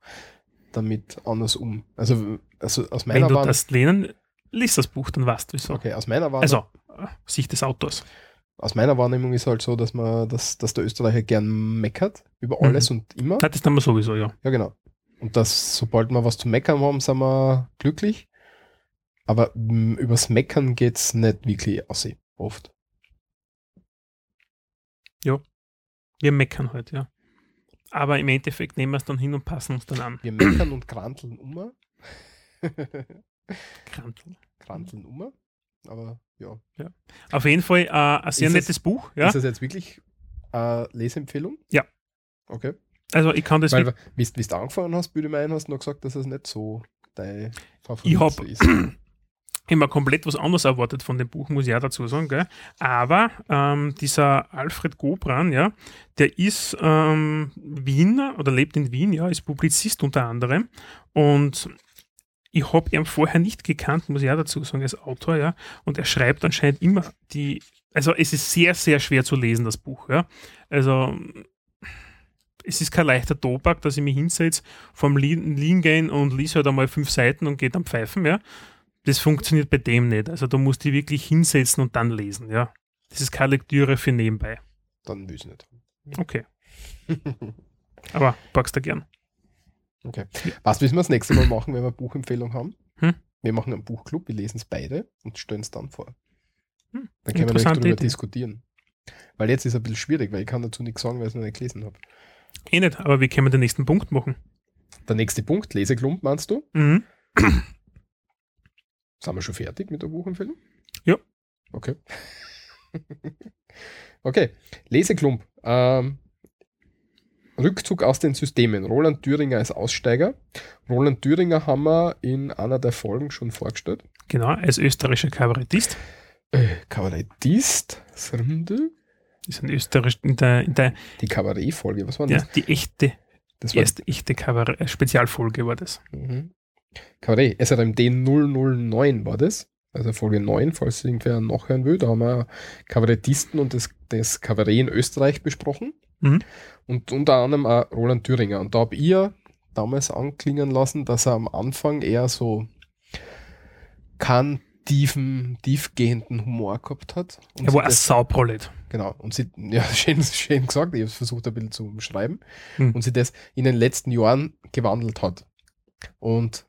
damit anders um? Also, also aus meiner Wenn du Wahrnehmung- das lehnen, liest das Buch, dann weißt du wieso. Okay, aus meiner Wahrnehmung, Also, Sicht des Autors. aus meiner Wahrnehmung ist halt so, dass man, dass, dass der Österreicher gern meckert über Mhm. alles und immer. Das ist dann mal sowieso, ja. Ja, genau. Und dass, sobald wir was zu meckern haben, sind wir glücklich. Aber mh, übers Meckern geht's nicht wirklich aus, oft. Wir meckern halt, ja. Aber im Endeffekt nehmen wir es dann hin und passen uns dann an. Wir meckern und kranteln um. Kranteln. kranteln um. Aber ja. Auf jeden Fall äh, ein sehr Ist es- nettes Buch. Ja? Ist das jetzt wirklich äh, Leseempfehlung? Ja. Okay. Also ich kann das Weil, wie wie du angefangen hast, bilde ich mir ein, hast du noch gesagt, dass es nicht so dein Favorit Ich hab- ist. Immer komplett was anderes erwartet von dem Buch, muss ich auch dazu sagen. Gell? Aber ähm, dieser Alfred Gobran, ja, der ist ähm, Wiener oder lebt in Wien, ja, ist Publizist unter anderem. Und ich habe ihn vorher nicht gekannt, muss ich auch dazu sagen, als Autor, ja. Und er schreibt anscheinend immer die, also es ist sehr, sehr schwer zu lesen, das Buch, ja. Also es ist kein leichter Tobak, dass ich mich hinsetze, vom Liegen gehen und lese halt einmal fünf Seiten und geht am Pfeifen, ja. Das funktioniert bei dem nicht. Also da musst du dich wirklich hinsetzen und dann lesen, ja. Das ist keine Lektüre für nebenbei. Dann will ich nicht. Okay. Aber packst du gern. Okay. Was müssen wir das nächste Mal machen, wenn wir eine Buchempfehlung haben? Hm? Wir machen einen Buchclub, wir lesen es beide und stellen es dann vor. Hm, Dann können wir nämlich darüber Idee. diskutieren. Weil jetzt ist es ein bisschen schwierig, weil ich kann dazu nichts sagen, weil ich es noch nicht gelesen habe. Eh nicht, aber wir können den nächsten Punkt machen. der nächste Punkt, Leseklump, meinst du? Mhm. Sind wir schon fertig mit der Buchempfehlung? Ja. Okay. okay, Leseklump. Ähm, Rückzug aus den Systemen. Roland Thüringer als Aussteiger. Roland Thüringer haben wir in einer der Folgen schon vorgestellt. Genau, als österreichischer Kabarettist. Äh, Kabarettist. Srmde. Ist ein österreichisch, in der, in der Die Kabarett-Folge, was war ja, das? die echte, das die war erste echte Kabarett, äh, Spezialfolge war das. Mhm. Kabarett, SRMD 009 war das. Also Folge 9, falls irgendwer nachhören will. Da haben wir Kabarettisten und das, das Kabarett in Österreich besprochen. Mhm. Und unter anderem auch Roland Thüringer. Und da habe ich ja damals anklingen lassen, dass er am Anfang eher so keinen tiefen, tiefgehenden Humor gehabt hat. Und Er war ein Sauprolet. Genau. Und sie, ja, schön, schön gesagt, ich habe es versucht ein bisschen zu umschreiben. Hm. Und sie das in den letzten Jahren gewandelt hat. Und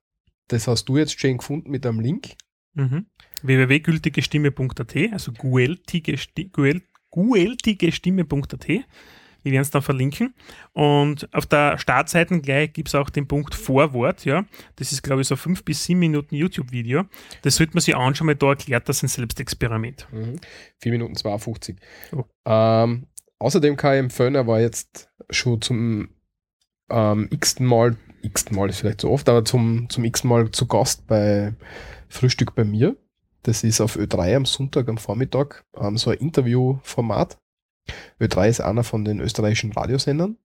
das hast du jetzt schön gefunden mit einem Link. Mhm. www.gültigestimme.at, also gueltige, Sti- guel, gueltigestimme.at. Wir werden es dann verlinken. Und auf der Startseite gleich gibt es auch den Punkt Vorwort. Ja. Das ist, glaube ich, so ein 5 bis 7 Minuten YouTube-Video. Das sollte man sich anschauen, weil da erklärt das ein Selbstexperiment. Mhm. 4 Minuten 52. Oh. Ähm, außerdem kann ich empfehlen, er war jetzt schon zum ähm, x-ten Mal, x-ten Mal ist vielleicht zu oft, aber zum, zum x Mal zu Gast bei Frühstück bei mir. Das ist auf Ö3 am Sonntag am Vormittag ähm, so ein Interviewformat. Ö3 ist einer von den österreichischen Radiosendern,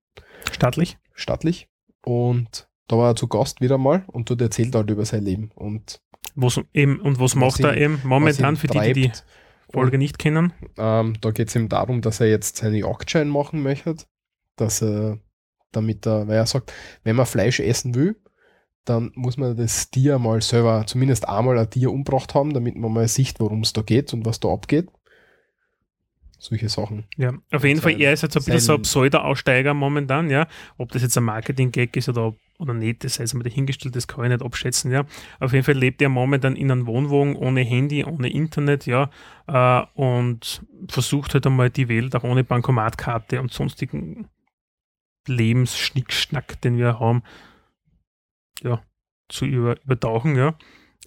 Staatlich. staatlich. Und da war er zu Gast wieder mal und dort erzählt halt über sein Leben und Was, eben, und was, Was macht er ihn- eben momentan für die, die die. Folge nicht kennen? Ähm, da geht es ihm darum, dass er jetzt seine Jagdschein machen möchte, dass er damit er, weil er sagt, wenn man Fleisch essen will, dann muss man das Tier mal selber, zumindest einmal ein Tier umgebracht haben, damit man mal sieht, worum es da geht und was da abgeht. Solche Sachen. Ja, auf jeden Fall, er ist jetzt ein bisschen so ein Pseudo-Aussteiger momentan, ja. Ob das jetzt ein Marketing-Gag ist oder, oder nicht, das sei jetzt mal dahingestellt, das kann ich nicht abschätzen, ja. Auf jeden Fall lebt er momentan in einem Wohnwagen ohne Handy, ohne Internet, ja, äh, und versucht halt einmal die Welt auch ohne Bankomatkarte und sonstigen Lebensschnickschnack, den wir haben, ja, zu über, übertauchen, ja.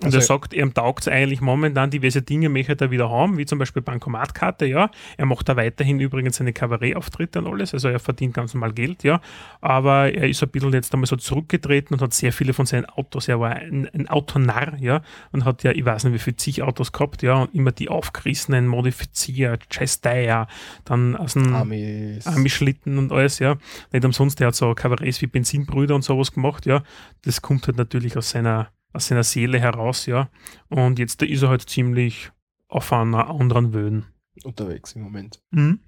Und Also- er sagt, ihm taugt es eigentlich momentan, diverse Dinge möchte er wieder haben, wie zum Beispiel Bankomatkarte, ja. Er macht da weiterhin übrigens seine Kabarettauftritte und alles, also er verdient ganz normal Geld, ja. Aber er ist ein bisschen jetzt einmal so zurückgetreten und hat sehr viele von seinen Autos, er war ein, ein Autonarr, ja, und hat ja, ich weiß nicht, wie viele zig Autos gehabt, ja, und immer die aufgerissenen, modifiziert, Chester, dann aus dem Amis. Ami-Schlitten und alles, ja. Nicht umsonst, der hat so Kabarets wie Benzinbrüder und sowas gemacht, ja. Das kommt halt natürlich aus seiner, aus seiner Seele heraus, ja. Und jetzt ist er halt ziemlich auf einer anderen Wöhn. unterwegs im Moment. Mhm.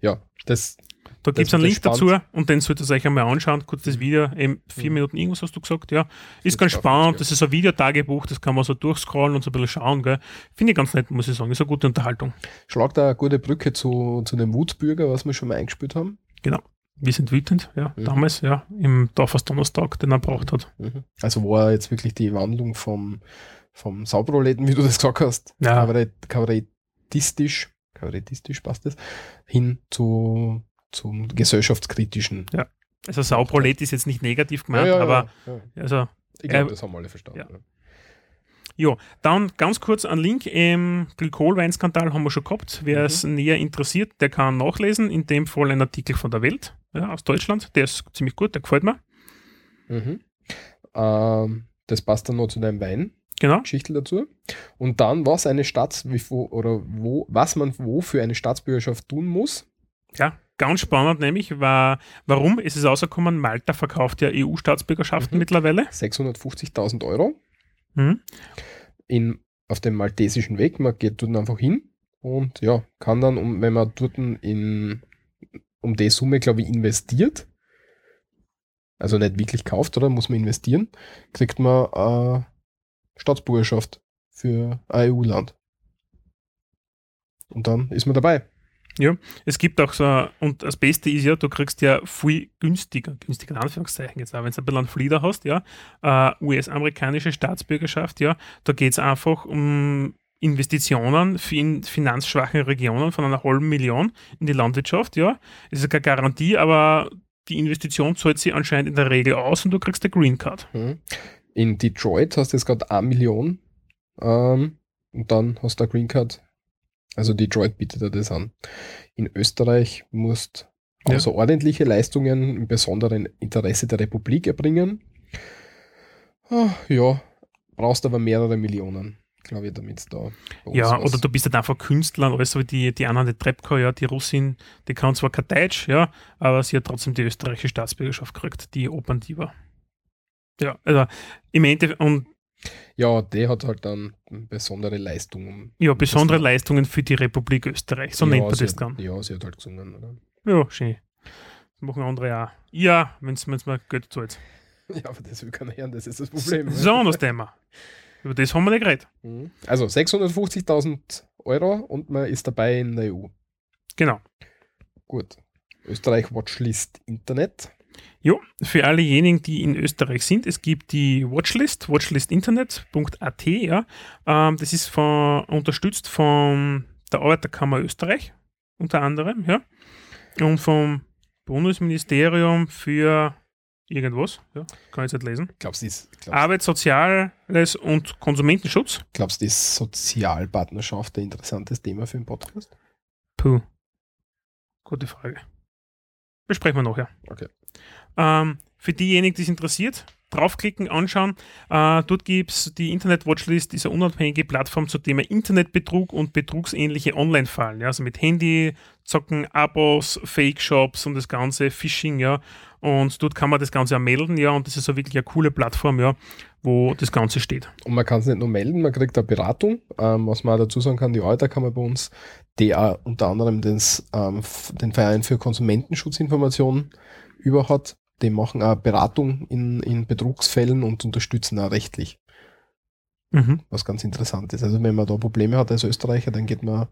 Ja, das, Da gibt es Das einen Link dazu und den solltet ihr euch einmal anschauen. Kurz das Video, eben vier Mhm. Minuten irgendwas hast du gesagt, ja. Ist Jetzt ganz spannend, das ist ein Videotagebuch, das kann man so durchscrollen und so ein bisschen schauen, gell. Finde ich ganz nett, muss ich sagen. Ist eine gute Unterhaltung. schlagt da eine gute Brücke zu, zu dem Wutbürger, was wir schon mal eingespielt haben. Genau. Wir sind wütend, ja, Mhm. damals, ja, im Dorfers Donnerstag, den er braucht hat. Also war jetzt wirklich die Wandlung vom, vom Sauproleten, wie du das gesagt hast, Ja. Kabarett, kabarettistisch, kabarettistisch passt das, hin zu, zum gesellschaftskritischen. Also Sauprolet ist jetzt nicht negativ gemeint, aber ja. also ich glaube, das haben alle verstanden. Ja. dann ganz kurz ein Link. Im Glykolweinskandal haben wir schon gehabt. Wer Mhm. es näher interessiert, der kann nachlesen. In dem Fall ein Artikel von der Welt ja, aus Deutschland. Der ist ziemlich gut, der gefällt mir. Mhm. Ähm, das passt dann noch zu deinem Weingeschichte Genau. dazu. Und dann, was eine Staats, wie, wo, oder wo, was man wo für eine Staatsbürgerschaft tun muss. Ja, ganz spannend nämlich, war, warum ist es rausgekommen, Malta verkauft ja EU-Staatsbürgerschaften Mhm. mittlerweile. 650.000 Euro Mhm. in, auf dem maltesischen Weg. Man geht dort einfach hin und ja, kann dann, um, wenn man dort in, um die Summe, glaube ich, investiert, also nicht wirklich kauft, oder muss man investieren, kriegt man äh, Staatsbürgerschaft für ein EU-Land. Und dann ist man dabei. Es gibt auch so, und das Beste ist ja, du kriegst ja viel günstiger, günstiger in Anführungszeichen jetzt, auch wenn du ein bisschen einen Flieder hast, ja, äh, US-amerikanische Staatsbürgerschaft, ja, da geht es einfach um Investitionen in finanzschwachen Regionen von einer halben Million in die Landwirtschaft, ja. Es ist keine Garantie, aber die Investition zahlt sie anscheinend in der Regel aus und du kriegst eine Green Card. Mhm. In Detroit hast du jetzt gerade eine Million ähm, und dann hast du eine Green Card. Also Detroit bietet dir das an. In Österreich musst Ja. außerordentliche Leistungen im besonderen Interesse der Republik erbringen. Ah, ja, brauchst aber mehrere Millionen, glaube ich, damit es da Ja, oder du bist halt einfach Künstler und alles so wie die, die Anna Trepko, ja, die Russin, die kann zwar kein Deutsch, ja, aber sie hat trotzdem die österreichische Staatsbürgerschaft gekriegt, die Operndiva. Ja, also im Endeffekt, und Ja, der hat halt dann besondere Leistungen. ja, besondere Das- Leistungen für die Republik Österreich, so ja, nennt man das hat, dann. Ja, sie hat halt gesungen, oder? Ja, schön. Das machen andere auch. Ja, wenn es mir Geld zahlt. Ja, aber das will keiner hören, das ist das Problem. Das ist anderes Thema. Über das haben wir nicht geredet. Mhm. Also 650.000 Euro und man ist dabei in der EU. Genau. Gut. Österreich Watchlist Internet. Jo, für allejenigen, die in Österreich sind, es gibt die Watchlist, watchlistinternet.at, ja. Ähm, das ist von, unterstützt von der Arbeiterkammer Österreich, unter anderem, ja. Und vom Bundesministerium für irgendwas, ja, kann ich jetzt nicht lesen. Glaubst du, das, glaubst, Arbeit, Soziales und Konsumentenschutz. glaubst, du, ist Sozialpartnerschaft ein interessantes Thema für den Podcast? Puh. Gute Frage. Besprechen wir nachher. Okay. Ähm, für diejenigen, die es interessiert, draufklicken, anschauen. Äh, dort gibt es die Internet Watchlist, diese unabhängige Plattform zum Thema Internetbetrug und betrugsähnliche Online-Fallen. Ja, also mit Handy, Zocken, Abos, Fake-Shops und das ganze Phishing, ja. Und dort kann man das Ganze auch melden, ja. Und das ist so wirklich eine coole Plattform, ja, wo das Ganze steht. Und man kann es nicht nur melden, man kriegt eine Beratung. Ähm, was man auch dazu sagen kann, die Arbeiterkammer bei uns, auch unter anderem des, ähm, den Verein für Konsumentenschutzinformationen über hat. Die machen auch Beratung in, in Betrugsfällen und unterstützen auch rechtlich. Mhm. was ganz interessant ist. Also wenn man da Probleme hat als Österreicher, dann geht man,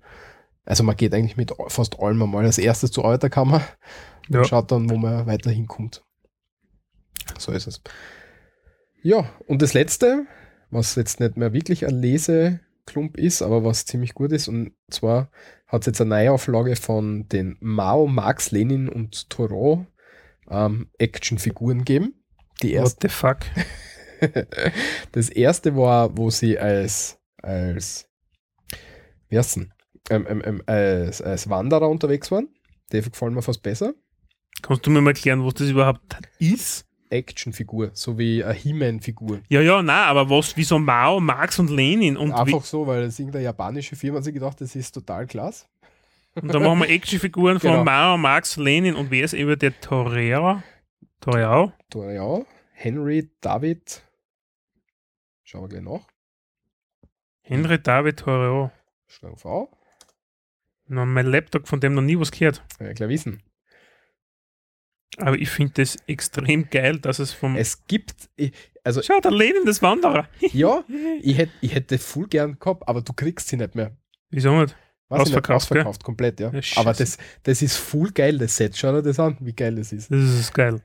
also man geht eigentlich mit fast allem einmal als erstes zur Arbeiterkammer Ja. und schaut dann, wo man weiter hinkommt. So ist es. Ja, und das letzte, was jetzt nicht mehr wirklich ein Leseklump ist, aber was ziemlich gut ist, und zwar hat es jetzt eine Neuauflage von den Mao, Marx, Lenin und Thoreau ähm, Actionfiguren gegeben. Die erste What the fuck? das erste war, wo sie als, als, wie heißt denn? Ähm, ähm, ähm, als, als Wanderer unterwegs waren. Die gefallen mir fast besser. Kannst du mir mal erklären, was das überhaupt ist? Actionfigur, so wie eine He-Man-Figur. Ja, ja, nein, aber was, wieso Mao, Marx und Lenin? Und, Einfach so, weil es irgendeine japanische Firma hat sich gedacht, das ist total klasse. Und dann machen wir Actionfiguren von Genau. Mao, Marx, Lenin und wer ist eben der Torero? Torero? Da, ja, Henry, David, schauen wir gleich nach. Henry David Torero. Schlagen V. Na, mein Laptop, von dem noch nie was gehört. Ja, gleich wissen. Aber ich finde das extrem geil, dass es vom. Es gibt, also Schau, der Lenin, das Wanderer. ja, ich hätte ich hätte voll gern gehabt, aber du kriegst sie nicht mehr. Wieso nicht? Nicht, Ausverkauft, gell? ausverkauft komplett, ja. Ja. Aber das, das ist voll geil, das Set. Schau dir das an, wie geil das ist. Das ist geil.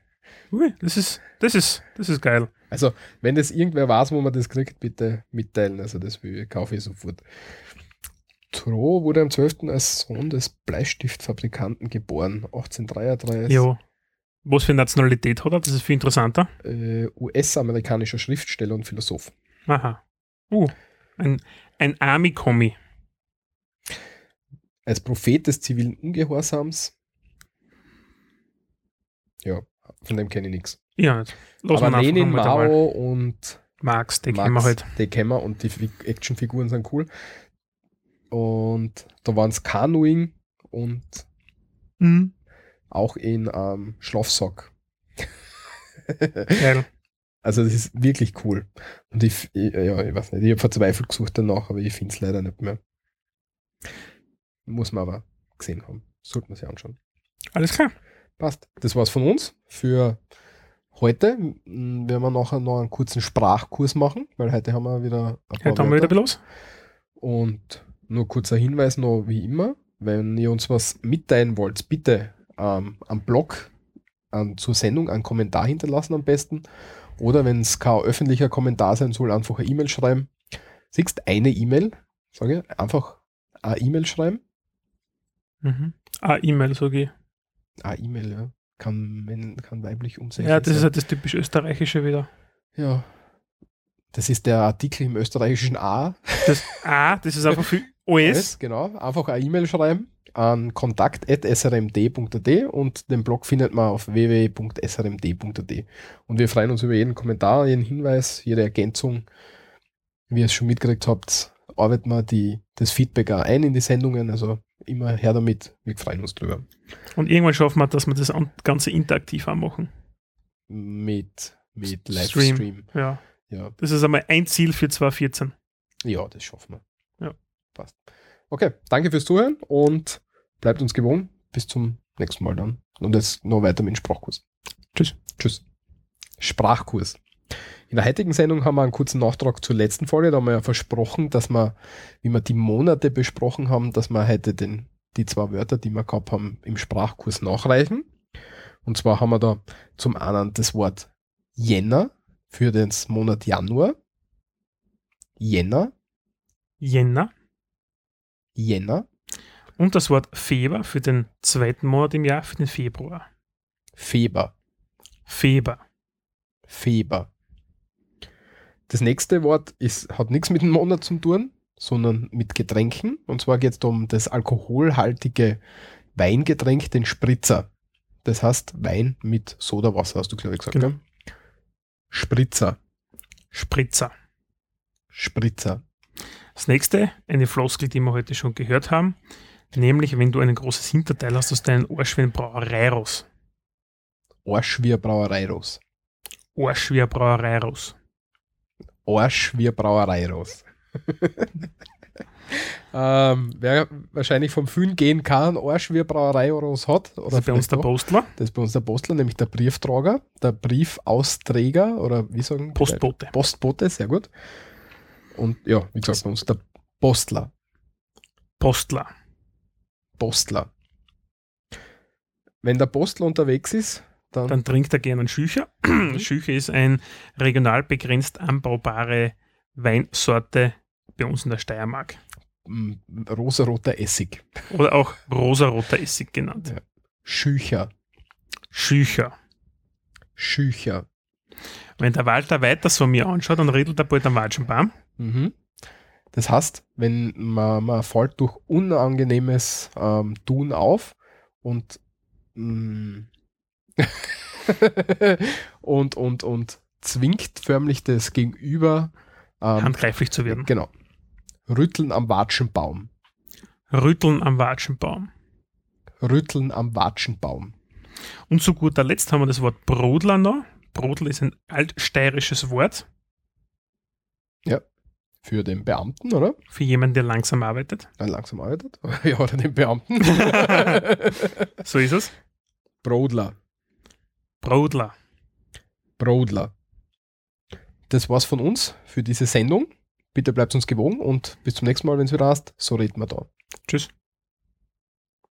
Ui, das ist, das ist, das ist geil. Also, wenn das irgendwer weiß, wo man das kriegt, bitte mitteilen. Also, das will, kaufe ich sofort. Thoreau wurde am 12. als Sohn des Bleistiftfabrikanten geboren, 1833. Ja. Was für Nationalität hat er? Das ist viel interessanter. Äh, US-amerikanischer Schriftsteller und Philosoph. Aha. Uh, ein, ein Army-Kommi. Als Prophet des zivilen Ungehorsams. Ja, von dem kenne ich nichts. Ja. Lass Aber Lenin. Mao und Marx, den Max, kennen wir halt. Die kennen wir und die Fi- Actionfiguren sind cool. Und da waren es Canoeing und Mhm. auch in ähm, Schlafsack. Geil. Also das ist wirklich cool. Und ich ja, ich weiß nicht, ich habe verzweifelt gesucht danach, aber ich finde es leider nicht mehr. Muss man aber gesehen haben. Sollte man sich anschauen. Alles klar. Passt. Das war's von uns für heute. Werden wir nachher noch einen kurzen Sprachkurs machen, weil heute haben wir wieder ein paar Heute haben wir wieder los. Und nur kurzer Hinweis noch wie immer, wenn ihr uns was mitteilen wollt, bitte ähm, am Blog an, zur Sendung einen Kommentar hinterlassen am besten. Oder wenn es kein öffentlicher Kommentar sein soll, einfach eine E-Mail schreiben. Siehst eine E-Mail, sage ich, einfach eine E-Mail schreiben. Mhm. Ah, E-Mail, sage ich. Ah, E-Mail, ja. kann, kann weiblich umsetzen. Ja, das ist halt das typisch Österreichische wieder. ja. Das ist der Artikel im österreichischen A. Das A, das ist einfach für OS. Genau, einfach eine E-Mail schreiben an kontakt.srmd.at und den Blog findet man auf www.srmd.at. Und wir freuen uns über jeden Kommentar, jeden Hinweis, jede Ergänzung. Wie ihr es schon mitgekriegt habt, arbeiten wir die, das Feedback auch ein in die Sendungen, also immer her damit, wir freuen uns drüber. Und irgendwann schaffen wir, dass wir das an- Ganze interaktiv anmachen. Mit, mit Stream. Livestream. Ja. Ja, Das ist einmal ein Ziel für 2014. ja, das schaffen wir. Ja. Passt. Okay, danke fürs Zuhören und bleibt uns gewogen. Bis zum nächsten Mal dann. Und jetzt noch weiter mit dem Sprachkurs. Tschüss. Tschüss. Sprachkurs. In der heutigen Sendung haben wir einen kurzen Nachtrag zur letzten Folge. Da haben wir ja versprochen, dass wir, wie wir die Monate besprochen haben, dass wir heute den, die zwei Wörter, die wir gehabt haben, im Sprachkurs nachreichen. Und zwar haben wir da zum einen das Wort Jänner für den Monat Januar. Jänner, Jänner. Jänner, Und das Wort Feber für den zweiten Monat im Jahr, für den Februar. Feber, Feber. Feber. Das nächste Wort ist, hat nichts mit dem Monat zu tun, sondern mit Getränken. Und zwar geht es um das alkoholhaltige Weingetränk, den Spritzer. Das heißt Wein mit Sodawasser, hast du glaube ich gesagt. Genau. Gell? Spritzer, Spritzer. Spritzer. Das nächste, eine Floskel, die wir heute schon gehört haben, nämlich wenn du ein großes Hinterteil hast, aus deinen Arsch wie ein Brauereiros. Arsch wie eine Brauereiros. Arsch wie ein Brauereiros. Arsch wie eine Brauereiros. ähm, wer wahrscheinlich vom Föhn gehen kann, Arsch wie eine Brauereiros hat. Oder Das ist bei uns der. Postler. Das ist bei uns der Postler, nämlich der Brieftrager, der Briefausträger oder wie sagen Postbote. Postbote, sehr gut. Und ja, wie gesagt, bei uns der Postler. Postler. Postler. Wenn der Postler unterwegs ist, dann, Dann trinkt er gerne einen Schücher. Schücher ist ein regional begrenzt anbaubare Weinsorte bei uns in der Steiermark. mm, rosaroter Essig. Oder auch rosaroter Essig genannt. Ja. Schücher. Schücher. Schücher. Wenn der Walter weiter so mir anschaut, dann redet er bald am Walschenbaum. Mhm. Das heißt, wenn man, man fällt durch unangenehmes ähm, Tun auf und mm, und, und, und zwingt förmlich das Gegenüber ähm, handgreiflich zu werden. Genau. Rütteln am Watschenbaum. Rütteln am Watschenbaum. Rütteln am Watschenbaum. Und zu guter Letzt haben wir das Wort Brodler noch. Brodel ist ein altsteirisches Wort Für den Beamten, oder? für jemanden, der langsam arbeitet. Der langsam arbeitet. ja, oder den Beamten. So ist es. Brodler. Brodler. Brodler. Das war's von uns für diese Sendung. Bitte bleibt uns gewogen und bis zum nächsten Mal, wenn es wieder hast. So reden wir da. Tschüss.